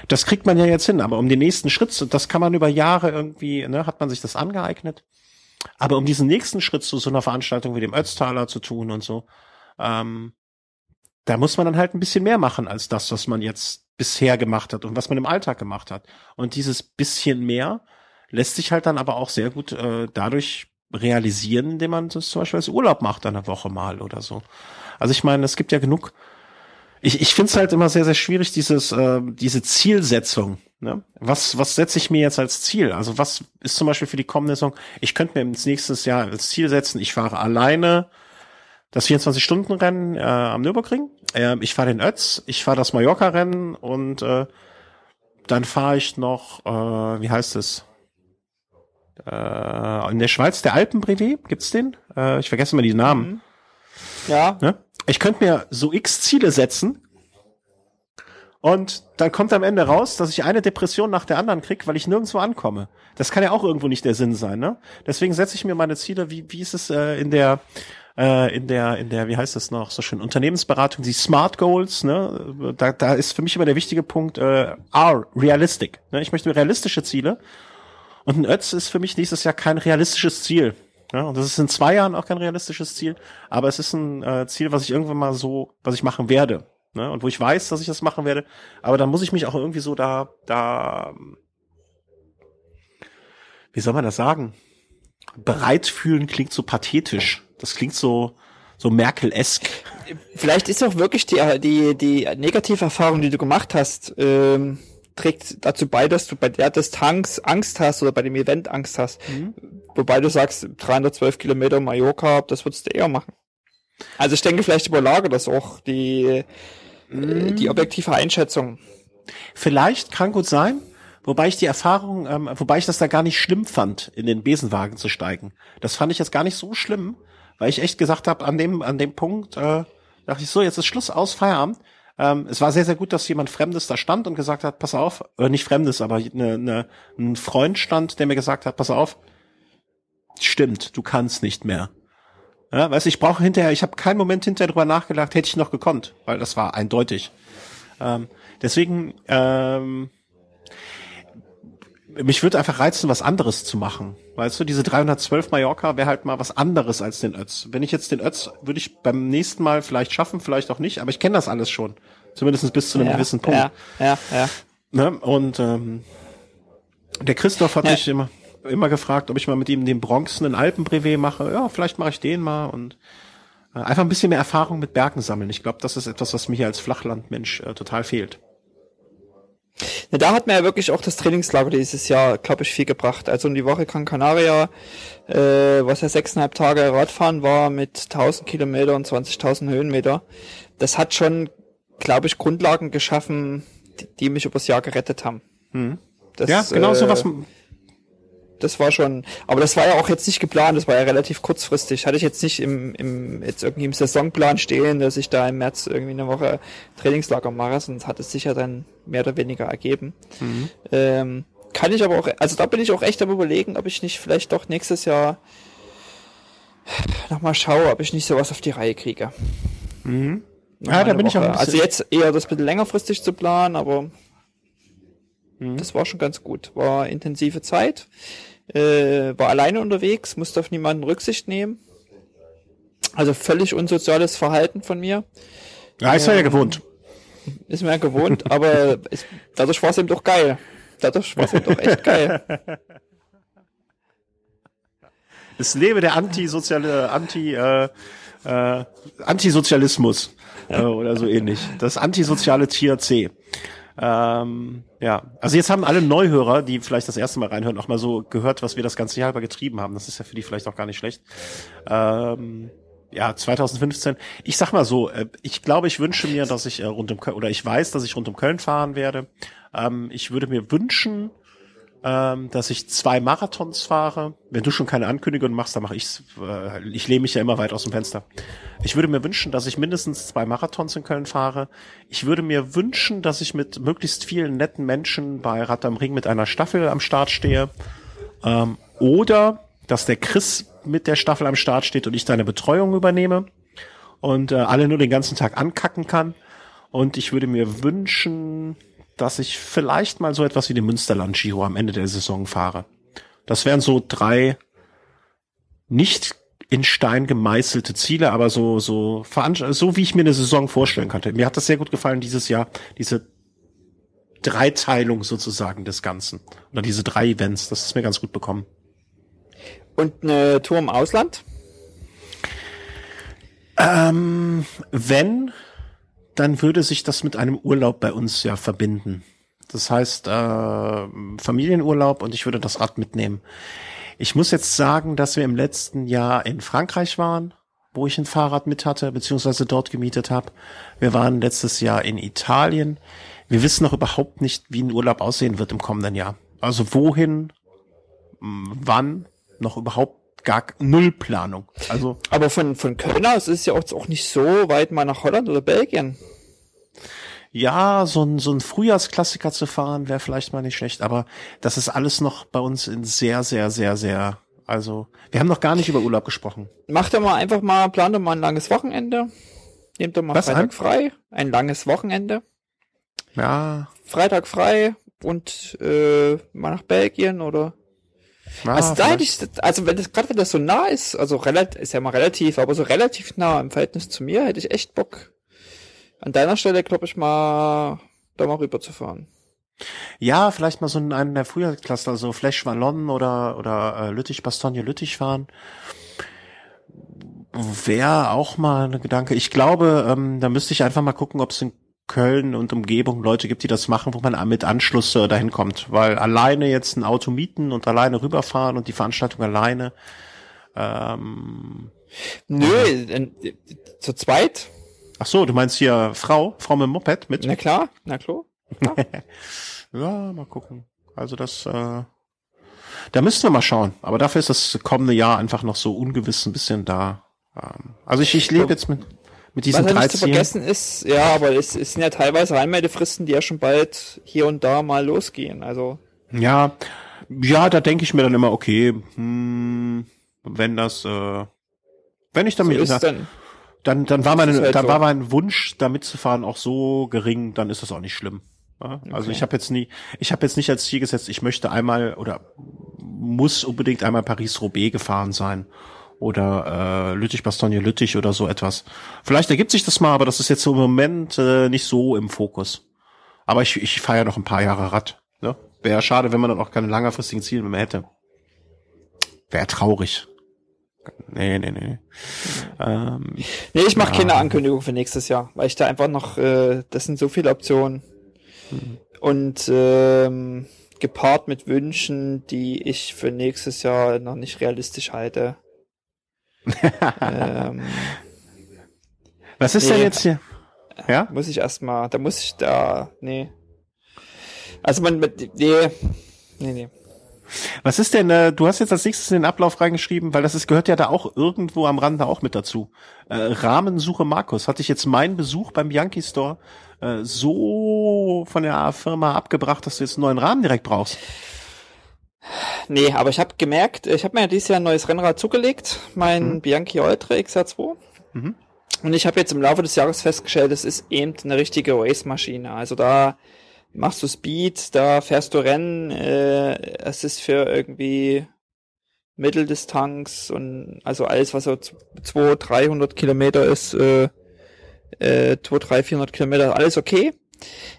Das kriegt man ja jetzt hin, aber um den nächsten Schritt, das kann man über Jahre irgendwie, ne, hat man sich das angeeignet. Aber um diesen nächsten Schritt zu so einer Veranstaltung wie dem Ötztaler zu tun und so, ähm, da muss man dann halt ein bisschen mehr machen als das, was man jetzt bisher gemacht hat und was man im Alltag gemacht hat. Und dieses bisschen mehr lässt sich halt dann aber auch sehr gut äh, dadurch realisieren, indem man das zum Beispiel als Urlaub macht, eine Woche mal oder so. Also ich meine, es gibt ja genug. Ich, ich finde es halt immer sehr, sehr schwierig, dieses, äh, diese Zielsetzung. Ne? Was, was setze ich mir jetzt als Ziel? Also was ist zum Beispiel für die kommende Saison? Ich könnte mir ins nächste Jahr als Ziel setzen, ich fahre alleine das 24-Stunden-Rennen äh, am Nürburgring. Äh, ich fahre den Ötz, ich fahre das Mallorca-Rennen und äh, dann fahre ich noch, äh, wie heißt es? Äh, in der Schweiz der Alpenbrevet, gibt's den? Äh, ich vergesse immer die Namen. Mhm. Ja. Ne? Ich könnte mir so x Ziele setzen und dann kommt am Ende raus, dass ich eine Depression nach der anderen krieg, weil ich nirgendwo ankomme. Das kann ja auch irgendwo nicht der Sinn sein, ne? Deswegen setze ich mir meine Ziele, wie, wie ist es äh, in der äh, in der, in der, wie heißt das noch, so schön, Unternehmensberatung, die Smart Goals, ne, da, da ist für mich immer der wichtige Punkt, äh, are realistic. Ne? Ich möchte realistische Ziele. Und ein Ötz ist für mich nächstes Jahr kein realistisches Ziel. Ja, und das ist in zwei Jahren auch kein realistisches Ziel, aber es ist ein äh, Ziel, was ich irgendwann mal so, was ich machen werde. Ne? Und wo ich weiß, dass ich das machen werde, aber dann muss ich mich auch irgendwie so da, da, wie soll man das sagen? Bereit fühlen klingt so pathetisch. Das klingt so, so Merkel-esk. Vielleicht ist auch wirklich die, die, die Negativerfahrung, die du gemacht hast, ähm, trägt dazu bei, dass du bei der Distanz Angst hast oder bei dem Event Angst hast. Mhm. Wobei du sagst, 312 Kilometer Mallorca, das würdest du eher machen. Also ich denke, vielleicht überlage das auch die, mhm. die objektive Einschätzung. Vielleicht kann gut sein. Wobei ich die Erfahrung, ähm, wobei ich das da gar nicht schlimm fand, in den Besenwagen zu steigen. Das fand ich jetzt gar nicht so schlimm, weil ich echt gesagt habe, an dem, an dem Punkt, äh, dachte ich so, jetzt ist Schluss aus, Feierabend. Ähm, es war sehr, sehr gut, dass jemand Fremdes da stand und gesagt hat, pass auf, äh, nicht Fremdes, aber eine, eine, ein Freund stand, der mir gesagt hat, pass auf, stimmt, du kannst nicht mehr. Ja, weißt ich brauche hinterher, ich habe keinen Moment hinterher drüber nachgedacht, hätte ich noch gekonnt, weil das war eindeutig. Ähm, deswegen, ähm, mich würde einfach reizen, was anderes zu machen. Weißt du, diese 312 Mallorca wäre halt mal was anderes als den Ötz. Wenn ich jetzt den Ötz, würde ich beim nächsten Mal vielleicht schaffen, vielleicht auch nicht, aber ich kenne das alles schon. Zumindest bis zu einem ja, gewissen Punkt. Ja, ja, ja. Ne? Und ähm, der Christoph hat ja. mich immer, immer gefragt, ob ich mal mit ihm den bronzenen Alpenbrevet mache. Ja, vielleicht mache ich den mal und äh, einfach ein bisschen mehr Erfahrung mit Bergen sammeln. Ich glaube, das ist etwas, was mir hier als Flachlandmensch äh, total fehlt. Ja, da hat mir ja wirklich auch das Trainingslager dieses Jahr, glaube ich, viel gebracht. Also in die Woche Gran Canaria, äh, was ja sechseinhalb Tage Radfahren war mit 1000 Kilometer und 20.000 Höhenmeter. Das hat schon, glaube ich, Grundlagen geschaffen, die, die mich übers Jahr gerettet haben. Hm. Das, ja, genau äh, so was das war schon, aber das war ja auch jetzt nicht geplant, das war ja relativ kurzfristig. Hatte ich jetzt nicht im, im jetzt irgendwie im Saisonplan stehen, dass ich da im März irgendwie eine Woche Trainingslager mache, sonst hat es sich ja dann mehr oder weniger ergeben. Mhm. Ähm, kann ich aber auch, also da bin ich auch echt am überlegen, ob ich nicht vielleicht doch nächstes Jahr nochmal schaue, ob ich nicht sowas auf die Reihe kriege. Mhm. Ja, da bin Woche. ich auch. Also jetzt eher das bisschen längerfristig zu planen, aber mhm. das war schon ganz gut. War intensive Zeit äh, war alleine unterwegs, musste auf niemanden Rücksicht nehmen. Also völlig unsoziales Verhalten von mir. Ja, ist ähm, ja gewohnt. Ist mir ja gewohnt, [laughs] aber ist, dadurch war es eben doch geil. Dadurch war es eben doch echt geil. [laughs] Es lebe der antisoziale, anti, äh, äh, Antisozialismus äh, oder so ähnlich. Das antisoziale Tier C. Ähm, ja, also jetzt haben alle Neuhörer, die vielleicht das erste Mal reinhören, auch mal so gehört, was wir das ganze Jahr über getrieben haben. Das ist ja für die vielleicht auch gar nicht schlecht. Ähm, ja, 2015. Ich sag mal so, äh, ich glaube, ich wünsche mir, dass ich äh, rund um Köln, oder ich weiß, dass ich rund um Köln fahren werde. Ähm, ich würde mir wünschen, ähm, dass ich zwei Marathons fahre. Wenn du schon keine Ankündigung machst, dann mache ich's. Äh, ich lehne mich ja immer weit aus dem Fenster. Ich würde mir wünschen, dass ich mindestens zwei Marathons in Köln fahre. Ich würde mir wünschen, dass ich mit möglichst vielen netten Menschen bei Rad am Ring mit einer Staffel am Start stehe. Ähm, oder dass der Chris mit der Staffel am Start steht und ich deine Betreuung übernehme und äh, alle nur den ganzen Tag ankacken kann. Und ich würde mir wünschen, dass ich vielleicht mal so etwas wie den Münsterland Giro am Ende der Saison fahre. Das wären so drei nicht in Stein gemeißelte Ziele, aber so so so wie ich mir eine Saison vorstellen könnte. Mir hat das sehr gut gefallen dieses Jahr, diese Dreiteilung sozusagen des Ganzen oder diese drei Events. Das ist mir ganz gut bekommen. Und eine Tour im Ausland? Ähm, wenn dann würde sich das mit einem Urlaub bei uns ja verbinden. Das heißt, äh, Familienurlaub und ich würde das Rad mitnehmen. Ich muss jetzt sagen, dass wir im letzten Jahr in Frankreich waren, wo ich ein Fahrrad mit hatte, beziehungsweise dort gemietet habe. Wir waren letztes Jahr in Italien. Wir wissen noch überhaupt nicht, wie ein Urlaub aussehen wird im kommenden Jahr. Also wohin, wann, noch überhaupt gar null Planung. Also aber von von Köln aus ist es ja auch nicht so weit mal nach Holland oder Belgien. Ja, so ein, so ein Frühjahrsklassiker zu fahren wäre vielleicht mal nicht schlecht, aber das ist alles noch bei uns in sehr, sehr, sehr, sehr, also wir haben noch gar nicht über Urlaub gesprochen. Macht doch mal einfach mal, plant doch mal ein langes Wochenende. Nehmt doch mal Was, Freitag ein? frei, ein langes Wochenende. Ja. Freitag frei und äh, mal nach Belgien oder Ah, also da hätte ich, also wenn das gerade wenn das so nah ist, also relativ, ist ja mal relativ, aber so relativ nah im Verhältnis zu mir, hätte ich echt Bock, an deiner Stelle, glaube ich, mal da mal rüber zu fahren. Ja, vielleicht mal so in einem der Frühjahrscluster, also Flash Wallon oder oder äh, Lüttich, Bastogne, Lüttich fahren. Wäre auch mal eine Gedanke. Ich glaube, ähm, da müsste ich einfach mal gucken, ob es in Köln und Umgebung Leute gibt, die das machen, wo man mit Anschluss äh, dahin kommt. Weil alleine jetzt ein Auto mieten und alleine rüberfahren und die Veranstaltung alleine. Ähm, Nö, äh, zu zweit. Ach so, du meinst hier Frau, Frau mit dem Moped mit? Na klar, na klar. [laughs] ja, mal gucken. Also das, äh, da müssen wir mal schauen. Aber dafür ist das kommende Jahr einfach noch so ungewiss ein bisschen da. Ähm, also ich, ich lebe jetzt mit mit diesen Was halt nicht zu vergessen ist, ja, aber es, es sind ja teilweise Einmeldefristen, die ja schon bald hier und da mal losgehen. Also ja, ja, da denke ich mir dann immer, okay, hm, wenn das, äh, wenn ich damit, so dann, dann, dann war mein, halt dann so. war mein Wunsch, da mitzufahren auch so gering, dann ist das auch nicht schlimm. Ja? Also okay. ich habe jetzt nie, ich habe jetzt nicht als Ziel gesetzt, ich möchte einmal oder muss unbedingt einmal Paris-Roubaix gefahren sein oder äh, Lüttich-Bastogne-Lüttich oder so etwas. Vielleicht ergibt sich das mal, aber das ist jetzt so im Moment äh, nicht so im Fokus. Aber ich, ich fahre ja noch ein paar Jahre Rad. Ne? Wäre schade, wenn man dann auch keine langfristigen Ziele mehr hätte. Wäre traurig. Nee, nee, nee. Ähm, nee, ich mache ja. keine Ankündigung für nächstes Jahr, weil ich da einfach noch, äh, das sind so viele Optionen. Mhm. Und ähm, gepaart mit Wünschen, die ich für nächstes Jahr noch nicht realistisch halte ähm, Was ist nee, denn jetzt hier? Ja? Muss ich erstmal, da muss ich da, nee. Also man, nee, nee, nee. Was ist denn, äh, du hast jetzt als nächstes in den Ablauf reingeschrieben, weil das ist, gehört ja da auch irgendwo am Rande auch mit dazu. Äh, Rahmensuche Markus. Hatte ich jetzt meinen Besuch beim Yankee Store äh, so von der Firma abgebracht, dass du jetzt einen neuen Rahmen direkt brauchst? Nee, aber ich habe gemerkt, ich habe mir ja dieses Jahr ein neues Rennrad zugelegt, mein mhm. Bianchi Ultra XR2. Mhm. Und ich habe jetzt im Laufe des Jahres festgestellt, es ist eben eine richtige Race-Maschine. Also da machst du Speed, da fährst du Rennen, äh, es ist für irgendwie Mitteldistanz und also alles, was so 200, 300 Kilometer ist, äh, äh, 2, 3, 400 Kilometer, alles okay.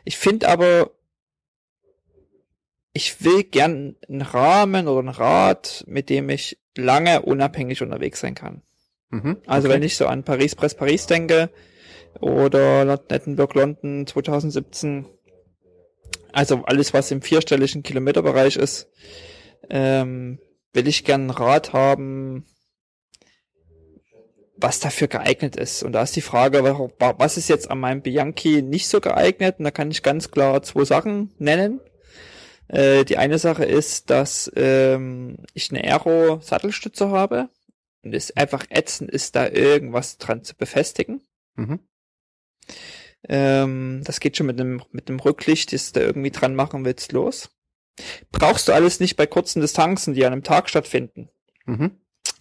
Ich finde aber, ich will gern einen Rahmen oder ein Rad, mit dem ich lange unabhängig unterwegs sein kann. Mhm, also wenn ich so an Paris Press Paris denke oder Nettenburg London 2017, Also alles, was im vierstelligen Kilometerbereich ist, ähm, will ich gern ein Rad haben, was dafür geeignet ist. Und da ist die Frage, was ist jetzt an meinem Bianchi nicht so geeignet? Und da kann ich ganz klar zwei Sachen nennen. Äh, die eine Sache ist, dass ähm, ich eine Aero-Sattelstütze habe und es einfach ätzend ist, da irgendwas dran zu befestigen. Mhm. Ähm, das geht schon mit einem mit einem Rücklicht, das da irgendwie dran machen willst, los. Brauchst du alles nicht bei kurzen Distanzen, die an einem Tag stattfinden. Mhm.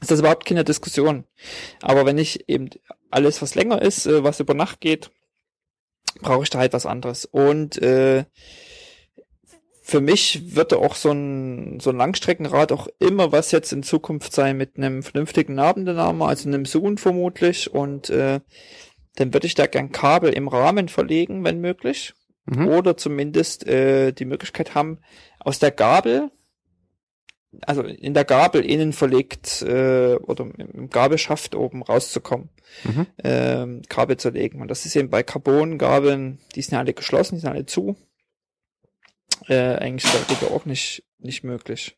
Ist das überhaupt keine Diskussion. Aber wenn ich eben alles, was länger ist, äh, was über Nacht geht, brauche ich da halt was anderes. Und äh, für mich wird auch so ein, so ein Langstreckenrad auch immer was jetzt in Zukunft sein mit einem vernünftigen Nabendename, also einem Zoom vermutlich. Und äh, dann würde ich da gern Kabel im Rahmen verlegen, wenn möglich. Mhm. Oder zumindest äh, die Möglichkeit haben, aus der Gabel, also in der Gabel innen verlegt äh, oder im Gabelschaft oben rauszukommen, mhm. ähm, Kabel zu legen. Und das ist eben bei Carbon-Gabeln, die sind ja alle geschlossen, die sind alle zu. Äh, eigentlich sollte auch nicht, nicht möglich.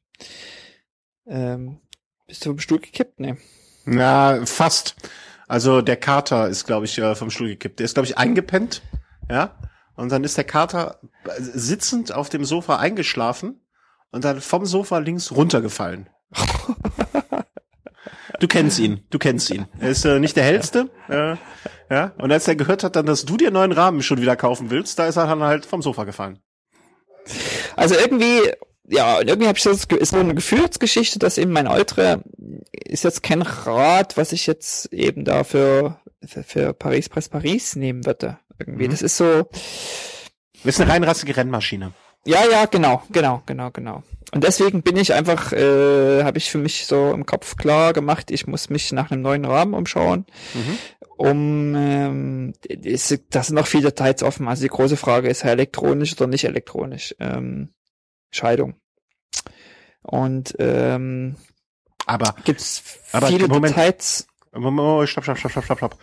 Ähm, bist du vom Stuhl gekippt? Nee. Na, fast. Also der Kater ist, glaube ich, äh, vom Stuhl gekippt. Der ist, glaube ich, eingepennt. Ja. Und dann ist der Kater sitzend auf dem Sofa eingeschlafen und dann vom Sofa links runtergefallen. [laughs] du kennst ihn, du kennst ihn. Er ist äh, nicht der hellste. Äh, ja. Und als er gehört hat dann, dass du dir neuen Rahmen schon wieder kaufen willst, da ist er dann halt vom Sofa gefallen. Also irgendwie, ja, irgendwie habe ich das so eine Gefühlsgeschichte, dass eben mein Ultra ist jetzt kein Rad, was ich jetzt eben da für, für, für Paris Press Paris nehmen würde. Irgendwie, mhm. das ist so. Das ist eine reinrassige Rennmaschine. Ja, ja, genau, genau, genau, genau. Und deswegen bin ich einfach, äh, habe ich für mich so im Kopf klar gemacht, ich muss mich nach einem neuen Rahmen umschauen, mhm. Um ähm, ist, das sind noch viele Details offen. Also die große Frage ist, elektronisch oder nicht elektronisch? Ähm, Scheidung. Und ähm, aber gibt's viele Moment, Details. Moment, stopp, stopp, stopp, stopp, stopp, stopp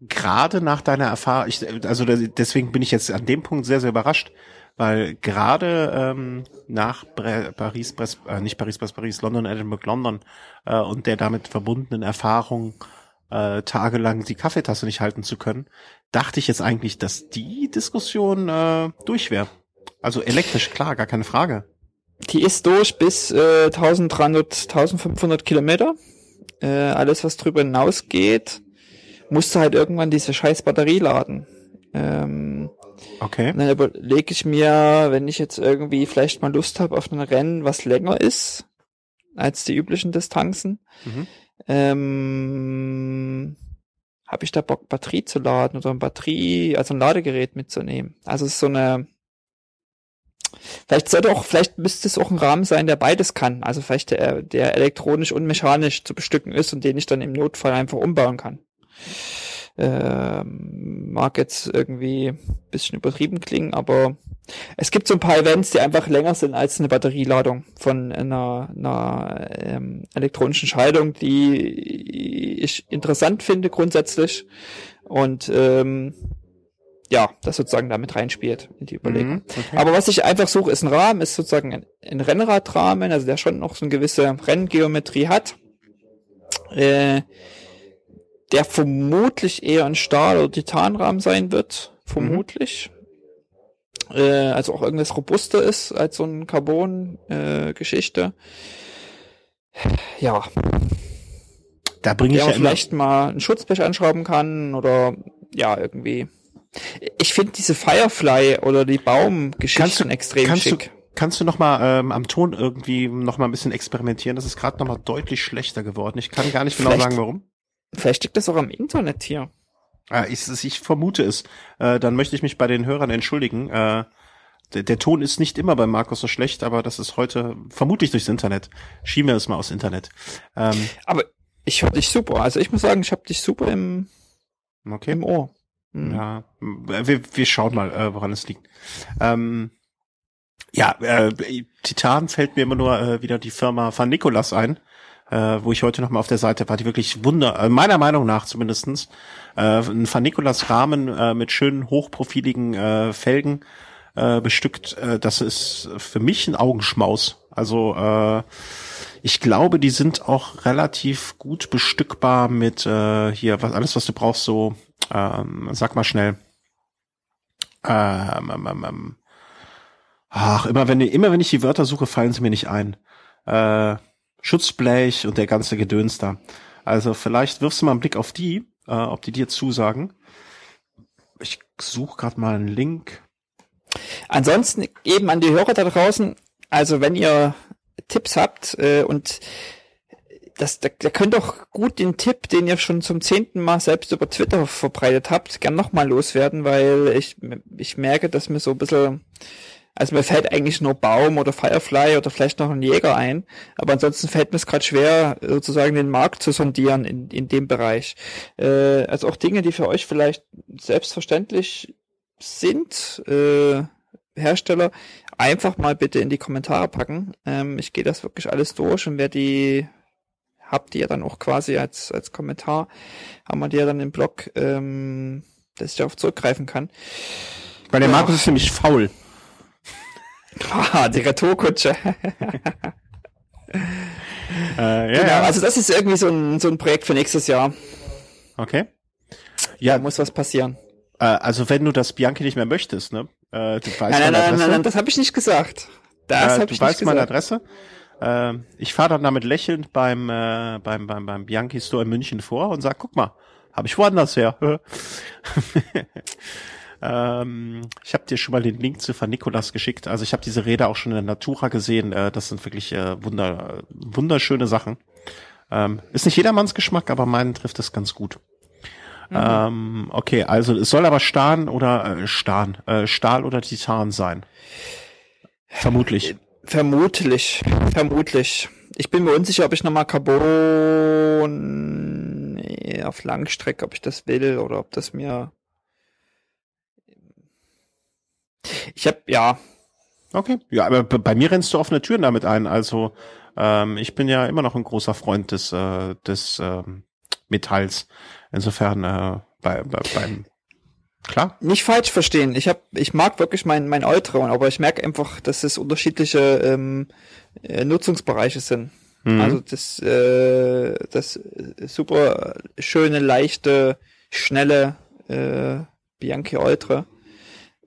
gerade nach deiner Erfahrung, ich, also deswegen bin ich jetzt an dem Punkt sehr, sehr überrascht, weil gerade ähm, nach Bre Paris, Bres, äh, nicht Paris, Paris, Paris, London, Edinburgh, London äh, und der damit verbundenen Erfahrung, äh, tagelang die Kaffeetasse nicht halten zu können, dachte ich jetzt eigentlich, dass die Diskussion äh, durch wäre. Also elektrisch, klar, gar keine Frage. Die ist durch bis äh, 1300, 1500 Kilometer. Äh, alles, was drüber hinausgeht, musste halt irgendwann diese scheiß Batterie laden. Ähm, okay. Dann überlege ich mir, wenn ich jetzt irgendwie vielleicht mal Lust habe auf ein Rennen, was länger ist als die üblichen Distanzen, mhm. Ähm, habe ich da Bock, Batterie zu laden oder ein Batterie, also ein Ladegerät mitzunehmen. Also es ist so eine Vielleicht sollte auch, vielleicht müsste es auch ein Rahmen sein, der beides kann. Also vielleicht der, der elektronisch und mechanisch zu bestücken ist und den ich dann im Notfall einfach umbauen kann. Ähm, mag jetzt irgendwie bisschen übertrieben klingen, aber es gibt so ein paar Events, die einfach länger sind als eine Batterieladung von einer, einer ähm, elektronischen Schaltung, die ich interessant finde grundsätzlich und ähm, ja, das sozusagen damit reinspielt in die Überlegung. Mhm, okay. Aber was ich einfach suche, ist ein Rahmen, ist sozusagen ein, ein Rennradrahmen, also der schon noch so eine gewisse Renngeometrie hat. Äh, der vermutlich eher ein Stahl- oder Titanrahmen sein wird, vermutlich. Mhm. Äh, also auch irgendwas robuster ist als so ein Carbon-Geschichte. Äh, ja. Da bringe ich ja vielleicht mal einen Schutzblech anschrauben kann oder ja, irgendwie. Ich finde diese Firefly oder die Baumgeschichten extrem kannst schick. Du, kannst du noch mal ähm, am Ton irgendwie noch mal ein bisschen experimentieren? Das ist gerade noch mal deutlich schlechter geworden. Ich kann gar nicht genau vielleicht, sagen, warum. Vielleicht liegt das auch am Internet hier. Ah, ich, ich vermute es. Äh, dann möchte ich mich bei den Hörern entschuldigen. Äh, der, der Ton ist nicht immer bei Markus so schlecht, aber das ist heute vermutlich durchs Internet. Schieben wir es mal aus Internet. Ähm, aber ich höre dich super. Also ich muss sagen, ich habe dich super im, okay. im Ohr. Mhm. Ja, wir, wir schauen mal, äh, woran es liegt. Ähm, ja, äh, Titan fällt mir immer nur äh, wieder die Firma Van Nicolas ein äh, wo ich heute noch mal auf der Seite war, die wirklich wunder, äh, meiner Meinung nach zumindestens, äh, ein Van Nicolas Rahmen äh, mit schönen hochprofiligen äh, Felgen, äh, bestückt. Äh, das ist für mich ein Augenschmaus. Also äh, ich glaube, die sind auch relativ gut bestückbar mit äh, hier was alles, was du brauchst. So, ähm, sag mal schnell. Ähm, ähm, ähm, ach, immer wenn immer wenn ich die Wörter suche, fallen sie mir nicht ein. Äh, Schutzblech und der ganze Gedöns da. Also vielleicht wirfst du mal einen Blick auf die, äh, ob die dir zusagen. Ich suche gerade mal einen Link. Ansonsten eben an die Hörer da draußen, also wenn ihr Tipps habt äh, und das, da, da könnt doch gut den Tipp, den ihr schon zum zehnten Mal selbst über Twitter verbreitet habt, gern nochmal loswerden, weil ich, ich merke, dass mir so ein bisschen, also mir fällt eigentlich nur Baum oder Firefly oder vielleicht noch ein Jäger ein, aber ansonsten fällt mir es gerade schwer, sozusagen den Markt zu sondieren in, in dem Bereich. Äh, also auch Dinge, die für euch vielleicht selbstverständlich sind, äh, Hersteller, einfach mal bitte in die Kommentare packen. Ähm, ich gehe das wirklich alles durch und wer die habt ihr dann auch quasi als, als Kommentar, haben wir die ja dann im Blog, ähm, dass ich darauf zurückgreifen kann. Weil der ja. Markus ist nämlich faul. Ah, die Retourkutsche. äh, ja, genau, also das ist irgendwie so ein, so ein Projekt für nächstes Jahr. Okay. Ja. Da muss was passieren. Äh, also wenn du das Bianchi nicht mehr möchtest, ne? Äh, du weißt nein, nein, nein, nein, nein, das habe ich nicht gesagt. Das äh, hab ich du weißt meine Adresse. Äh, ich fahre dann damit lächelnd beim, äh, beim, beim, beim Bianchi Store in München vor und sag, guck mal, habe ich woanders her. [laughs] ähm, ich habe dir schon mal den Link zu Van Nikolas geschickt. Also ich habe diese Räder auch schon in der Natura gesehen. Äh, das sind wirklich äh, wunder, wunderschöne Sachen. Ähm, ist nicht jedermanns Geschmack, aber meinen trifft es ganz gut. Mhm. Ähm, okay, also es soll aber Stahl oder äh, Stahl, äh, Stahl oder Titan sein. Vermutlich. Vermutlich, vermutlich. Ich bin mir unsicher, ob ich nochmal Carbon auf Langstrecke, ob ich das will oder ob das mir. Ich hab, ja. Okay. Ja, aber bei mir rennst du offene Türen damit ein. Also ähm, ich bin ja immer noch ein großer Freund des, äh, des äh, Metalls. Insofern äh, bei, bei, beim Klar. Nicht falsch verstehen. Ich hab, ich mag wirklich mein mein Ultron, aber ich merke einfach, dass es unterschiedliche ähm, äh, Nutzungsbereiche sind. Mhm. Also das äh, das super schöne, leichte, schnelle äh, Bianchi Ultra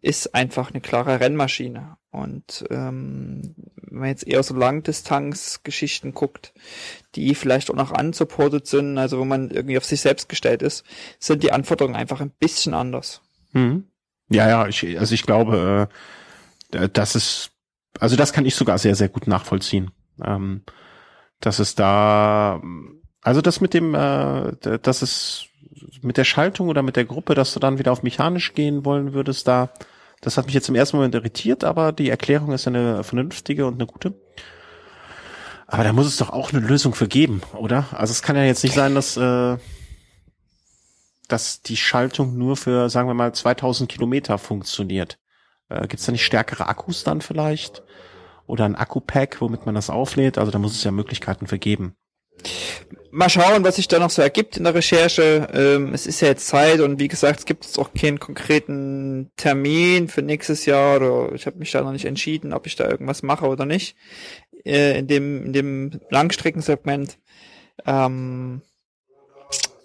ist einfach eine klare Rennmaschine. Und ähm, wenn man jetzt eher so Langdistanz-Geschichten guckt, die vielleicht auch noch unsupported sind, also wo man irgendwie auf sich selbst gestellt ist, sind die Anforderungen einfach ein bisschen anders. Mhm. Ja, ja, ich, also ich glaube, äh, das ist, also das kann ich sogar sehr, sehr gut nachvollziehen. Ähm, dass es da, also das mit dem, äh, dass es mit der Schaltung oder mit der Gruppe, dass du dann wieder auf mechanisch gehen wollen würdest, da, das hat mich jetzt im ersten Moment irritiert, aber die Erklärung ist eine vernünftige und eine gute. Aber da muss es doch auch eine Lösung für geben, oder? Also es kann ja jetzt nicht sein, dass äh, dass die Schaltung nur für, sagen wir mal, 2000 Kilometer funktioniert. Äh, Gibt es da nicht stärkere Akkus dann vielleicht? Oder ein Akku-Pack, womit man das auflädt? Also da muss es ja Möglichkeiten für geben. Mal schauen, was sich da noch so ergibt in der Recherche. Ähm, es ist ja jetzt Zeit und wie gesagt, es gibt jetzt auch keinen konkreten Termin für nächstes Jahr oder ich habe mich da noch nicht entschieden, ob ich da irgendwas mache oder nicht äh, in dem in dem Langstreckensegment. Ähm,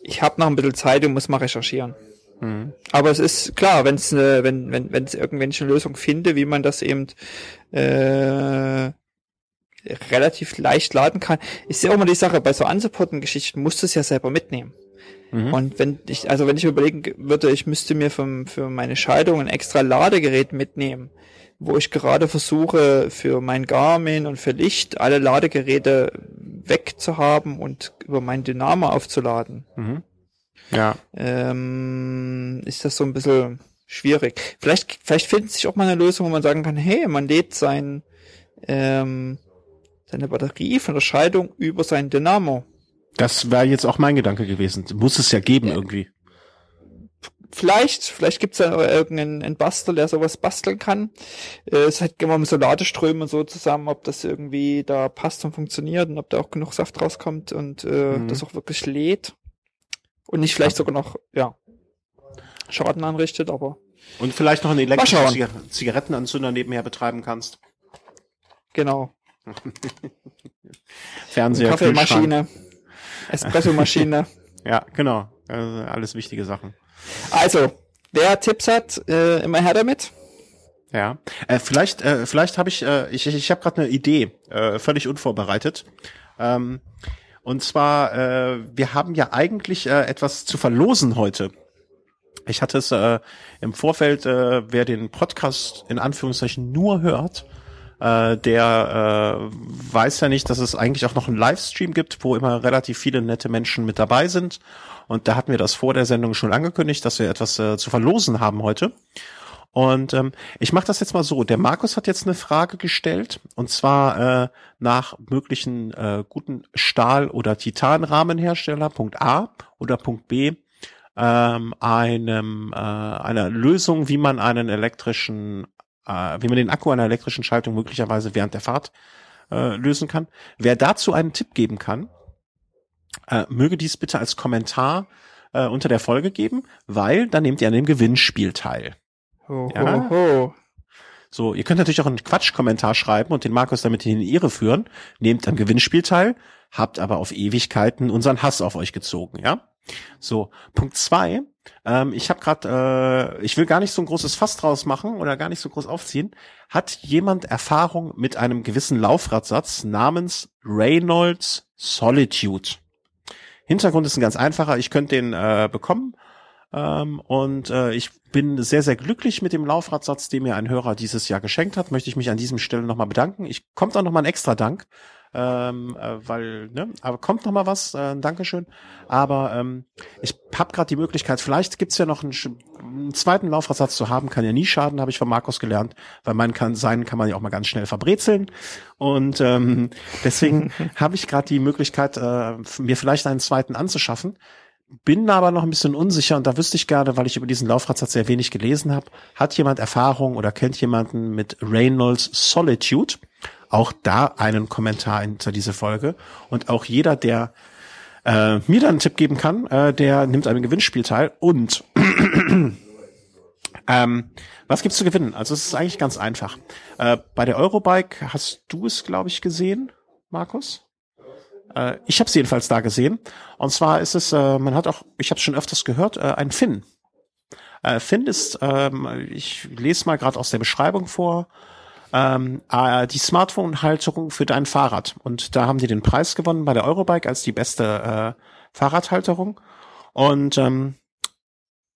ich habe noch ein bisschen Zeit und muss mal recherchieren. Mhm. Aber es ist klar, wenn's, äh, wenn wenn wenn es irgendwelche Lösung finde, wie man das eben äh, relativ leicht laden kann, ist ja auch mal die Sache, bei so unsupporten Geschichten musst du es ja selber mitnehmen. Mhm. Und wenn ich, also wenn ich überlegen würde, ich müsste mir für, für meine Schaltung ein extra Ladegerät mitnehmen, wo ich gerade versuche, für mein Garmin und für Licht alle Ladegeräte wegzuhaben und über mein Dynamo aufzuladen. Mhm. Ja. Ähm, ist das so ein bisschen schwierig. Vielleicht, vielleicht findet sich auch mal eine Lösung, wo man sagen kann, hey, man lädt sein, ähm, seine Batterie von der Schaltung über sein Dynamo. Das wäre jetzt auch mein Gedanke gewesen. Muss es ja geben ja. irgendwie. Vielleicht, vielleicht gibt's ja irgendeinen Bastel, der sowas basteln kann. Äh, es hat immer mit so Ladeströmen und so zusammen, ob das irgendwie da passt und funktioniert und ob da auch genug Saft rauskommt und äh, mhm. das auch wirklich lädt. Und nicht vielleicht sogar noch, ja, Schaden anrichtet, aber Und vielleicht noch einen elektrischen Zigarettenanzünder nebenher betreiben kannst. Genau. [laughs] Fernseher, Kaffeemaschine, Espressomaschine. [laughs] ja, genau. Also alles wichtige Sachen. Also, wer Tipps hat, äh, immer her damit. Ja, äh, vielleicht, äh, vielleicht habe ich, äh, ich, ich habe gerade eine Idee, äh, völlig unvorbereitet. Ähm, und zwar, äh, wir haben ja eigentlich äh, etwas zu verlosen heute. Ich hatte es äh, im Vorfeld, äh, wer den Podcast in Anführungszeichen nur hört, äh, der äh, weiß ja nicht, dass es eigentlich auch noch einen Livestream gibt, wo immer relativ viele nette Menschen mit dabei sind. Und da hatten wir das vor der Sendung schon angekündigt, dass wir etwas äh, zu verlosen haben heute. Und ähm, ich mache das jetzt mal so. Der Markus hat jetzt eine Frage gestellt, und zwar äh, nach möglichen äh, guten Stahl- oder Titanrahmenhersteller, Punkt A oder Punkt B, ähm, einem äh, einer Lösung, wie man einen elektrischen, äh, wie man den Akku einer elektrischen Schaltung möglicherweise während der Fahrt äh, lösen kann. Wer dazu einen Tipp geben kann, äh, möge dies bitte als Kommentar äh, unter der Folge geben, weil dann nehmt ihr an dem Gewinnspiel teil. Ho, ja? ho, ho. So, ihr könnt natürlich auch einen Quatschkommentar schreiben und den Markus damit in die Irre führen, nehmt am Gewinnspiel teil, habt aber auf Ewigkeiten unseren Hass auf euch gezogen, ja? So, Punkt zwei. Ähm, ich habe gerade, äh, ich will gar nicht so ein großes Fass draus machen oder gar nicht so groß aufziehen. Hat jemand Erfahrung mit einem gewissen Laufradsatz namens Reynolds Solitude? Hintergrund ist ein ganz einfacher. Ich könnte den äh, bekommen. Ähm, und äh, ich bin sehr, sehr glücklich mit dem Laufradsatz, den mir ein Hörer dieses Jahr geschenkt hat. Möchte ich mich an diesem Stelle nochmal bedanken. Ich kommt auch nochmal ein extra Dank ähm, äh, weil, ne, aber kommt noch mal was, äh, Dankeschön. Aber ähm, ich habe gerade die Möglichkeit, vielleicht gibt's ja noch einen, einen zweiten Laufradsatz zu haben, kann ja nie schaden, habe ich von Markus gelernt, weil man kann sein, kann man ja auch mal ganz schnell verbrezeln. Und ähm, [laughs] deswegen [laughs] habe ich gerade die Möglichkeit, äh, mir vielleicht einen zweiten anzuschaffen bin aber noch ein bisschen unsicher und da wüsste ich gerne, weil ich über diesen Laufradsatz sehr wenig gelesen habe, hat jemand Erfahrung oder kennt jemanden mit Reynolds Solitude? Auch da einen Kommentar hinter diese Folge. Und auch jeder, der äh, mir dann einen Tipp geben kann, äh, der nimmt einem Gewinnspiel teil. Und [clears throat] ähm, was gibt's zu gewinnen? Also es ist eigentlich ganz einfach. Äh, bei der Eurobike hast du es, glaube ich, gesehen, Markus? Äh, ich habe es jedenfalls da gesehen. Und zwar ist es, äh, man hat auch, ich habe schon öfters gehört, äh, ein Finn. Äh, Finn ist, ähm, ich lese mal gerade aus der Beschreibung vor, ähm, äh, die Smartphone-Halterung für dein Fahrrad. Und da haben die den Preis gewonnen bei der Eurobike als die beste äh, Fahrradhalterung. Und ähm,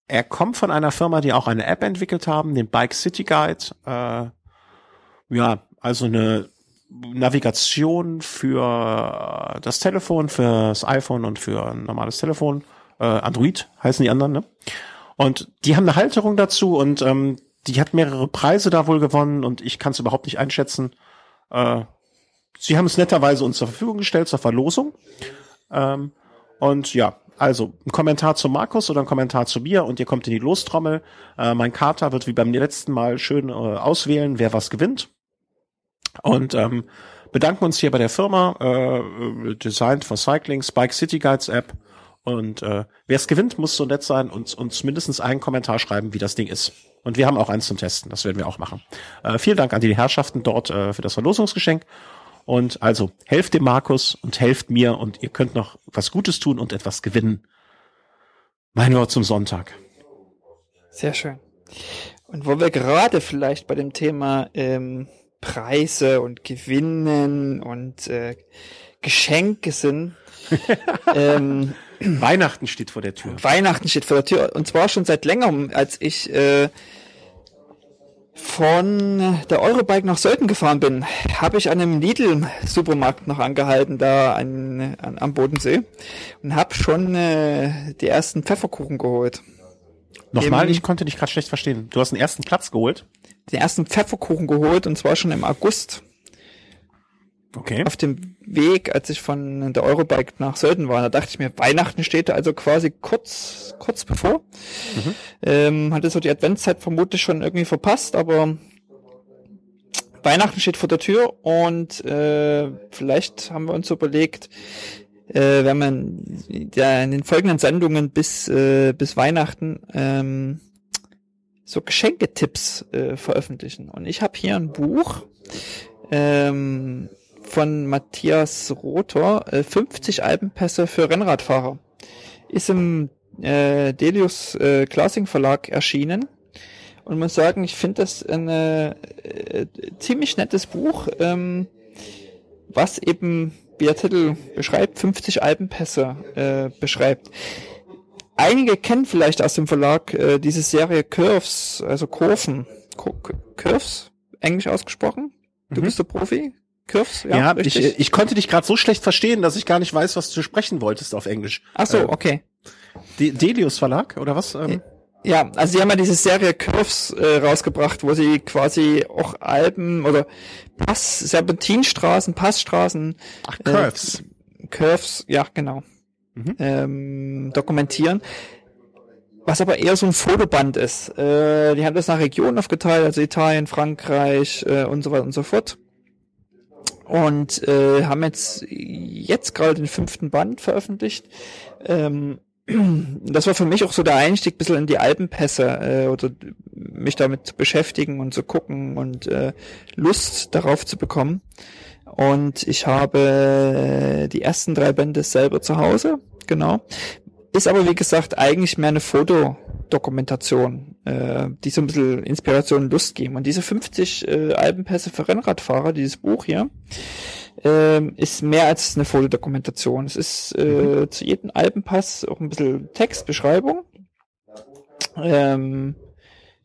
er kommt von einer Firma, die auch eine App entwickelt haben, den Bike City Guide. Äh, ja, also eine Navigation für das Telefon, für das iPhone und für ein normales Telefon. Äh, Android heißen die anderen, ne? Und die haben eine Halterung dazu und ähm, die hat mehrere Preise da wohl gewonnen und ich kann es überhaupt nicht einschätzen. Äh, sie haben es netterweise uns zur Verfügung gestellt zur Verlosung. Ähm, und ja, also ein Kommentar zu Markus oder ein Kommentar zu mir und ihr kommt in die Lostrommel. Äh, mein Kater wird wie beim letzten Mal schön äh, auswählen, wer was gewinnt. Und ähm, bedanken uns hier bei der Firma äh, Designed for Cycling, Spike City Guides App. Und äh, wer es gewinnt, muss so nett sein und uns mindestens einen Kommentar schreiben, wie das Ding ist. Und wir haben auch eins zum Testen, das werden wir auch machen. Äh, vielen Dank an die Herrschaften dort äh, für das Verlosungsgeschenk. Und also helft dem Markus und helft mir und ihr könnt noch was Gutes tun und etwas gewinnen. Mein Wort zum Sonntag. Sehr schön. Und wo wir gerade vielleicht bei dem Thema ähm, Preise und Gewinnen und äh, Geschenke sind, [laughs] ähm, Weihnachten steht vor der Tür. Weihnachten steht vor der Tür. Und zwar schon seit längerem, als ich äh, von der Eurobike nach Sölden gefahren bin, habe ich an einem Lidl-Supermarkt noch angehalten, da an, an, am Bodensee. Und habe schon äh, die ersten Pfefferkuchen geholt. Nochmal, Im, ich konnte dich gerade schlecht verstehen. Du hast den ersten Platz geholt? Den ersten Pfefferkuchen geholt und zwar schon im August. Okay. Auf dem Weg, als ich von der Eurobike nach Sölden war, da dachte ich mir, Weihnachten steht da also quasi kurz, kurz bevor. Mhm. Ähm, hatte so die Adventszeit vermutlich schon irgendwie verpasst, aber Weihnachten steht vor der Tür und äh, vielleicht haben wir uns überlegt, äh, wenn man ja, in den folgenden Sendungen bis, äh, bis Weihnachten ähm, so Geschenketipps äh, veröffentlichen. Und ich habe hier ein Buch ähm, von Matthias Rother, äh, 50 Alpenpässe für Rennradfahrer. Ist im äh, Delius äh, Classing Verlag erschienen. Und muss sagen, ich finde das ein äh, ziemlich nettes Buch, ähm, was eben, wie der Titel beschreibt, 50 Alpenpässe äh, beschreibt. Einige kennen vielleicht aus dem Verlag äh, diese Serie Curves, also Kurven. Curves, englisch ausgesprochen? Du mhm. bist der Profi? Curves? Ja, ja ich, ich konnte dich gerade so schlecht verstehen, dass ich gar nicht weiß, was du sprechen wolltest auf Englisch. Ach so, äh, okay. De Delius Verlag oder was? Ähm? Ja, also sie haben ja diese Serie Curves äh, rausgebracht, wo sie quasi auch Alpen oder Pass, Serpentinstraßen, Passstraßen. Ach, Curves. Äh, Curves, ja, genau. Mhm. Ähm, dokumentieren. Was aber eher so ein Fotoband ist. Äh, die haben das nach Regionen aufgeteilt, also Italien, Frankreich äh, und so weiter und so fort. Und äh, haben jetzt jetzt gerade den fünften Band veröffentlicht. Ähm, [clears throat] das war für mich auch so der Einstieg ein bisschen in die Alpenpässe äh, oder mich damit zu beschäftigen und zu gucken und äh, Lust darauf zu bekommen. Und ich habe die ersten drei Bände selber zu Hause, genau. Ist aber wie gesagt eigentlich mehr eine Fotodokumentation, äh, die so ein bisschen Inspiration und Lust geben. Und diese 50 äh, Alpenpässe für Rennradfahrer, dieses Buch hier, ähm, ist mehr als eine Fotodokumentation. Es ist äh, mhm. zu jedem Alpenpass auch ein bisschen Textbeschreibung. Ähm,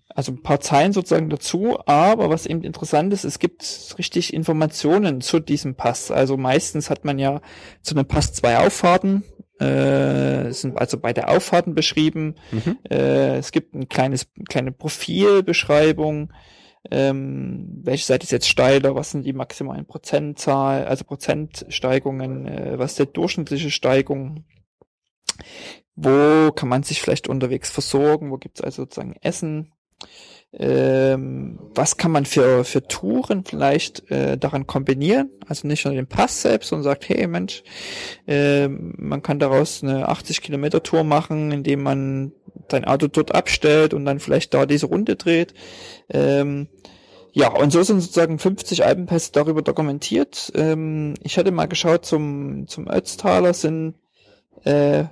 also ein paar Zeilen sozusagen dazu, aber was eben interessant ist, es gibt richtig Informationen zu diesem Pass. Also meistens hat man ja zu einem Pass zwei Auffahrten, äh, sind also beide Auffahrten beschrieben. Mhm. Äh, es gibt ein kleines, kleine Profilbeschreibung, ähm, welche Seite ist jetzt steiler, was sind die maximalen Prozentzahl, also Prozentsteigungen, äh, was ist die durchschnittliche Steigung, wo kann man sich vielleicht unterwegs versorgen, wo gibt's also sozusagen Essen, ähm, was kann man für, für Touren vielleicht äh, daran kombinieren? Also nicht nur den Pass selbst und sagt, hey Mensch, äh, man kann daraus eine 80 Kilometer Tour machen, indem man sein Auto dort abstellt und dann vielleicht da diese Runde dreht. Ähm, ja, und so sind sozusagen 50 Alpenpässe darüber dokumentiert. Ähm, ich hatte mal geschaut, zum, zum Ötztaler sind äh,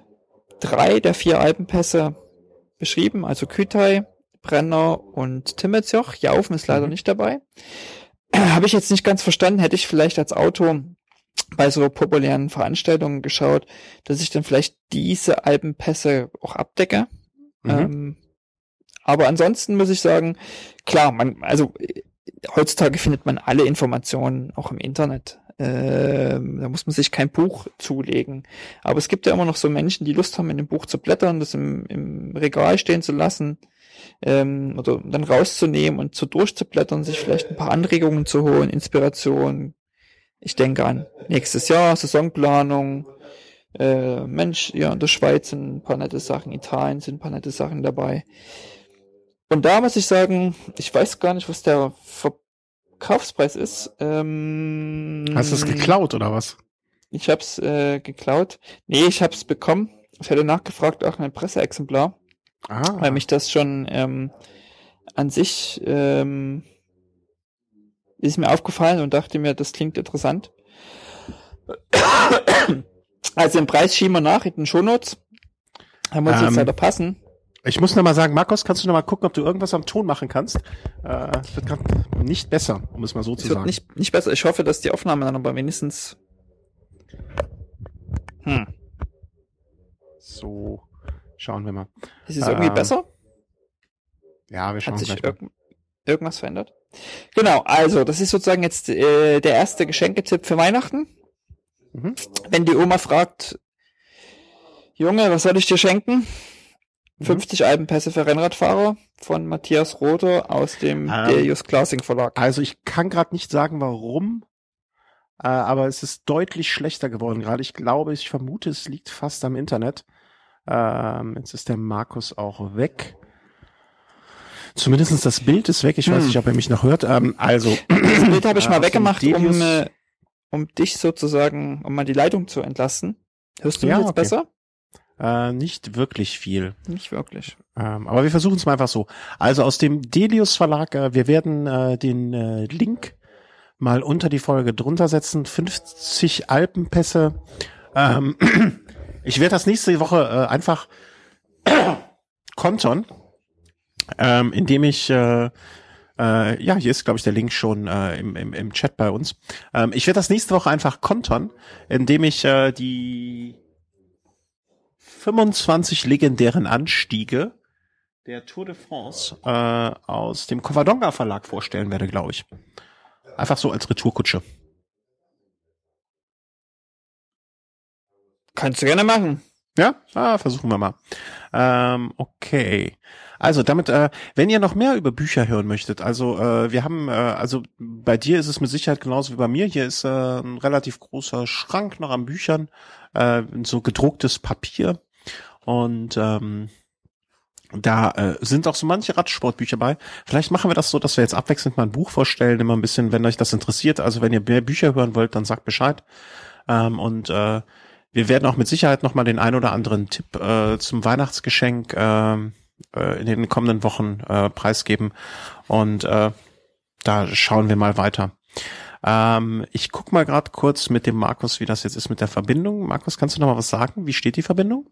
drei der vier Alpenpässe beschrieben, also Kütai, Brenner und Timmetzjoch. Jaufen ist leider mhm. nicht dabei. [clears throat] Habe ich jetzt nicht ganz verstanden, hätte ich vielleicht als Auto bei so populären Veranstaltungen geschaut, dass ich dann vielleicht diese Alpenpässe auch abdecke. Mhm. Ähm, aber ansonsten muss ich sagen, klar, man, also heutzutage findet man alle Informationen auch im Internet. Ähm, da muss man sich kein Buch zulegen. Aber es gibt ja immer noch so Menschen, die Lust haben, in dem Buch zu blättern, das im, im Regal stehen zu lassen ähm, oder dann rauszunehmen und zu durchzublättern, sich vielleicht ein paar Anregungen zu holen, Inspiration. Ich denke an nächstes Jahr, Saisonplanung. Äh, Mensch, ja, in der Schweiz sind ein paar nette Sachen, Italien sind ein paar nette Sachen dabei. Und da muss ich sagen, ich weiß gar nicht, was der Verkaufspreis ist. Ähm, Hast du es geklaut oder was? Ich hab's äh, geklaut. Nee, ich hab's bekommen. Ich hätte nachgefragt, auch ein Presseexemplar. Ah. Weil mich das schon ähm, an sich ähm, ist mir aufgefallen und dachte mir, das klingt interessant. Also den Preis schieben wir nach in den Shownotes. Da muss ähm, jetzt leider passen. Ich muss noch mal sagen, Markus, kannst du noch mal gucken, ob du irgendwas am Ton machen kannst? Äh, es wird gerade nicht besser, um es mal so es zu sagen. Nicht, nicht besser. Ich hoffe, dass die Aufnahme dann aber wenigstens. Hm. So. Schauen wir mal. Ist es irgendwie ähm, besser? Ja, wir schauen Hat sich irg irgendwas verändert? Genau, also das ist sozusagen jetzt äh, der erste Geschenketipp für Weihnachten. Mhm. Wenn die Oma fragt, Junge, was soll ich dir schenken? Mhm. 50 Alpenpässe für Rennradfahrer von Matthias Rother aus dem ähm, Delius Classing Verlag. Also ich kann gerade nicht sagen, warum, äh, aber es ist deutlich schlechter geworden gerade. Ich glaube, ich vermute, es liegt fast am Internet. Ähm, jetzt ist der Markus auch weg. Zumindestens das Bild ist weg. Ich weiß hm. nicht, ob er mich noch hört. Ähm, also das Bild habe ich mal weggemacht, um, äh, um dich sozusagen, um mal die Leitung zu entlasten. Hörst du ja, mich jetzt okay. besser? Äh, nicht wirklich viel. Nicht wirklich. Ähm, aber wir versuchen es mal einfach so. Also aus dem Delius Verlag, äh, wir werden äh, den äh, Link mal unter die Folge drunter setzen. 50 Alpenpässe. Ähm, [clears throat] ich werde das nächste Woche äh, einfach [clears throat] kontern, ähm, indem ich äh, äh, ja, hier ist, glaube ich, der Link schon äh, im, im, im Chat bei uns. Ähm, ich werde das nächste Woche einfach kontern, indem ich äh, die 25 legendären Anstiege der Tour de France äh, aus dem Covadonga Verlag vorstellen werde, glaube ich. Einfach so als Retourkutsche. Kannst du gerne machen. Ja, ah, versuchen wir mal. Ähm, okay. Also damit, äh, wenn ihr noch mehr über Bücher hören möchtet, also äh, wir haben, äh, also bei dir ist es mit Sicherheit genauso wie bei mir. Hier ist äh, ein relativ großer Schrank noch an Büchern, äh, so gedrucktes Papier und ähm, da äh, sind auch so manche Radsportbücher bei. Vielleicht machen wir das so, dass wir jetzt abwechselnd mal ein Buch vorstellen, immer ein bisschen, wenn euch das interessiert. Also wenn ihr mehr Bücher hören wollt, dann sagt Bescheid. Ähm, und äh, wir werden auch mit Sicherheit noch mal den ein oder anderen Tipp äh, zum Weihnachtsgeschenk äh, äh, in den kommenden Wochen äh, preisgeben. Und äh, da schauen wir mal weiter. Ähm, ich guck mal gerade kurz mit dem Markus, wie das jetzt ist mit der Verbindung. Markus, kannst du noch mal was sagen? Wie steht die Verbindung?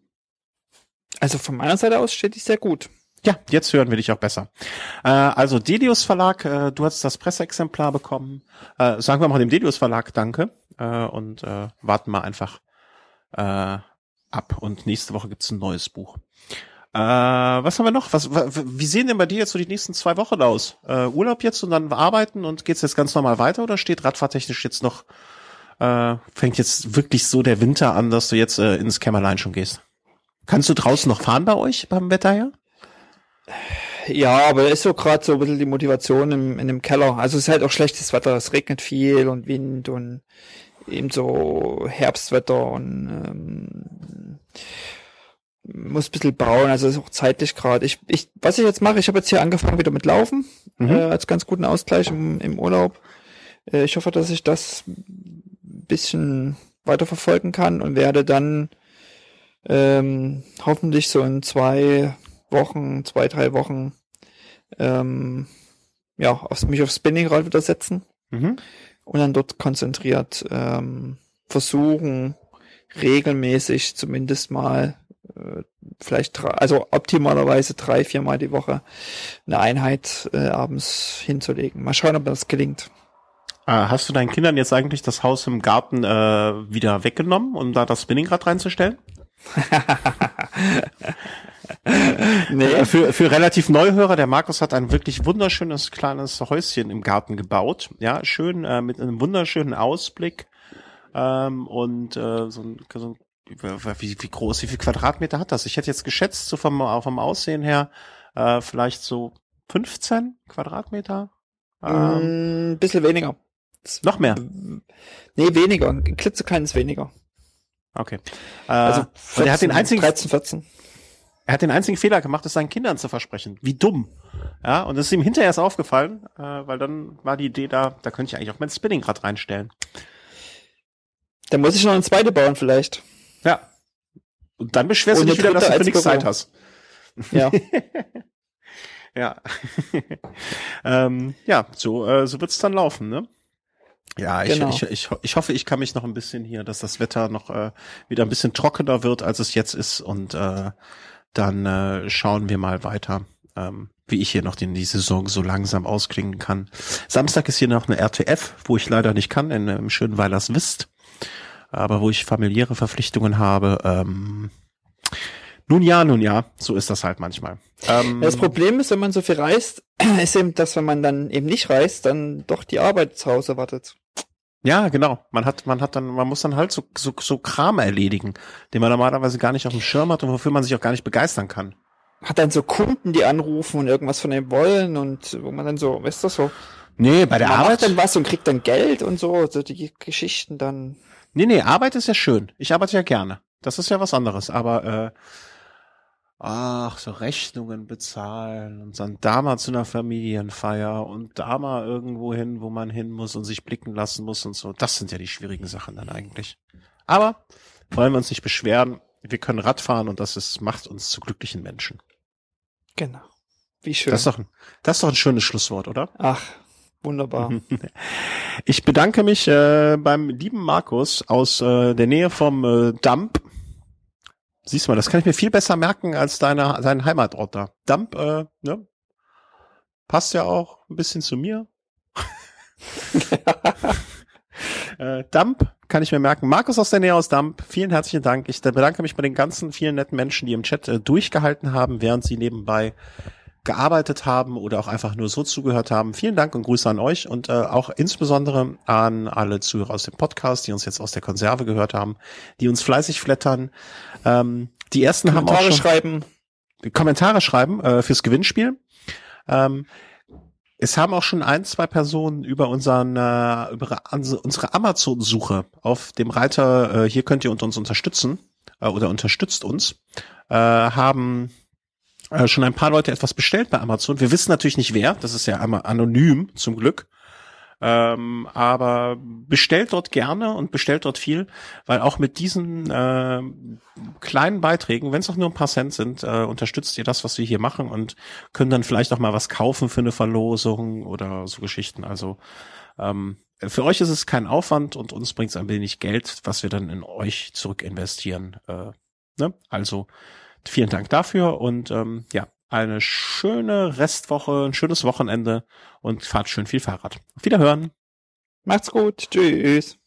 Also von meiner Seite aus steht die sehr gut. Ja, jetzt hören wir dich auch besser. Äh, also Delius Verlag, äh, du hast das Presseexemplar bekommen. Äh, sagen wir mal dem Delius Verlag Danke äh, und äh, warten mal einfach äh, ab. Und nächste Woche gibt's ein neues Buch. Äh, was haben wir noch? Was, wie sehen denn bei dir jetzt so die nächsten zwei Wochen aus? Äh, Urlaub jetzt und dann arbeiten und geht's jetzt ganz normal weiter oder steht radfahrtechnisch jetzt noch, äh, fängt jetzt wirklich so der Winter an, dass du jetzt äh, ins Kämmerlein schon gehst? Kannst du draußen noch fahren bei euch beim Wetter her? Ja, aber ist so gerade so ein bisschen die Motivation im, in dem Keller. Also es ist halt auch schlechtes Wetter, es regnet viel und Wind und eben so Herbstwetter und ähm, muss ein bisschen bauen, also ist auch zeitlich gerade. Ich, ich, was ich jetzt mache, ich habe jetzt hier angefangen wieder mit Laufen, mhm. äh, als ganz guten Ausgleich im, im Urlaub. Äh, ich hoffe, dass ich das ein bisschen weiter verfolgen kann und werde dann ähm, hoffentlich so in zwei Wochen, zwei, drei Wochen ähm, ja, auf, mich aufs Spinningrad wieder setzen mhm. Und dann dort konzentriert ähm, versuchen, regelmäßig zumindest mal äh, vielleicht drei, also optimalerweise drei, viermal die Woche eine Einheit äh, abends hinzulegen. Mal schauen, ob das gelingt. Ah, hast du deinen Kindern jetzt eigentlich das Haus im Garten äh, wieder weggenommen, um da das Spinningrad reinzustellen? [laughs] nee. Äh, für, für relativ Neuhörer, der Markus hat ein wirklich wunderschönes kleines Häuschen im Garten gebaut. Ja, schön äh, mit einem wunderschönen Ausblick ähm, und äh, so, ein, so ein wie, wie groß, wie viel Quadratmeter hat das? Ich hätte jetzt geschätzt, so vom, vom Aussehen her, äh, vielleicht so 15 Quadratmeter. Ähm, ein bisschen weniger. Noch mehr? Nee, weniger. Ein klitzekleines weniger. Okay. Äh, also 14, er hat den einzigen 13, 14. Er hat den einzigen Fehler gemacht, es seinen Kindern zu versprechen. Wie dumm. Ja, und es ist ihm hinterher erst aufgefallen, äh, weil dann war die Idee da, da könnte ich eigentlich auch mein Spinningrad reinstellen. Da muss ich noch ein zweite bauen vielleicht. Ja. Und dann beschwerst und du dich wieder, dass du für nichts Zeit hast. Ja. [laughs] ja. [laughs] ähm, ja, so, äh, so wird's dann laufen, ne? Ja, ich, genau. ich, ich, ich hoffe, ich kann mich noch ein bisschen hier, dass das Wetter noch äh, wieder ein bisschen trockener wird, als es jetzt ist. Und äh, dann äh, schauen wir mal weiter, ähm, wie ich hier noch den, die Saison so langsam ausklingen kann. Samstag ist hier noch eine RTF, wo ich leider nicht kann, in, im schönen Weilers Wist, aber wo ich familiäre Verpflichtungen habe. Ähm, nun ja, nun ja, so ist das halt manchmal. Ähm, das Problem ist, wenn man so viel reist, [clears throat] ist eben, dass wenn man dann eben nicht reist, dann doch die Arbeit zu Hause wartet. Ja, genau. Man hat, man hat dann, man muss dann halt so, so, so Kram erledigen, den man normalerweise gar nicht auf dem Schirm hat und wofür man sich auch gar nicht begeistern kann. Hat dann so Kunden, die anrufen und irgendwas von dem wollen und wo man dann so, weißt du so. Nee, bei der man Arbeit. Macht dann was und kriegt dann Geld und so, so die Geschichten dann. Nee, nee, Arbeit ist ja schön. Ich arbeite ja gerne. Das ist ja was anderes. Aber äh, ach, so Rechnungen bezahlen und dann da mal zu einer Familienfeier und da mal irgendwo hin, wo man hin muss und sich blicken lassen muss und so. Das sind ja die schwierigen Sachen dann eigentlich. Aber wollen wir uns nicht beschweren. wir können Radfahren und das ist, macht uns zu glücklichen Menschen. Genau. Wie schön. Das ist doch ein, das ist doch ein schönes Schlusswort, oder? Ach, wunderbar. [laughs] Ich bedanke mich äh, beim lieben Markus aus äh, der Nähe vom äh, Dump. Siehst du mal, das kann ich mir viel besser merken als deine, dein Heimatort da. Dump, äh, ne? Passt ja auch ein bisschen zu mir. [laughs] äh, Dump kann ich mir merken. Markus aus der Nähe aus Dump, vielen herzlichen Dank. Ich bedanke mich bei den ganzen vielen netten Menschen, die im Chat äh, durchgehalten haben, während sie nebenbei gearbeitet haben oder auch einfach nur so zugehört haben. Vielen Dank und Grüße an euch und äh, auch insbesondere an alle Zuhörer aus dem Podcast, die uns jetzt aus der Konserve gehört haben, die uns fleißig flattern. Ähm, die ersten Kommentare haben auch schon schreiben. Kommentare schreiben äh, fürs Gewinnspiel. Ähm, es haben auch schon ein, zwei Personen über unseren äh, über unsere Amazon-Suche auf dem Reiter äh, hier könnt ihr uns unterstützen äh, oder unterstützt uns äh, haben äh, schon ein paar Leute etwas bestellt bei Amazon. Wir wissen natürlich nicht wer, das ist ja einmal anonym zum Glück. Ähm, aber bestellt dort gerne und bestellt dort viel, weil auch mit diesen äh, kleinen Beiträgen, wenn es auch nur ein paar Cent sind, äh, unterstützt ihr das, was wir hier machen und können dann vielleicht auch mal was kaufen für eine Verlosung oder so Geschichten. Also ähm, für euch ist es kein Aufwand und uns bringt es ein wenig Geld, was wir dann in euch zurück investieren. Äh, ne? Also vielen Dank dafür und ähm, ja, eine schöne Restwoche, ein schönes Wochenende und fahrt schön viel Fahrrad. Auf Wiederhören. Macht's gut. Tschüss.